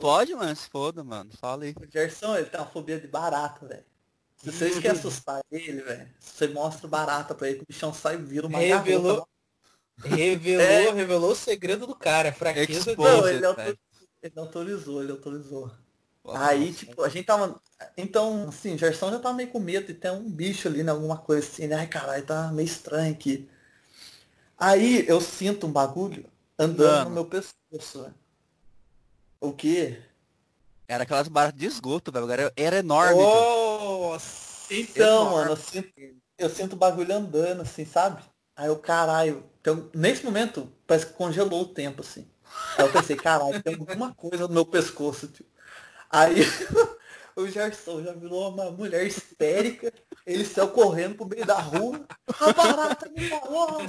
Pode, mano, se foda, mano. Fala aí. O Gerson, ele tem uma fobia de barata, velho. Se vocês querem assustar ele, velho, você mostra barata pra ele, que o bichão sai e vira uma Revelou. Revelou, é. revelou o segredo do cara, a fraqueza Exposed, Não, ele, autor... ele autorizou, ele autorizou. Aí, tipo, a gente tava. Então, assim, o Gerson já tava meio com medo de ter um bicho ali, né? Alguma coisa assim, né? Ai, caralho, tá meio estranho aqui. Aí eu sinto um bagulho andando no meu pescoço. O quê? Era aquelas barras de esgoto, velho. Era, era enorme. Nossa! Então, enorme. mano, eu sinto, eu sinto o bagulho andando, assim, sabe? Aí eu, caralho, então, nesse momento, parece que congelou o tempo, assim. Aí eu pensei, caralho, tem alguma coisa no meu pescoço, tio. Aí o Gerson já virou uma mulher histérica. Ele saiu correndo pro meio da rua. A barata me falou,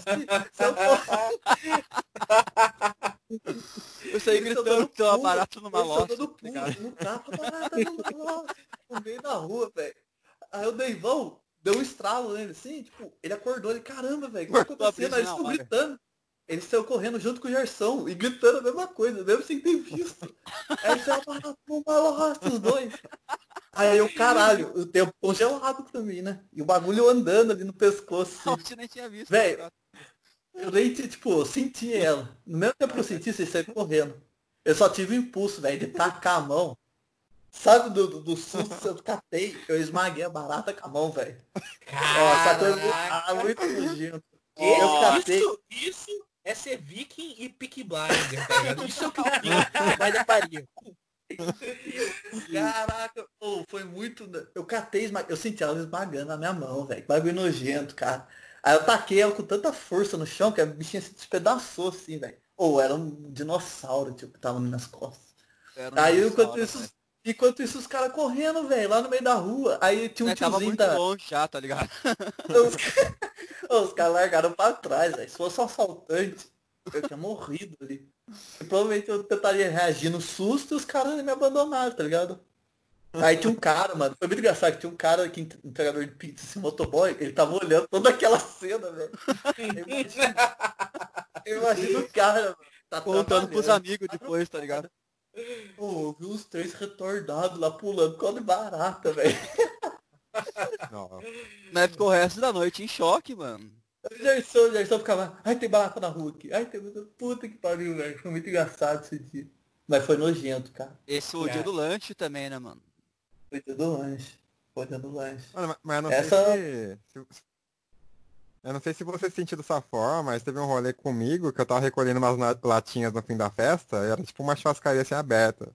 saiu correndo. Eu saí gritando que uma barata numa loja. Carro, a barata numa loja. No meio da rua, velho. Aí o Deivão deu um estralo nele, assim, tipo, ele acordou, ele, caramba, velho, o que tá acontecendo? Aí eles estão gritando. Ele saiu correndo junto com o Gerson e gritando a mesma coisa, mesmo sem ter visto. Aí saiu uma os dois. Aí eu, caralho, o tempo congelado também, né? E o bagulho andando ali no pescoço. Assim. Você nem tinha visto. Velho, eu nem, tipo, eu senti ela. No mesmo tempo que eu senti, você saiu correndo. Eu só tive o impulso, velho, de tacar a mão. Sabe do, do, do susto que eu catei? Eu esmaguei a barata com a mão, velho. Nossa, coisa ah, muito nojento. Eu catei. Isso, isso é ser viking e pick blinder, tá ligado? Isso é o que eu mas é pariu. Caraca, oh, foi muito. Eu catei, eu senti ela esmagando na minha mão, velho. Bagulho nojento, cara. Aí eu taquei ela com tanta força no chão que a bichinha se despedaçou assim, velho. Ou oh, era um dinossauro, tipo, que tava nas minhas costas. Um Aí enquanto isso, véio. enquanto isso os caras correndo, velho, lá no meio da rua. Aí tinha um é, tiozinho tava muito da... longe já, tá ligado? Os, os caras largaram pra trás, velho. Se fosse um assaltante, eu tinha morrido ali. E provavelmente eu tentaria reagir no susto e os caras me abandonaram, tá ligado? Aí tinha um cara, mano, foi muito engraçado que tinha um cara aqui, entregador de pizza, esse motoboy, ele tava olhando toda aquela cena, velho. Eu imagino, o cara, mano. Tá Contando pros amigos depois, tá ligado? Pô, eu vi os três retornados lá pulando, quando barata, velho. Mas ficou o resto da noite em choque, mano. O Gerson, o Gerson ficava, ai tem barata na rua aqui, ai tem puta que pariu, velho. Foi muito engraçado esse dia. Mas foi nojento, cara. Esse foi o dia do lanche também, né, mano? Foi dia do lanche. Foi dia do lanche. Mano, mas eu não Essa... sei se. Eu não sei se você se sentiu dessa forma, mas teve um rolê comigo que eu tava recolhendo umas latinhas no fim da festa, era tipo uma churrascaria assim aberta.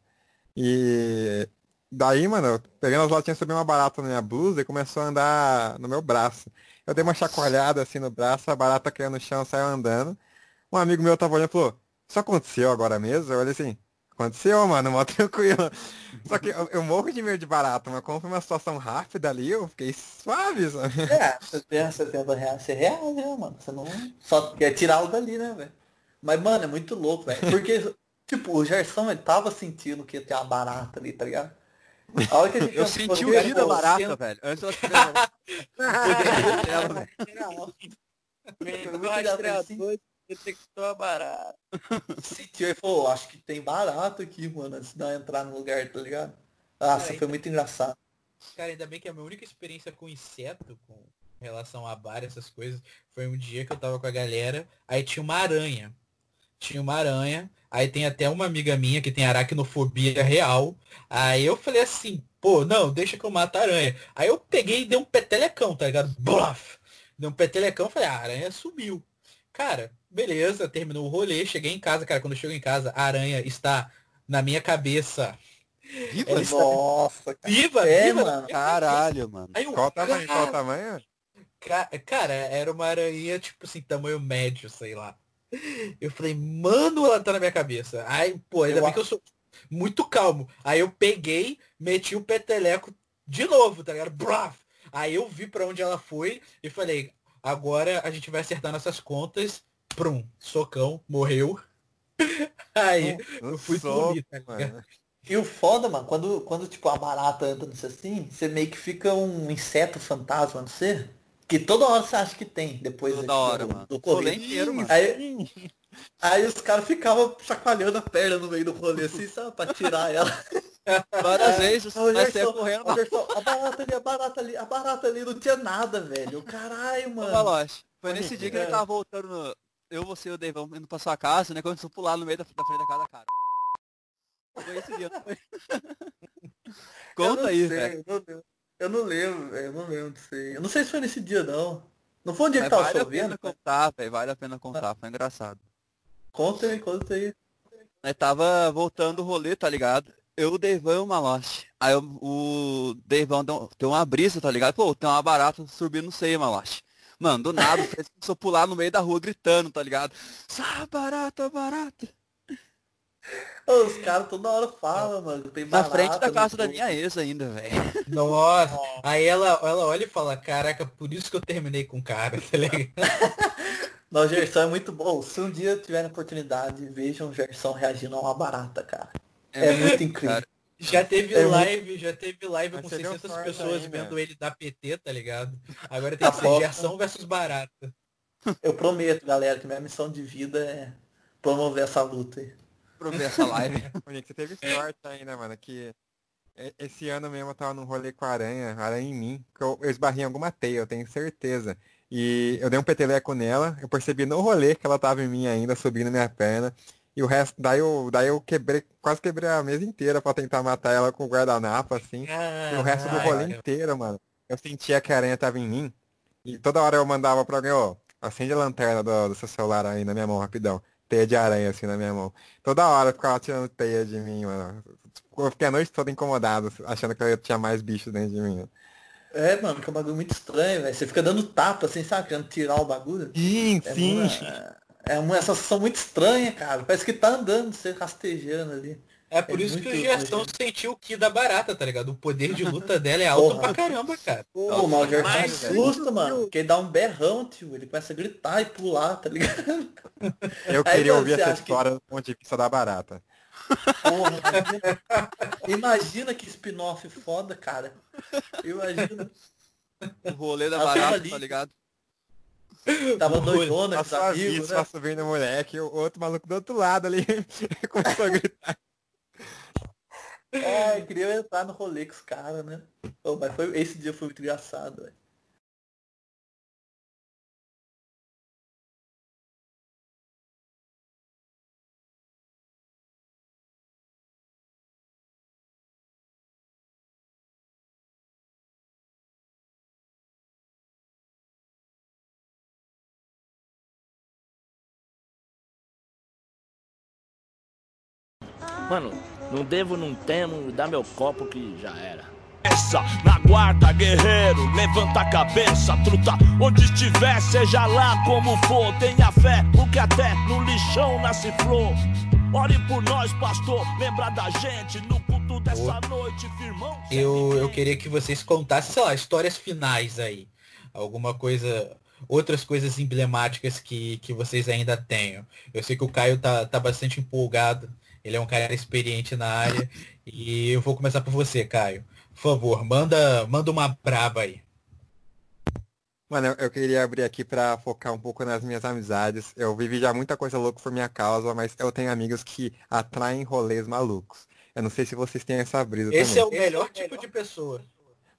E daí, mano, eu pegando as latinhas, subi uma barata na minha blusa e começou a andar no meu braço. Eu dei uma chacoalhada assim no braço, a barata caiu no chão, saiu andando. Um amigo meu tava olhando e falou, isso aconteceu agora mesmo? Eu olhei assim, aconteceu, mano, mó tranquilo. Só que eu, eu, morro de medo de barata, mas como foi uma situação rápida ali, eu fiquei suave, sabe? É, você tem, você tenta ser real, né, mano? Você não só quer tirá-lo dali, né, velho? Mas, mano, é muito louco, velho. Porque, tipo, o Gerson, ele tava sentindo que ia ter uma barata ali, tá ligado? A hora que a gente eu senti o giro da barata, velho. Antes ela dela, velho. Muito detectou a barata. Sentiu e falou, acho que tem barato aqui, mano, antes de entrar no lugar, tá ligado? Nossa, foi muito engraçado. Cara, ainda bem que a minha única experiência com inseto, com relação a bar, essas coisas, foi um dia que eu tava com a galera, aí tinha uma aranha. Tinha uma aranha, aí tem até uma amiga minha que tem aracnofobia real. Aí eu falei assim, pô, não, deixa que eu mato a aranha. Aí eu peguei e dei um petelecão, tá ligado? Bluff! Dei um petelecão, falei, ah, a aranha sumiu. Cara, beleza, terminou o rolê, cheguei em casa, cara, quando eu chego em casa, a aranha está na minha cabeça. Viva? Ela Nossa, cara. Viva, é, viva. Mano. Caralho, mano. Aí, qual o tamanho? Qual o tamanho? Cara, era uma aranha, tipo assim, tamanho médio, sei lá. Eu falei, mano, ela tá na minha cabeça. Aí, pô, ainda eu bem que eu sou muito calmo. Aí eu peguei, meti o peteleco de novo, tá ligado? Braf! Aí eu vi para onde ela foi e falei, Agora a gente vai acertar nossas contas. Prum, socão, morreu. Aí, eu fui dormir, tá E o foda, mano, quando, quando tipo a barata anda no assim, você meio que fica um inseto fantasma, não sei? Que toda hora você acha que tem, depois toda hora, do, mano. do rolê. inteiro, mano. Aí, aí os caras ficavam chacoalhando a perna no meio do rolê, assim, sabe, pra tirar ela. Várias vezes, o Gerson, correndo. O Gerson, a barata ali, a barata ali, a barata ali, não tinha nada, velho. Caralho, mano. Maloche, foi nesse dia que ele tava voltando, no... eu, você e o Deivão indo pra sua casa, né? Quando você pular no meio da, da frente da casa, cara. Foi esse dia? Conta aí, velho. Eu não lembro. Eu não lembro disso aí. Eu não sei se foi nesse dia, não. Não foi um dia Mas que tava vale chovendo? Vale a pena contar, velho. Vale a pena contar. Foi engraçado. Conta aí, conta aí. Nós tava voltando o rolê, tá ligado? eu, o Deivão e o Maloche. Aí o, o Deivão deu, uma brisa, tá ligado? Pô, tem uma barata subindo no seio, Maloche. Mano, do nada, fez começou a pular no meio da rua gritando, tá ligado? Sai barata, barata. Os caras toda hora falam, mano. Tem Na frente da casa da minha ex ainda, velho. Nossa. Aí ela, ela olha e fala, caraca, por isso que eu terminei com o cara, tá ligado? Não, o Gerson é muito bom. Se um dia tiver a oportunidade, vejam o Gerson reagindo a uma barata, cara. É, é muito incrível. Cara. Já teve é live, muito... já teve live Mas com 600 pessoas aí, vendo ele dar PT, tá ligado? Agora tem tá que ser Gerson versus Barata. Eu prometo, galera, que minha missão de vida é promover essa luta aí ver essa live. você teve sorte ainda, mano, que esse ano mesmo eu tava num rolê com a aranha, aranha em mim, que eu, eu esbarrei em alguma teia, eu tenho certeza. E eu dei um peteleco nela, eu percebi no rolê que ela tava em mim ainda, subindo minha perna. E o resto, daí eu, daí eu quebrei, quase quebrei a mesa inteira pra tentar matar ela com o guardanapo, assim. Ah, e o resto do rolê ai, inteiro, mano. Eu sentia que a aranha tava em mim. E toda hora eu mandava pra alguém, ó, acende a lanterna do, do seu celular aí na minha mão, rapidão teia de aranha assim na minha mão. Toda hora eu ficava tirando teia de mim, mano. Eu fiquei a noite toda incomodado, achando que eu tinha mais bicho dentro de mim. É, mano, que é um bagulho muito estranho, velho. Você fica dando tapa, assim, sabe? Querendo tirar o bagulho. Sim, é sim. Uma, é uma sensação muito estranha, cara. Parece que tá andando, você rastejando ali. É por é isso que o Gerson sentiu o que da barata, tá ligado? O poder de luta dela é alto Porra. pra caramba, cara. Pô, mas o Gerson assusta, mano. Porque ele dá um berrão, tio. Ele começa a gritar e pular, tá ligado? Eu Aí, queria ouvir essa história que... do ponto de vista da barata. Porra, imagina que spin-off foda, cara. Imagina. O rolê da barata, ali. tá ligado? Tava doidona com os amigos, né? subindo moleque, o outro maluco do outro lado ali começou a gritar. É, queria entrar no rolê com os caras, né? Oh, mas foi, esse dia foi muito engraçado, velho. Mano, não devo, não temo, dá meu copo que já era. Essa, na guarda, guerreiro, levanta a cabeça, truta, onde estiver, seja lá como for, tenha fé, porque até no lixão nasce flor. Ore por nós, pastor, lembra da gente no culto dessa noite, firmão. Eu, eu queria que vocês contassem, sei lá, histórias finais aí. Alguma coisa, outras coisas emblemáticas que, que vocês ainda tenham. Eu sei que o Caio tá, tá bastante empolgado ele é um cara experiente na área. e eu vou começar por você, Caio. Por favor, manda, manda uma braba aí. Mano, eu queria abrir aqui para focar um pouco nas minhas amizades. Eu vivi já muita coisa louca por minha causa, mas eu tenho amigos que atraem rolês malucos. Eu não sei se vocês têm essa brisa Esse também. é o melhor tipo de pessoa.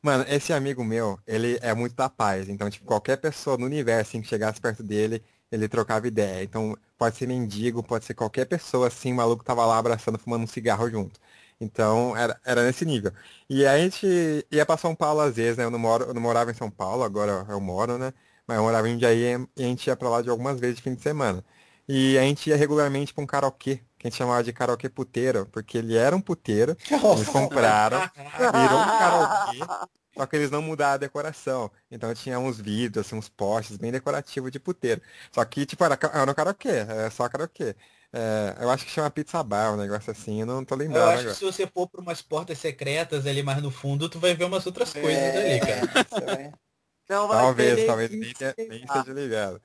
Mano, esse amigo meu, ele é muito da paz. Então, tipo, qualquer pessoa no universo assim, que chegasse perto dele, ele trocava ideia. Então, pode ser mendigo, pode ser qualquer pessoa assim, o maluco tava lá abraçando, fumando um cigarro junto. Então, era, era nesse nível. E a gente ia pra São Paulo às vezes, né? Eu não, moro, eu não morava em São Paulo, agora eu moro, né? Mas eu morava em Jundiaí e a gente ia pra lá de algumas vezes de fim de semana. E a gente ia regularmente pra um karaokê, que a gente chamava de karaokê puteiro, porque ele era um puteiro, eles compraram, virou um karaokê, só que eles não mudaram a decoração. Então tinha uns vidros, assim, uns postes bem decorativos de puteiro. Só que, tipo, era, era no karaokê, era só karaokê. É, eu acho que chama pizza bar, um negócio assim, eu não tô lembrando. Eu acho agora. que se você for por umas portas secretas ali mais no fundo, tu vai ver umas outras é, coisas ali, cara. Não vai talvez, talvez nem, nem seja ligado.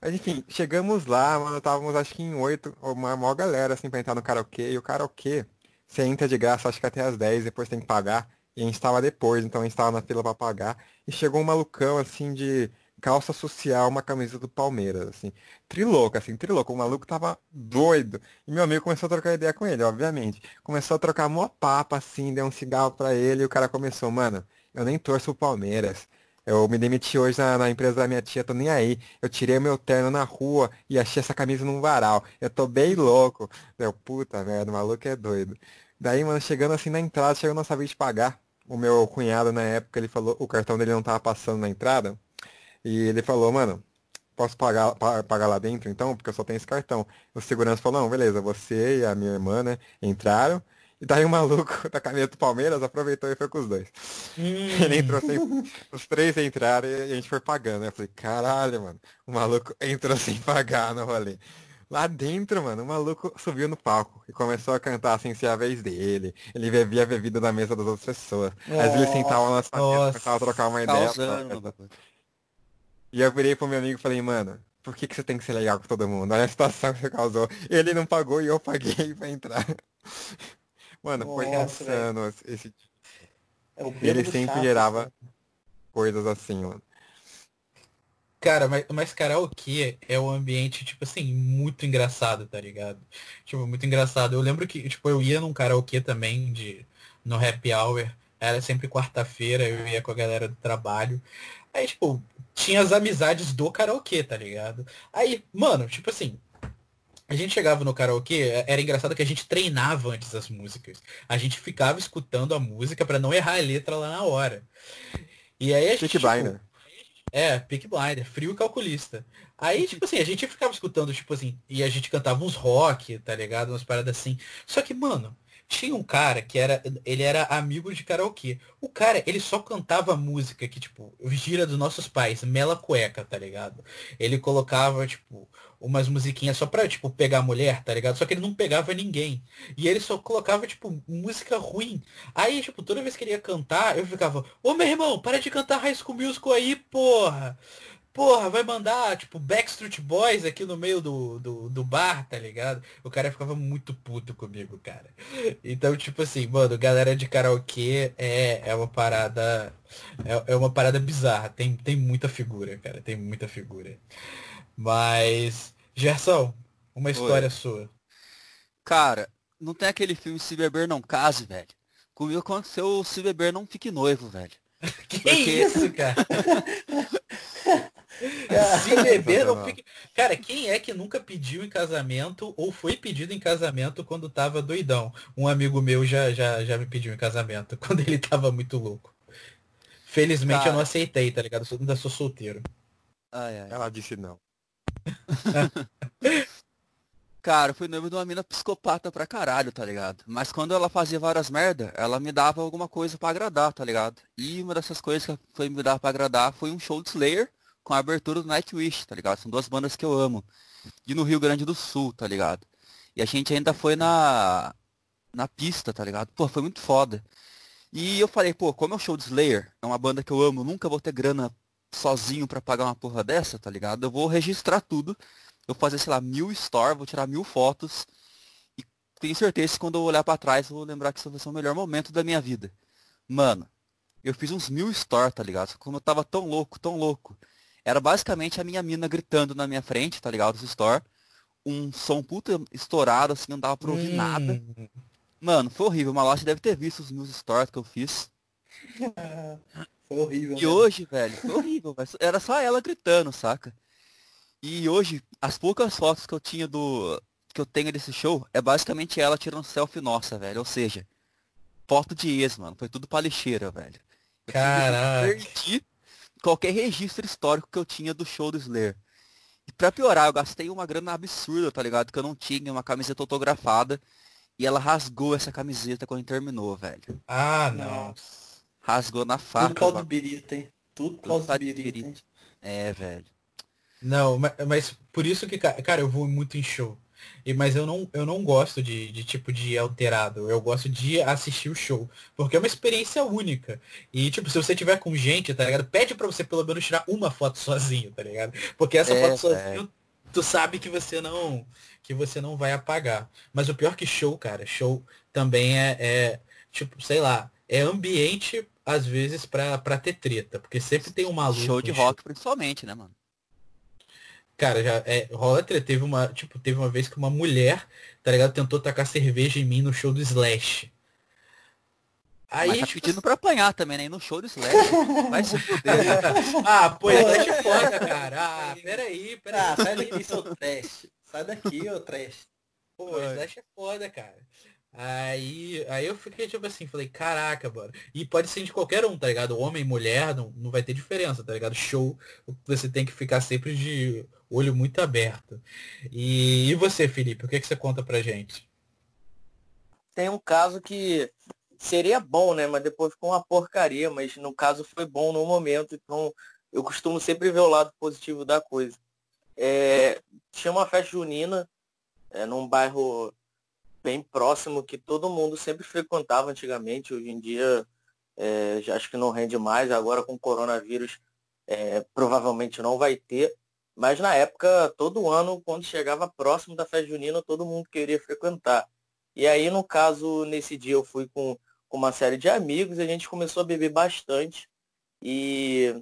Mas enfim, chegamos lá, mano, estávamos acho que em oito, uma maior galera assim pra entrar no karaokê, e o karaokê, você entra de graça, acho que até as 10, depois tem que pagar. E a gente estava depois, então a gente estava na fila para pagar. E chegou um malucão, assim, de calça social, uma camisa do Palmeiras, assim. Trilouco, assim, trilouco. O maluco tava doido. E meu amigo começou a trocar ideia com ele, obviamente. Começou a trocar mó papo, assim, deu um cigarro pra ele. E o cara começou, mano, eu nem torço o Palmeiras. Eu me demiti hoje na, na, empresa da minha tia, tô nem aí. Eu tirei meu terno na rua e achei essa camisa num varal. Eu tô bem louco. Deu, puta merda, o maluco é doido. Daí, mano, chegando assim na entrada, chegou nossa vez de pagar o meu cunhado na época, ele falou, o cartão dele não tava passando na entrada. E ele falou, mano, posso pagar, pagar lá dentro então? Porque eu só tenho esse cartão. O segurança falou, não, beleza, você e a minha irmã, né, entraram. E daí o maluco da camisa do Palmeiras aproveitou e foi com os dois. Hum. Ele entrou sem. Os três entraram e a gente foi pagando. Eu falei, caralho, mano. O maluco entrou sem pagar no rolê. Lá dentro, mano, o maluco subiu no palco e começou a cantar assim ser a vez dele. Ele bebia a bebida da mesa das outras pessoas. Nossa, Às vezes sentava na sua começava a trocar uma ideia. E eu virei pro meu amigo e falei, mano, por que, que você tem que ser legal com todo mundo? Olha a situação que você causou. Ele não pagou e eu paguei pra entrar. Mano, Nossa, foi insano esse. É ele sempre chato, gerava cara. coisas assim, mano. Cara, mas, mas karaokê é um ambiente, tipo assim, muito engraçado, tá ligado? Tipo, muito engraçado. Eu lembro que, tipo, eu ia num karaokê também, de, no happy hour. Era sempre quarta-feira, eu ia com a galera do trabalho. Aí, tipo, tinha as amizades do karaokê, tá ligado? Aí, mano, tipo assim, a gente chegava no karaokê, é, era engraçado que a gente treinava antes as músicas. A gente ficava escutando a música para não errar a letra lá na hora. E aí a gente. Pick Blinder. É, Pick Blinder, frio e calculista. Aí, tipo assim, a gente ficava escutando, tipo assim, e a gente cantava uns rock, tá ligado? Umas paradas assim. Só que, mano, tinha um cara que era. Ele era amigo de karaokê. O cara, ele só cantava música que, tipo, gira dos nossos pais, mela cueca, tá ligado? Ele colocava, tipo, umas musiquinhas só pra, tipo, pegar a mulher, tá ligado? Só que ele não pegava ninguém. E ele só colocava, tipo, música ruim. Aí, tipo, toda vez que ele ia cantar, eu ficava, ô meu irmão, para de cantar High School Musical aí, porra! Porra, vai mandar, tipo, Backstreet Boys aqui no meio do, do, do, bar, tá ligado? O cara ficava muito puto comigo, cara. Então, tipo assim, mano, galera de karaokê é, é uma parada. É, é uma parada bizarra. Tem, tem muita figura, cara. Tem muita figura. Mas. Gerson, uma história Oi. sua. Cara, não tem aquele filme Se Beber Não Case, velho. Comigo aconteceu Se Beber Não Fique Noivo, velho. que Porque... isso, cara? Se beber, não fique. Cara, quem é que nunca pediu em casamento ou foi pedido em casamento quando tava doidão? Um amigo meu já, já, já me pediu em casamento quando ele tava muito louco. Felizmente Cara. eu não aceitei, tá ligado? Eu ainda sou solteiro. Ai, ai. Ela disse não. Cara, eu fui noivo de uma mina psicopata pra caralho, tá ligado? Mas quando ela fazia várias merda, ela me dava alguma coisa pra agradar, tá ligado? E uma dessas coisas que foi me dar pra agradar foi um show de Slayer com a abertura do Nightwish, tá ligado? São duas bandas que eu amo. E no Rio Grande do Sul, tá ligado? E a gente ainda foi na na pista, tá ligado? Pô, foi muito foda. E eu falei, pô, como é o show de Slayer, é uma banda que eu amo, nunca vou ter grana sozinho para pagar uma porra dessa, tá ligado? Eu vou registrar tudo. Eu vou fazer, sei lá, mil stories, vou tirar mil fotos. E tenho certeza que quando eu olhar para trás, eu vou lembrar que isso vai ser o melhor momento da minha vida. Mano, eu fiz uns mil stories, tá ligado? Como eu tava tão louco, tão louco. Era basicamente a minha mina gritando na minha frente, tá ligado? Os store. Um som puta estourado, assim, não dava pra ouvir hum. nada. Mano, foi horrível. Malote deve ter visto os meus stories que eu fiz. foi horrível. E né? hoje, velho, foi horrível. Era só ela gritando, saca? E hoje, as poucas fotos que eu tinha do. que eu tenho desse show é basicamente ela tirando selfie nossa, velho. Ou seja, foto de ex, mano. Foi tudo pra lixeira, velho. Caraca. perdi qualquer registro histórico que eu tinha do show do Slayer. E pra piorar, eu gastei uma grana absurda, tá ligado? Que eu não tinha uma camiseta autografada. E ela rasgou essa camiseta quando terminou, velho. Ah, não. Rasgou na faca. Tudo causa do birita, hein? Tudo causa do birita, É, velho. Não, mas, mas, por isso que, cara, eu vou muito em show. E, mas eu não, eu não gosto de, de tipo de alterado. Eu gosto de assistir o show. Porque é uma experiência única. E, tipo, se você tiver com gente, tá ligado? Pede pra você pelo menos tirar uma foto sozinho, tá ligado? Porque essa é, foto sozinho, é. tu sabe que você não. que você não vai apagar. Mas o pior que show, cara, show também é, é tipo, sei lá, é ambiente, às vezes, pra, pra ter treta. Porque sempre tem um maluco. Show de rock, show. principalmente, né, mano? Cara, já é, rola teve uma, tipo, teve uma vez que uma mulher, tá ligado, tentou tacar cerveja em mim no show do Slash. Aí, Mas tá tipo... pedindo pra apanhar também, né? no show do Slash. Vai se fuder. ah, pô, Slash é foda, cara. Ah, peraí, peraí. Ah, sai daqui, seu trash. Sai daqui, ô trash. Pô, Slash é foda, cara. Aí, aí eu fiquei tipo assim, falei, caraca, mano. E pode ser de qualquer um, tá ligado? Homem, mulher, não, não vai ter diferença, tá ligado? Show, você tem que ficar sempre de olho muito aberto. E, e você, Felipe, o que, que você conta pra gente? Tem um caso que seria bom, né? Mas depois ficou uma porcaria, mas no caso foi bom no momento, então eu costumo sempre ver o lado positivo da coisa. É, tinha uma festa junina é, num bairro bem próximo que todo mundo sempre frequentava antigamente. Hoje em dia, é, já acho que não rende mais. Agora com o coronavírus, é, provavelmente não vai ter. Mas na época, todo ano, quando chegava próximo da festa junina, todo mundo queria frequentar. E aí, no caso, nesse dia eu fui com, com uma série de amigos, e a gente começou a beber bastante. E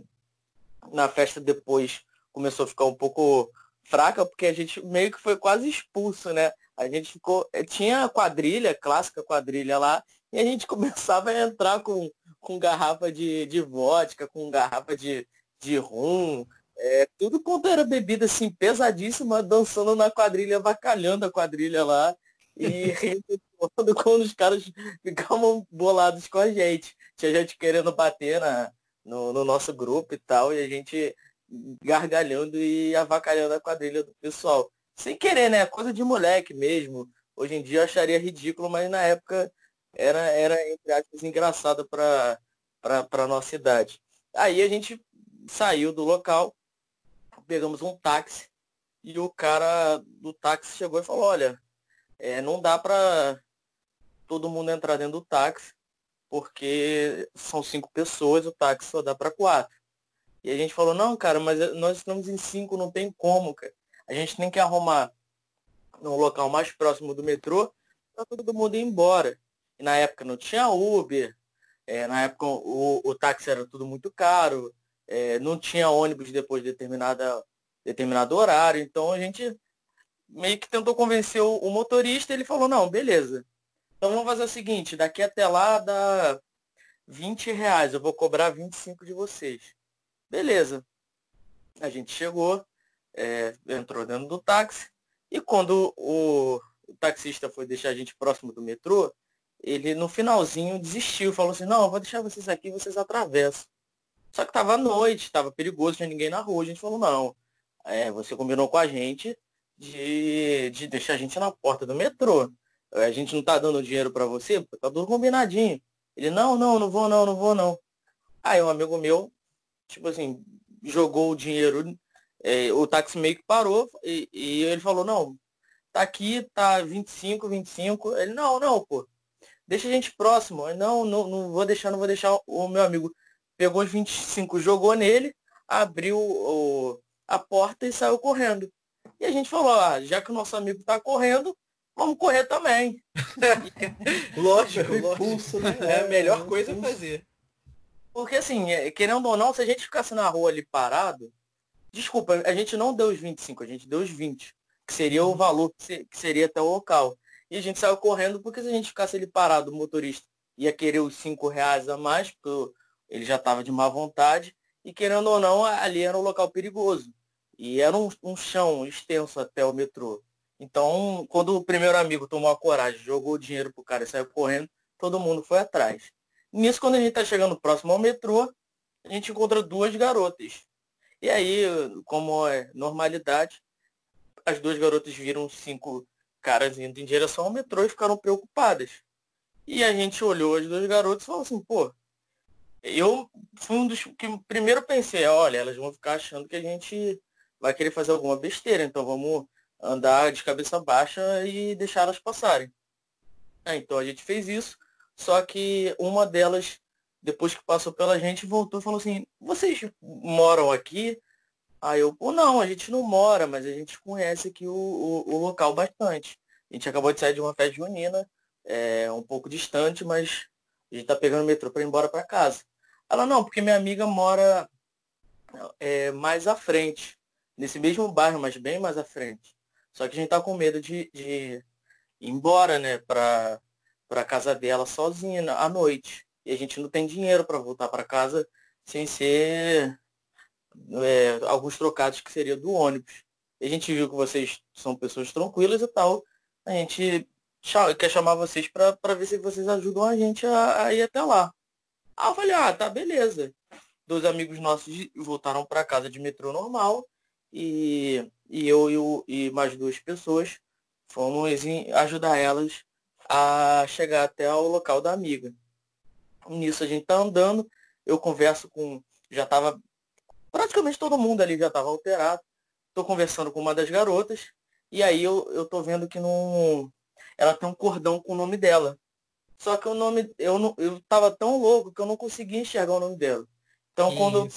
na festa depois começou a ficar um pouco fraca, porque a gente meio que foi quase expulso, né? A gente ficou. Eh, tinha quadrilha, clássica quadrilha lá, e a gente começava a entrar com, com garrafa de, de vodka, com garrafa de, de rum, é, tudo quanto era bebida assim, pesadíssima, dançando na quadrilha, vacalhando a quadrilha lá e rindo quando, quando os caras ficavam bolados com a gente. Tinha gente querendo bater na, no, no nosso grupo e tal, e a gente gargalhando e avacalhando a quadrilha do pessoal sem querer, né? Coisa de moleque mesmo. Hoje em dia eu acharia ridículo, mas na época era, era entre aspas, engraçado para a nossa idade. Aí a gente saiu do local, pegamos um táxi e o cara do táxi chegou e falou, olha, é, não dá para todo mundo entrar dentro do táxi, porque são cinco pessoas, o táxi só dá para quatro. E a gente falou, não, cara, mas nós estamos em cinco, não tem como, cara a gente tem que arrumar no local mais próximo do metrô para todo mundo ir embora. E na época não tinha Uber, é, na época o, o táxi era tudo muito caro, é, não tinha ônibus depois de determinada, determinado horário, então a gente meio que tentou convencer o, o motorista, ele falou, não, beleza. Então vamos fazer o seguinte, daqui até lá dá 20 reais, eu vou cobrar 25 de vocês. Beleza. A gente chegou, é, entrou dentro do táxi e quando o, o, taxista foi deixar a gente próximo do metrô, ele no finalzinho desistiu, falou assim, não, vou deixar vocês aqui, vocês atravessam. Só que tava à noite, tava perigoso, tinha ninguém na rua, a gente falou, não, é, você combinou com a gente de, de deixar a gente na porta do metrô. A gente não tá dando dinheiro para você, tá tudo combinadinho. Ele, não, não, não vou não, não vou não. Aí um amigo meu, tipo assim, jogou o dinheiro é, o táxi meio que parou e, e, ele falou, não, tá aqui, tá 25, 25. Ele, não, não, pô, deixa a gente próximo. Eu, não, não, não vou deixar, não vou deixar. O meu amigo pegou os 25, jogou nele, abriu o, a porta e saiu correndo. E a gente falou, ah, já que o nosso amigo tá correndo, vamos correr também. lógico, lógico. Pulso, né? É a melhor é, coisa a fazer. Porque assim, é, querendo ou não, se a gente ficasse na rua ali parado, Desculpa, a gente não deu os 25, a gente deu os 20, que seria o uhum. valor que, seria até o local. E a gente saiu correndo porque se a gente ficasse ali parado, o motorista ia querer os 5 reais a mais, porque ele já estava de má vontade. E querendo ou não, ali era um local perigoso. E era um, um chão extenso até o metrô. Então, quando o primeiro amigo tomou a coragem, jogou o dinheiro pro cara e saiu correndo, todo mundo foi atrás. Nisso, quando a gente está chegando próximo ao metrô, a gente encontra duas garotas. E aí, como é normalidade, as duas garotas viram cinco caras indo em direção ao metrô e ficaram preocupadas. E a gente olhou as duas garotas e falou assim, pô, eu fui um dos que primeiro pensei, olha, elas vão ficar achando que a gente vai querer fazer alguma besteira, então vamos andar de cabeça baixa e deixar elas passarem. É, então a gente fez isso, só que uma delas depois que passou pela gente, voltou e falou assim, vocês moram aqui? Aí eu, pô, não, a gente não mora, mas a gente conhece aqui o, o, o local bastante. A gente acabou de sair de uma festa junina, é, um pouco distante, mas a gente tá pegando o metrô para ir embora para casa. Ela, não, porque minha amiga mora é, mais à frente, nesse mesmo bairro, mas bem mais à frente. Só que a gente tá com medo de, de ir embora, né, pra, pra casa dela sozinha à noite e a gente não tem dinheiro para voltar para casa sem ser é, alguns trocados que seria do ônibus. E a gente viu que vocês são pessoas tranquilas e tal. A gente quer chamar vocês para ver se vocês ajudam a gente a, a ir até lá. Aí eu falei, ah, tá, beleza. Dois amigos nossos voltaram para casa de metrô normal e, e eu e mais duas pessoas fomos ajudar elas a chegar até o local da amiga. Nisso a gente tá andando, eu converso com. Já tava. Praticamente todo mundo ali já tava alterado. Tô conversando com uma das garotas. E aí eu, eu tô vendo que não. Ela tem um cordão com o nome dela. Só que o nome. Eu, não, eu tava tão louco que eu não conseguia enxergar o nome dela. Então Isso. quando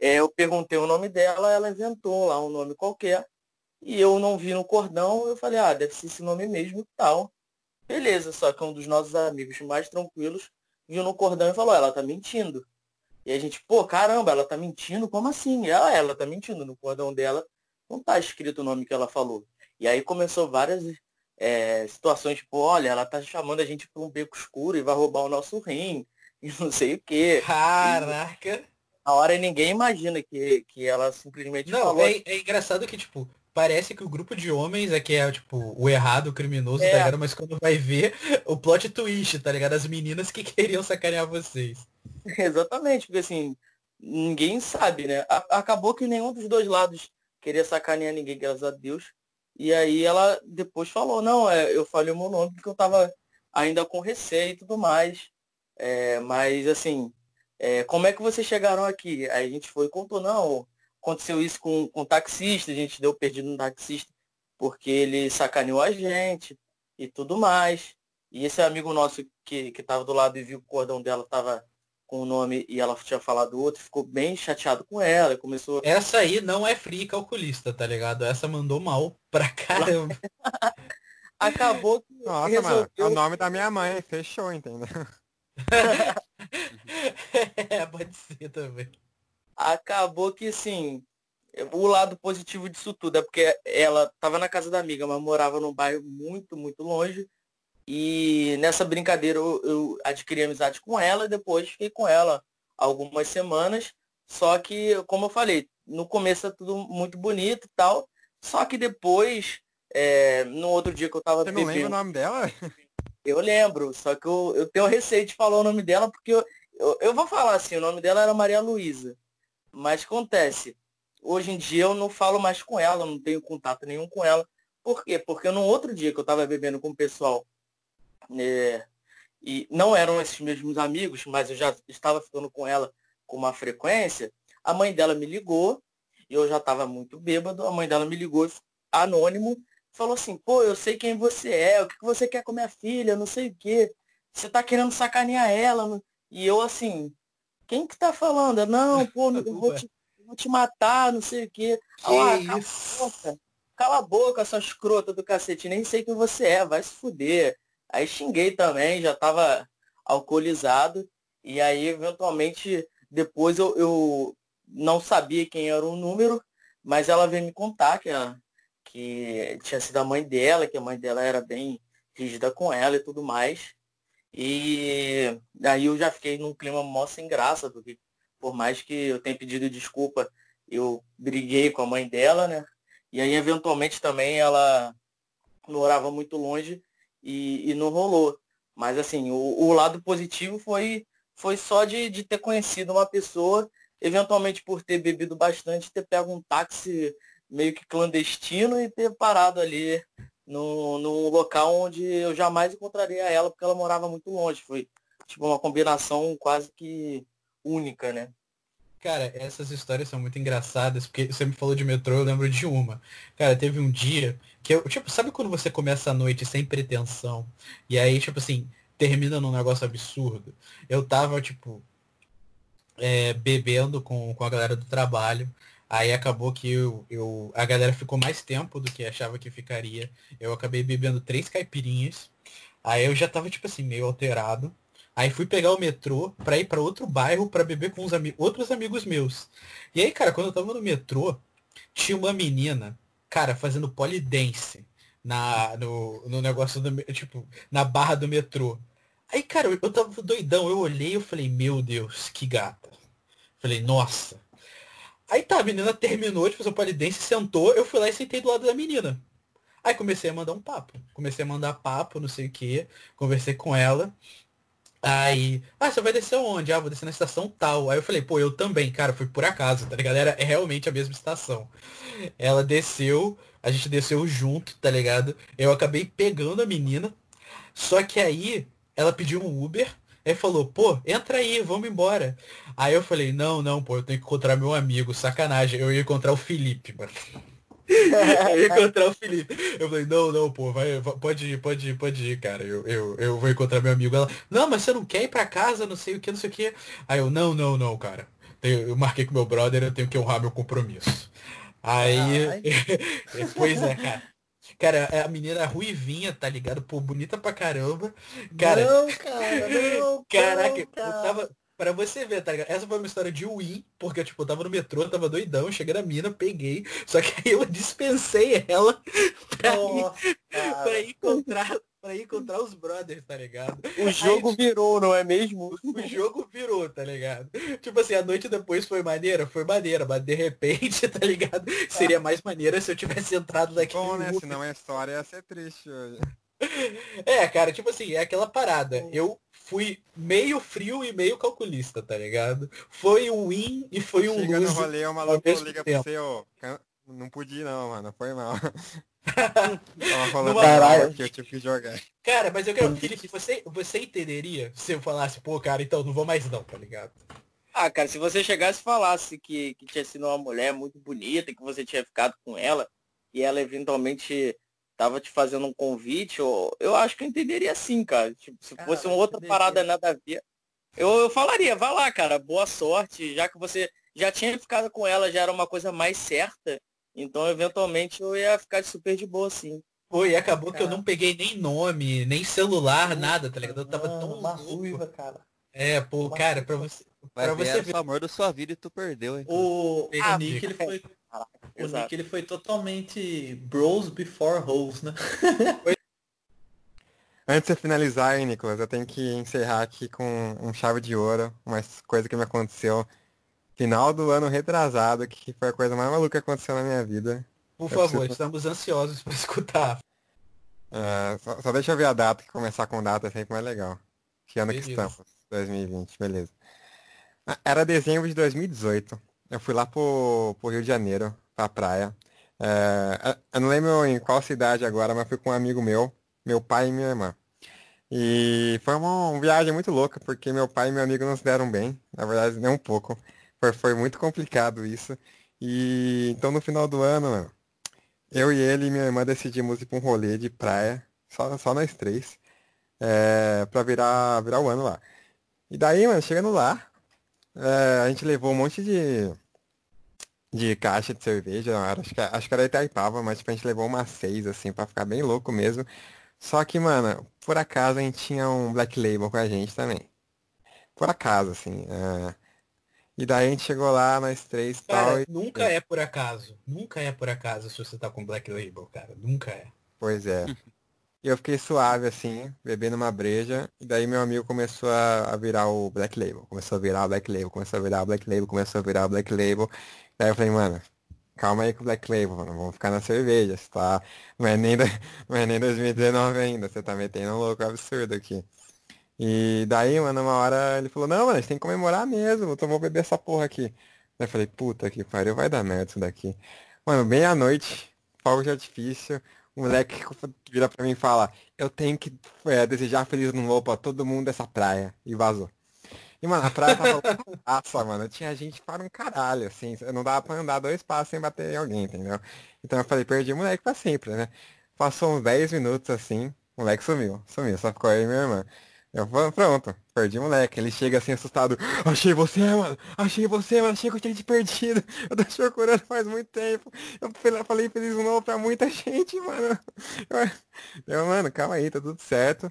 é, eu perguntei o nome dela, ela inventou lá um nome qualquer. E eu não vi no cordão, eu falei, ah, deve ser esse nome mesmo e tal. Beleza, só que um dos nossos amigos mais tranquilos viu no cordão e falou, ela tá mentindo. E a gente, pô, caramba, ela tá mentindo? Como assim? Ela, ela tá mentindo. No cordão dela não tá escrito o nome que ela falou. E aí começou várias é, situações, tipo, olha, ela tá chamando a gente pra um beco escuro e vai roubar o nosso rim. E não sei o quê. Caraca! E, na hora ninguém imagina que, que ela simplesmente não, falou. É, é engraçado que, tipo, parece que o grupo de homens é que é, tipo, o errado, o criminoso, tá é. tá ligado? Mas quando vai ver, o plot twist, tá ligado? As meninas que queriam sacanear vocês. Exatamente, porque assim, ninguém sabe, né? acabou que nenhum dos dois lados queria sacanear ninguém, graças a Deus. E aí ela depois falou, não, é, eu falei o meu nome porque eu tava ainda com receio e tudo mais. É, mas assim, é, como é que vocês chegaram aqui? Aí a gente foi e contou, não, Aconteceu isso com, com o taxista, a gente deu perdido no taxista porque ele sacaneou a gente e tudo mais. E esse amigo nosso que, que tava do lado e viu que o cordão dela tava com o nome e ela tinha falado outro, ficou bem chateado com ela e começou. Essa aí não é free calculista, tá ligado? Essa mandou mal pra caramba. Acabou que. Nossa, resolveu... mano, é o nome da minha mãe, fechou, entendeu? é, pode ser também acabou que, assim, o lado positivo disso tudo é porque ela estava na casa da amiga, mas morava num bairro muito, muito longe. E nessa brincadeira eu, eu adquiri amizade com ela e depois fiquei com ela algumas semanas. Só que, como eu falei, no começo é tudo muito bonito e tal. Só que depois, é, no outro dia que eu tava Você não lembra o nome dela? Eu lembro, só que eu, eu tenho receio de falar o nome dela, porque eu, eu, eu vou falar assim, o nome dela era Maria Luísa. Mas acontece, hoje em dia eu não falo mais com ela, não tenho contato nenhum com ela. Por quê? Porque no outro dia que eu estava bebendo com o pessoal, é, e não eram esses mesmos amigos, mas eu já estava ficando com ela com uma frequência, a mãe dela me ligou, e eu já estava muito bêbado, a mãe dela me ligou anônimo, falou assim, pô, eu sei quem você é, o que você quer com minha filha, não sei o quê, você tá querendo sacanear ela. E eu assim, quem que tá falando? Não, pô, eu vou te, vou te matar, não sei o quê. Que ah, cala? A boca, cala a boca, sua escrota do cacete, nem sei quem você é, vai se fuder. Aí xinguei também, já tava alcoolizado. E aí, eventualmente, depois eu, eu não sabia quem era o número, mas ela veio me contar que, ela, que tinha sido a mãe dela, que a mãe dela era bem rígida com ela e tudo mais. E aí eu já fiquei num clima mó sem graça, porque por mais que eu tenha pedido desculpa, eu briguei com a mãe dela, né? E aí eventualmente também ela morava muito longe e, e não rolou. Mas assim, o, o, lado positivo foi, foi só de, de ter conhecido uma pessoa, eventualmente por ter bebido bastante, ter pego um táxi meio que clandestino e ter parado ali num local onde eu jamais encontraria ela, porque ela morava muito longe. Foi tipo uma combinação quase que única, né? Cara, essas histórias são muito engraçadas, porque você me falou de metrô, eu lembro de uma. Cara, teve um dia que eu, tipo, sabe quando você começa a noite sem pretensão, e aí, tipo assim, termina num negócio absurdo? Eu tava, tipo, é, bebendo com, com a galera do trabalho, Aí acabou que eu, eu, a galera ficou mais tempo do que achava que ficaria. Eu acabei bebendo três caipirinhas. Aí eu já tava, tipo assim, meio alterado. Aí fui pegar o metrô pra ir para outro bairro para beber com os ami outros amigos meus. E aí, cara, quando eu tava no metrô, tinha uma menina, cara, fazendo polidense na, no, no negócio do, tipo, na barra do metrô. Aí, cara, eu, eu tava doidão, eu olhei e falei, meu Deus, que gata. Falei, nossa, Aí tá, a menina terminou de fazer o polidense, sentou, eu fui lá e sentei do lado da menina. Aí comecei a mandar um papo. Comecei a mandar papo, não sei o que. Conversei com ela. Aí, ah, você vai descer onde? Ah, vou descer na estação tal. Aí eu falei, pô, eu também, cara, fui por acaso, tá ligado? Era realmente a mesma estação. Ela desceu, a gente desceu junto, tá ligado? Eu acabei pegando a menina. Só que aí ela pediu um Uber. Aí falou, pô, entra aí, vamos embora. Aí eu falei, não, não, pô, eu tenho que encontrar meu amigo, sacanagem. Eu ia encontrar o Felipe, mano. eu ia encontrar o Felipe. Eu falei, não, não, pô, vai, pode ir, pode ir, pode ir, cara. Eu, eu, eu vou encontrar meu amigo. Ela, não, mas você não quer ir pra casa, não sei o que, não sei o que. Aí eu, não, não, não, cara. Eu marquei com meu brother, eu tenho que honrar meu compromisso. Aí. pois é, cara. Cara, a menina ruivinha, tá ligado? Pô, bonita pra caramba. Cara, não, cara, não. Caraca, cara. eu tava. Pra você ver, tá ligado? Essa foi uma história de win, porque tipo, eu tava no metrô, tava doidão, cheguei na mina, peguei. Só que aí eu dispensei ela pra, Nossa, ir, pra encontrar. Pra encontrar os brothers, tá ligado? O jogo virou, não é mesmo? O jogo virou, tá ligado? Tipo assim, a noite depois foi maneira, foi maneira, mas de repente, tá ligado? Seria mais maneira se eu tivesse entrado naquele Bom, né? Senão a história ia ser triste hoje. É, cara, tipo assim, é aquela parada. Eu fui meio frio e meio calculista, tá ligado? Foi um win e foi um Chega no lose. rolê, o maluco liga pra tempo. você, ó. Não podia não, mano. Foi mal. Tava falando caralho que eu tive que jogar. Cara, mas eu quero, Felipe, você, você entenderia se eu falasse, pô, cara, então não vou mais não, tá ligado? Ah, cara, se você chegasse e falasse que, que tinha sido uma mulher muito bonita, que você tinha ficado com ela, e ela eventualmente tava te fazendo um convite, eu, eu acho que eu entenderia sim, cara. Tipo, se Cara, fosse uma outra entenderia. parada nada a ver. Eu, eu falaria, vai lá, cara, boa sorte, já que você já tinha ficado com ela, já era uma coisa mais certa, então eventualmente eu ia ficar super de boa, sim. Pô, e acabou que eu Cara. não peguei nem nome, nem celular, nada, tá ligado? Eu tava Mano, tão uma ruiva, cara. É, pô, Uma cara, pra você, pra ver, você era ver. o amor da sua vida e tu perdeu, hein? O, Ah, o Nick, ele foi, o Exato. Nick, ele foi totalmente bros before hoes, né? Antes de você finalizar, hein, Nicolas, eu tenho que encerrar aqui com um chave de ouro, uma coisa que me aconteceu final do ano retrasado, que foi a coisa mais maluca que aconteceu na minha vida. Por Eu favor, preciso- estamos ansiosos pra escutar. É, só, só deixa eu ver a data, que começar com data é sempre mais legal. Que ano que Beleza. estamos? 2020, beleza. Ah, Era dezembro de 2018. Eu fui lá pro, pro Rio de Janeiro, pra praia. É, eu não lembro em qual cidade agora, mas fui com um amigo meu, meu pai e minha irmã. E foi uma, uma viagem muito louca, porque meu pai e meu amigo não se deram bem. Na verdade, nem um pouco. Foi, foi muito complicado isso. E então no final do ano, eu e ele e minha irmã decidimos ir pra um rolê de praia, só, só nós três, é, virar, virar o ano lá. E daí, mano, chegando lá, é, a gente levou um monte de, de caixa de cerveja, era- acho que, acho que era Itaipava, mas tipo, a gente levou umas seis, assim, pra ficar bem louco mesmo. Só que, mano, por acaso a gente tinha um Black Label com a gente também. Por acaso, assim. é. E daí a gente chegou lá, nós três e tal, Cara, e... nunca é por acaso. Nunca é por acaso se você tá com Black Label, cara. Nunca é. Pois é. E eu fiquei suave assim, bebendo uma breja, e daí meu amigo começou a, a virar o Black Label. Começou a virar o Black Label, começou a virar o Black Label, começou a virar o Black Label. Daí eu falei, mano, calma aí com o Black Label, mano, vamos ficar na cerveja, você tá. Não é nem, da- não é nem 2019 ainda, você tá metendo um louco absurdo aqui. E daí, mano, uma hora ele falou, não, mano, a gente tem que comemorar mesmo, então vou beber essa porra aqui. Daí eu falei, puta que pariu, vai dar merda isso daqui. Mano, meia-noite, fogo de artifício, o moleque vira pra mim e fala, eu tenho que é, desejar feliz ano novo pra todo mundo dessa praia. E vazou. E, mano, a praia tava lotaça, mano. Tinha gente para um caralho, assim. Não dava pra andar dois passos sem bater em alguém, entendeu? Então eu falei, perdi o moleque pra sempre, né? Passou uns 10 minutos assim, o moleque sumiu. Sumiu, só ficou aí minha irmã. Eu falei, pronto, perdi o moleque. Ele chega assim assustado. Achei você, mano. Achei você, mano. Achei que eu tinha te perdido. Eu tô procurando faz muito tempo. Eu falei- feliz novo pra muita gente, mano. Eu, eu, mano, calma aí, tá tudo certo.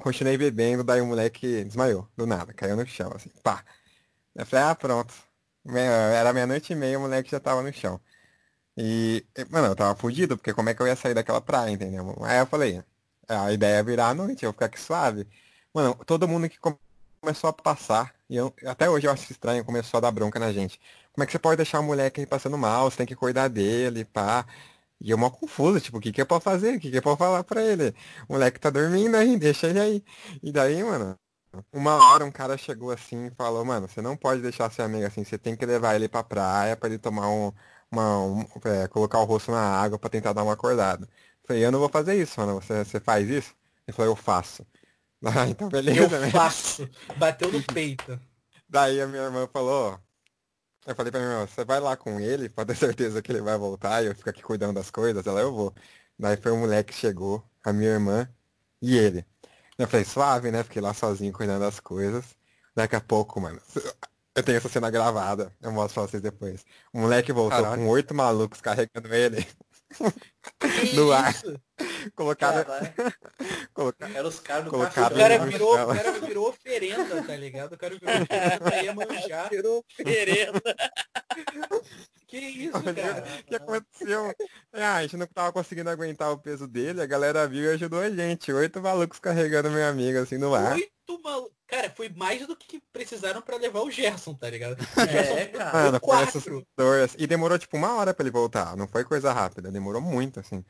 Continuei bebendo, daí o moleque desmaiou, do nada, caiu no chão, assim, pá. Eu falei, ah, pronto. Era meia-noite e meia, o moleque já tava no chão. E, mano, eu tava fudido, porque como é que eu ia sair daquela praia, entendeu? Aí eu falei, a ideia é virar a noite, eu ficar aqui suave. Mano, todo mundo que come- começou a passar, e eu, até hoje eu acho estranho, começou a dar bronca na gente. Como é que você pode deixar o moleque aí passando mal? Você tem que cuidar dele, pá. E eu mó confuso, tipo, o que que é pra fazer? O que que é pra falar pra ele? O moleque tá dormindo aí, deixa ele aí. E daí, mano, uma hora um cara chegou assim e falou, mano, você não pode deixar seu amigo assim, você tem que levar ele pra praia pra ele tomar um, uma, um, é, colocar o rosto na água pra tentar dar uma acordada. Eu falei, eu não vou fazer isso, mano, você, você faz isso? Ele falou, eu faço. Ah, então beleza, Eu né? faço. Bateu no peito. Daí a minha irmã falou, eu falei pra minha irmã, você vai lá com ele pra ter certeza que ele vai voltar e eu fico aqui cuidando das coisas? Ela, eu vou. Daí foi o moleque que chegou, a minha irmã e ele. Eu falei, suave, né? Fiquei lá sozinho cuidando das coisas. Daqui a pouco, mano, eu tenho essa cena gravada. Eu mostro pra vocês depois. O moleque voltou Caralho. com oito malucos carregando ele. No ar. Colocaram. colocaram. Era os caras do colocaram O cara, virou, o cara virou oferenda, tá ligado? O cara virou oferenda ia manjar. Virou oferenda. que isso, cara? O que aconteceu? Ah, a gente não tava conseguindo aguentar o peso dele, a galera viu e ajudou a gente. Oito malucos carregando meu amigo assim no ar. Oito malucos. Cara, foi mais do que precisaram para levar o Gerson, tá ligado? É, cara. Mano, assustador. Assim, e demorou tipo uma hora para ele voltar. Não foi coisa rápida, demorou muito, assim.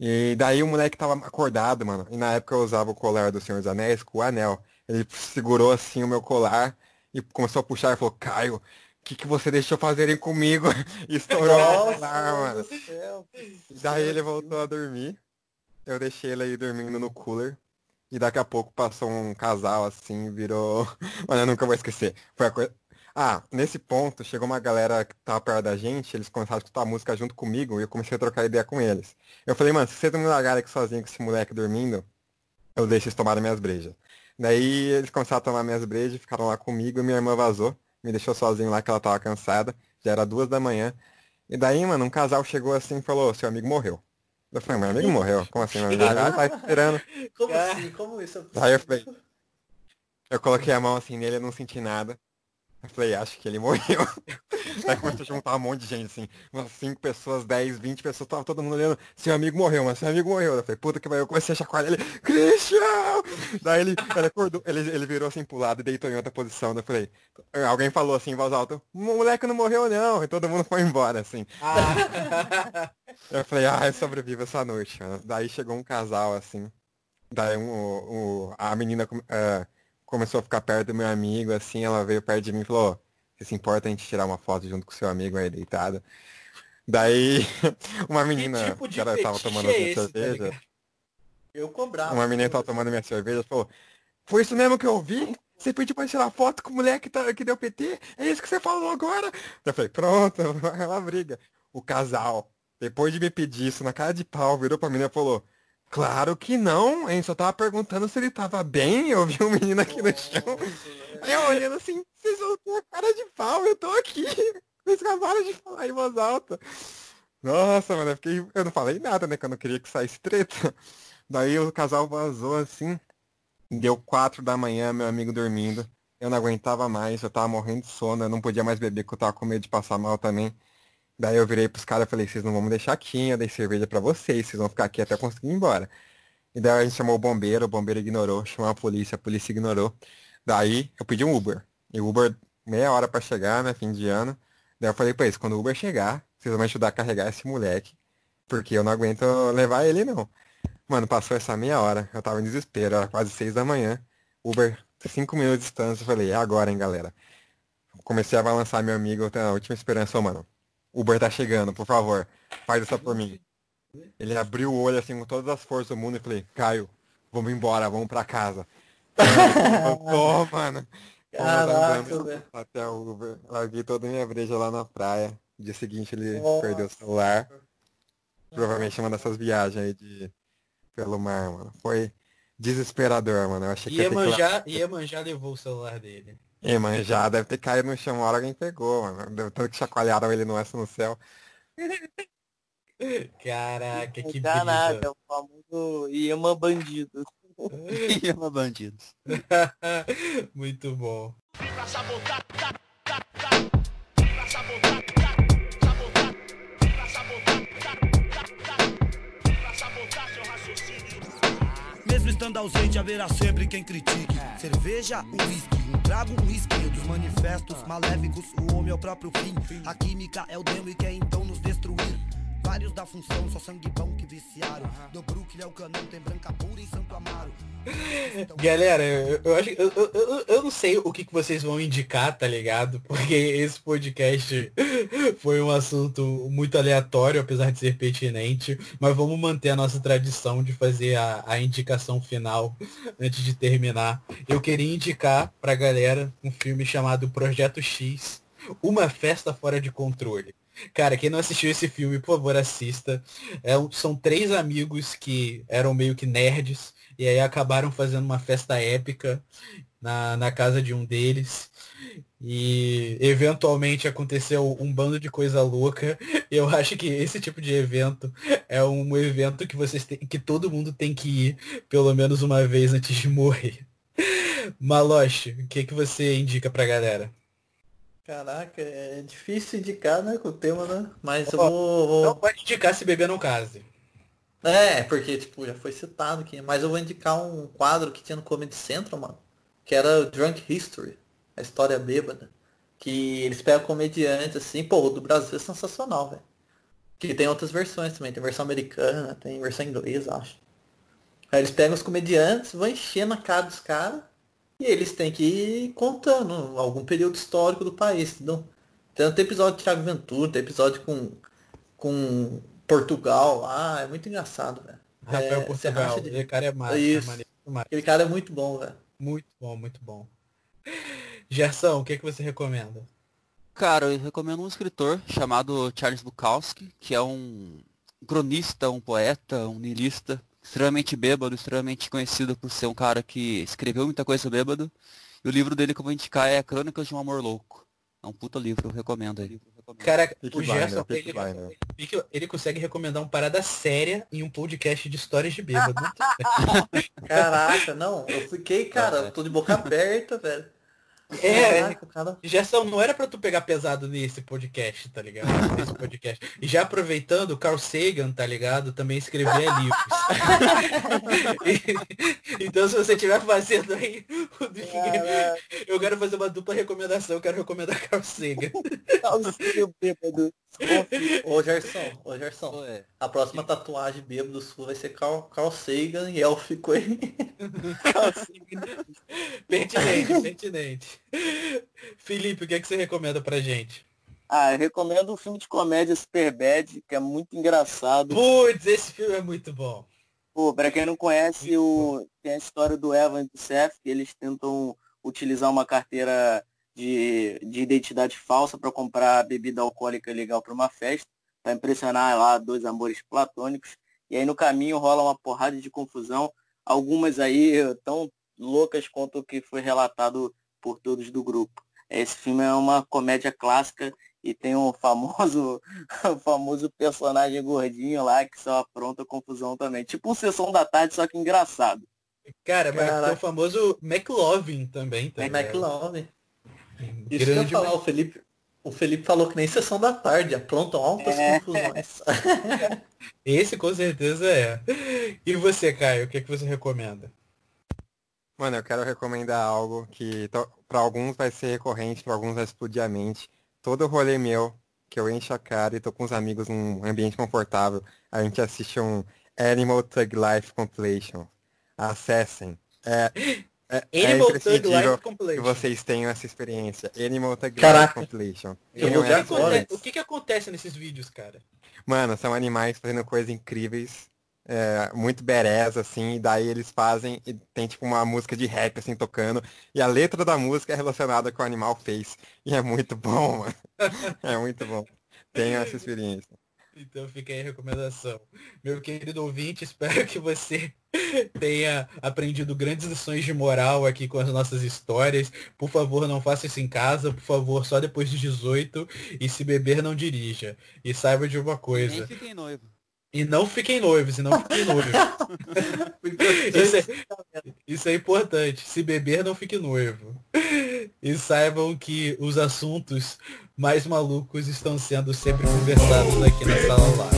E daí o moleque tava acordado, mano. E na época eu usava o colar do Senhor dos Anéis com o anel. Ele segurou assim o meu colar e começou a puxar e falou, Caio, o que, que você deixou fazerem comigo? E estourou o colar, mano. Céu, daí ele voltou a dormir. Eu deixei ele aí dormindo no cooler. E daqui a pouco passou um casal assim, virou. Mano, eu nunca vou esquecer. Foi a coisa. Ah, nesse ponto, chegou uma galera que tava perto da gente, eles começaram a escutar a música junto comigo e eu comecei a trocar ideia com eles. Eu falei, mano, se vocês não me largarem aqui sozinho com esse moleque dormindo, eu deixo eles tomarem minhas brejas. Daí eles começaram a tomar minhas brejas, ficaram lá comigo, minha irmã vazou, me deixou sozinho lá que ela tava cansada, já era duas da manhã. E daí, mano, um casal chegou assim e falou, seu amigo morreu. Eu falei, meu amigo morreu? Como assim, meu amigo? Ah, tá esperando. Como assim? Como isso? Aí eu falei, eu coloquei a mão assim nele, eu não senti nada. Eu falei, acho que ele morreu. Aí começou a juntar um monte de gente, assim, umas 5 pessoas, 10, 20 pessoas, tava todo mundo olhando, seu amigo morreu, mas seu amigo morreu. Eu falei, puta que vai, eu comecei a chacoalhar ele, Christian! Daí ele, ele acordou, ele, ele virou assim pro lado e deitou em outra posição. Eu falei, alguém falou assim em voz alta, o moleque não morreu não, e todo mundo foi embora, assim. Ah. Eu falei, ah, eu sobrevivo essa noite, mano. Daí chegou um casal, assim, daí um, um a menina... Uh, começou a ficar perto do meu amigo, assim, ela veio perto de mim e falou, você se importa a gente tirar uma foto junto com seu amigo aí deitado? Daí, uma menina, que, tipo que ela tava tomando é esse, tá cerveja. Tá eu cobrava. Uma menina tava tomando minha cerveja falou, foi isso mesmo que eu vi? Você pediu pra tirar foto com o moleque que, tá, que deu PT? É isso que você falou agora? Eu falei, pronto, ela briga. O casal, depois de me pedir isso na cara de pau, virou pra mim e falou, Claro que não, gente só tava perguntando se ele tava bem, eu vi um menino aqui no chão. Aí eu olhando assim, vocês vão ter a cara de pau, eu tô aqui. Vocês acabaram de falar em voz alta. Nossa, mano, eu, fiquei... eu não falei nada, né? Que eu não queria que saísse treta. Daí o casal vazou assim. Deu quatro da manhã, meu amigo dormindo. Eu não aguentava mais, eu tava morrendo de sono, eu não podia mais beber, porque eu tava com medo de passar mal também. Daí eu virei pros caras e falei, vocês não vão me deixar aqui, eu dei cerveja pra vocês, vocês vão ficar aqui até conseguir ir embora. E daí a gente chamou o bombeiro, o bombeiro ignorou, chamou a polícia, a polícia ignorou. Daí eu pedi um Uber. E o Uber, meia hora pra chegar, né, fim de ano. Daí eu falei pra eles, quando o Uber chegar, vocês vão me ajudar a carregar esse moleque. Porque eu não aguento levar ele, não. Mano, passou essa meia hora, eu tava em desespero, era quase seis da manhã. Uber, cinco minutos de distância, eu falei, é agora, hein, galera. Comecei a balançar meu amigo, a última esperança, mano Uber tá chegando, por favor, faz essa por mim. Ele abriu o olho assim com todas as forças do mundo e falei, Caio, vamos embora, vamos pra casa. Tô, mano. Caraca, até o Uber. Larguei toda a minha breja lá na praia. Dia seguinte ele Nossa. perdeu o celular. Provavelmente uma dessas viagens aí de pelo mar, mano. Foi desesperador, mano. Eu achei que Iemanjá, que... Iemanjá levou o celular dele. E, mano, já deve ter caído no chão, uma hora alguém pegou, mano. Deve ter que chacoalharam ele no S no céu. Caraca, que Caraca, é o famoso Iema Bandidos. Iema Bandidos. Muito bom. Mesmo estando ausente, haverá sempre quem critique. Cerveja, whisky, um trago, um espinho dos manifestos maléficos. O homem é o próprio fim. A química é o demo e quer então nos destruir. Vários da função, só sangue bom que viciaram. Do Brooklyn ao canão, tem branca pura em Santo Amaro. Galera, eu, eu acho eu, eu, eu não sei o que, que vocês vão indicar, tá ligado? Porque esse podcast foi um assunto muito aleatório, apesar de ser pertinente. Mas vamos manter a nossa tradição de fazer a, a indicação final antes de terminar. Eu queria indicar pra galera um filme chamado Projeto X, Uma Festa Fora de Controle. Cara, quem não assistiu esse filme, por favor, assista. É, são três amigos que eram meio que nerds e aí acabaram fazendo uma festa épica na, na casa de um deles. E eventualmente aconteceu um bando de coisa louca. Eu acho que esse tipo de evento é um evento que vocês que todo mundo tem que ir pelo menos uma vez antes de morrer. Maloche, o que, que você indica pra galera? Caraca, é difícil indicar, né, com o tema, né? Mas oh, eu vou... Não pode indicar se beber não case. É, porque, tipo, já foi citado aqui. Mas eu vou indicar um quadro que tinha no Comedy Central, mano. Que era Drunk History. A história bêbada. Que eles pegam comediantes, assim. Pô, o do Brasil é sensacional, velho. Que tem outras versões também. Tem versão americana, tem versão inglesa, acho. Aí eles pegam os comediantes, vão enchendo a cara dos caras. E eles têm que ir contando algum período histórico do país, entendeu? Então, tem episódio de Thiago Ventura, tem episódio com, com Portugal lá, é muito engraçado, velho. Rafael é, Portugal, de... aquele cara é Isso. É aquele cara é muito bom, velho. Muito bom, muito bom. Gerson, o que, é que você recomenda? Cara, eu recomendo um escritor chamado Charles Bukowski, que é um cronista, um poeta, um niilista, extremamente bêbado, extremamente conhecido por ser um cara que escreveu muita coisa bêbado. E o livro dele que eu vou indicar é Crônicas de um Amor Louco. É um puta livro, eu recomendo ele. Cara, o Gerson, ele, ele, ele, consegue recomendar uma parada séria em um podcast de histórias de bêbado. Caraca, não, eu fiquei, cara, eu tô de boca aberta, velho. É, Caraca, cara. Gerson, não era pra tu pegar pesado nesse podcast, tá ligado? Nesse podcast. E já aproveitando, Carl Sagan, tá ligado? Também escrevia livros. então se você estiver fazendo aí eu quero fazer uma dupla recomendação, eu quero recomendar Carl Sagan. Carl Sagan bêbado. Ô Gerson, ô Gerson, a próxima tatuagem bêbado sua vai ser Carl, Carl Sagan e. Carl Sagan. Pertinente, pertinente. Felipe, o que, é que você recomenda pra gente? Ah, eu recomendo um filme de comédia Super Bad, que é muito engraçado. Putz, esse filme é muito bom. Pô, pra quem não conhece, o... tem a história do Evan e do Seth, que eles tentam utilizar uma carteira de, de identidade falsa para comprar bebida alcoólica legal para uma festa, para impressionar lá dois amores platônicos. E aí no caminho rola uma porrada de confusão, algumas aí tão loucas quanto o que foi relatado por todos do grupo. Esse filme é uma comédia clássica e tem um famoso, o famoso personagem gordinho lá que só apronta confusão também. Tipo um Sessão da Tarde, só que engraçado. Cara, mas tem o famoso McLovin também. Tá é McLovin. Isso Grande que eu falar, o Felipe, o Felipe falou que nem Sessão da Tarde, aprontam altas é. confusões. Esse com certeza é. E você, Caio, o que, é que você recomenda? Mano, eu quero recomendar algo que para alguns vai ser recorrente, para alguns vai explodir a mente. Todo rolê meu, que eu encho a cara e tô com os amigos num ambiente confortável, a gente assiste um Animal Thug Life Compilation. Acessem. É, é, é Animal é Thug Life Compilation. que vocês tenham essa experiência. Animal Thug Caraca. Life Compilation. Eu é o que, que acontece nesses vídeos, cara? Mano, são animais fazendo coisas incríveis é, muito bereza, assim, e daí eles fazem, e tem tipo uma música de rap, assim, tocando, e a letra da música é relacionada com o animal fez. E é muito bom, mano. é muito bom. Tenha essa experiência. Então fica aí a recomendação. Meu querido ouvinte, espero que você tenha aprendido grandes lições de moral aqui com as nossas histórias. Por favor, não faça isso em casa, por favor, só depois de 18. E se beber, não dirija. E saiba de uma coisa. Nem fiquem noivo. E não fiquem noivos, e não fiquem noivos. isso, é, isso é importante. Se beber, não fique noivo. E saibam que os assuntos mais malucos estão sendo sempre conversados aqui na sala lá.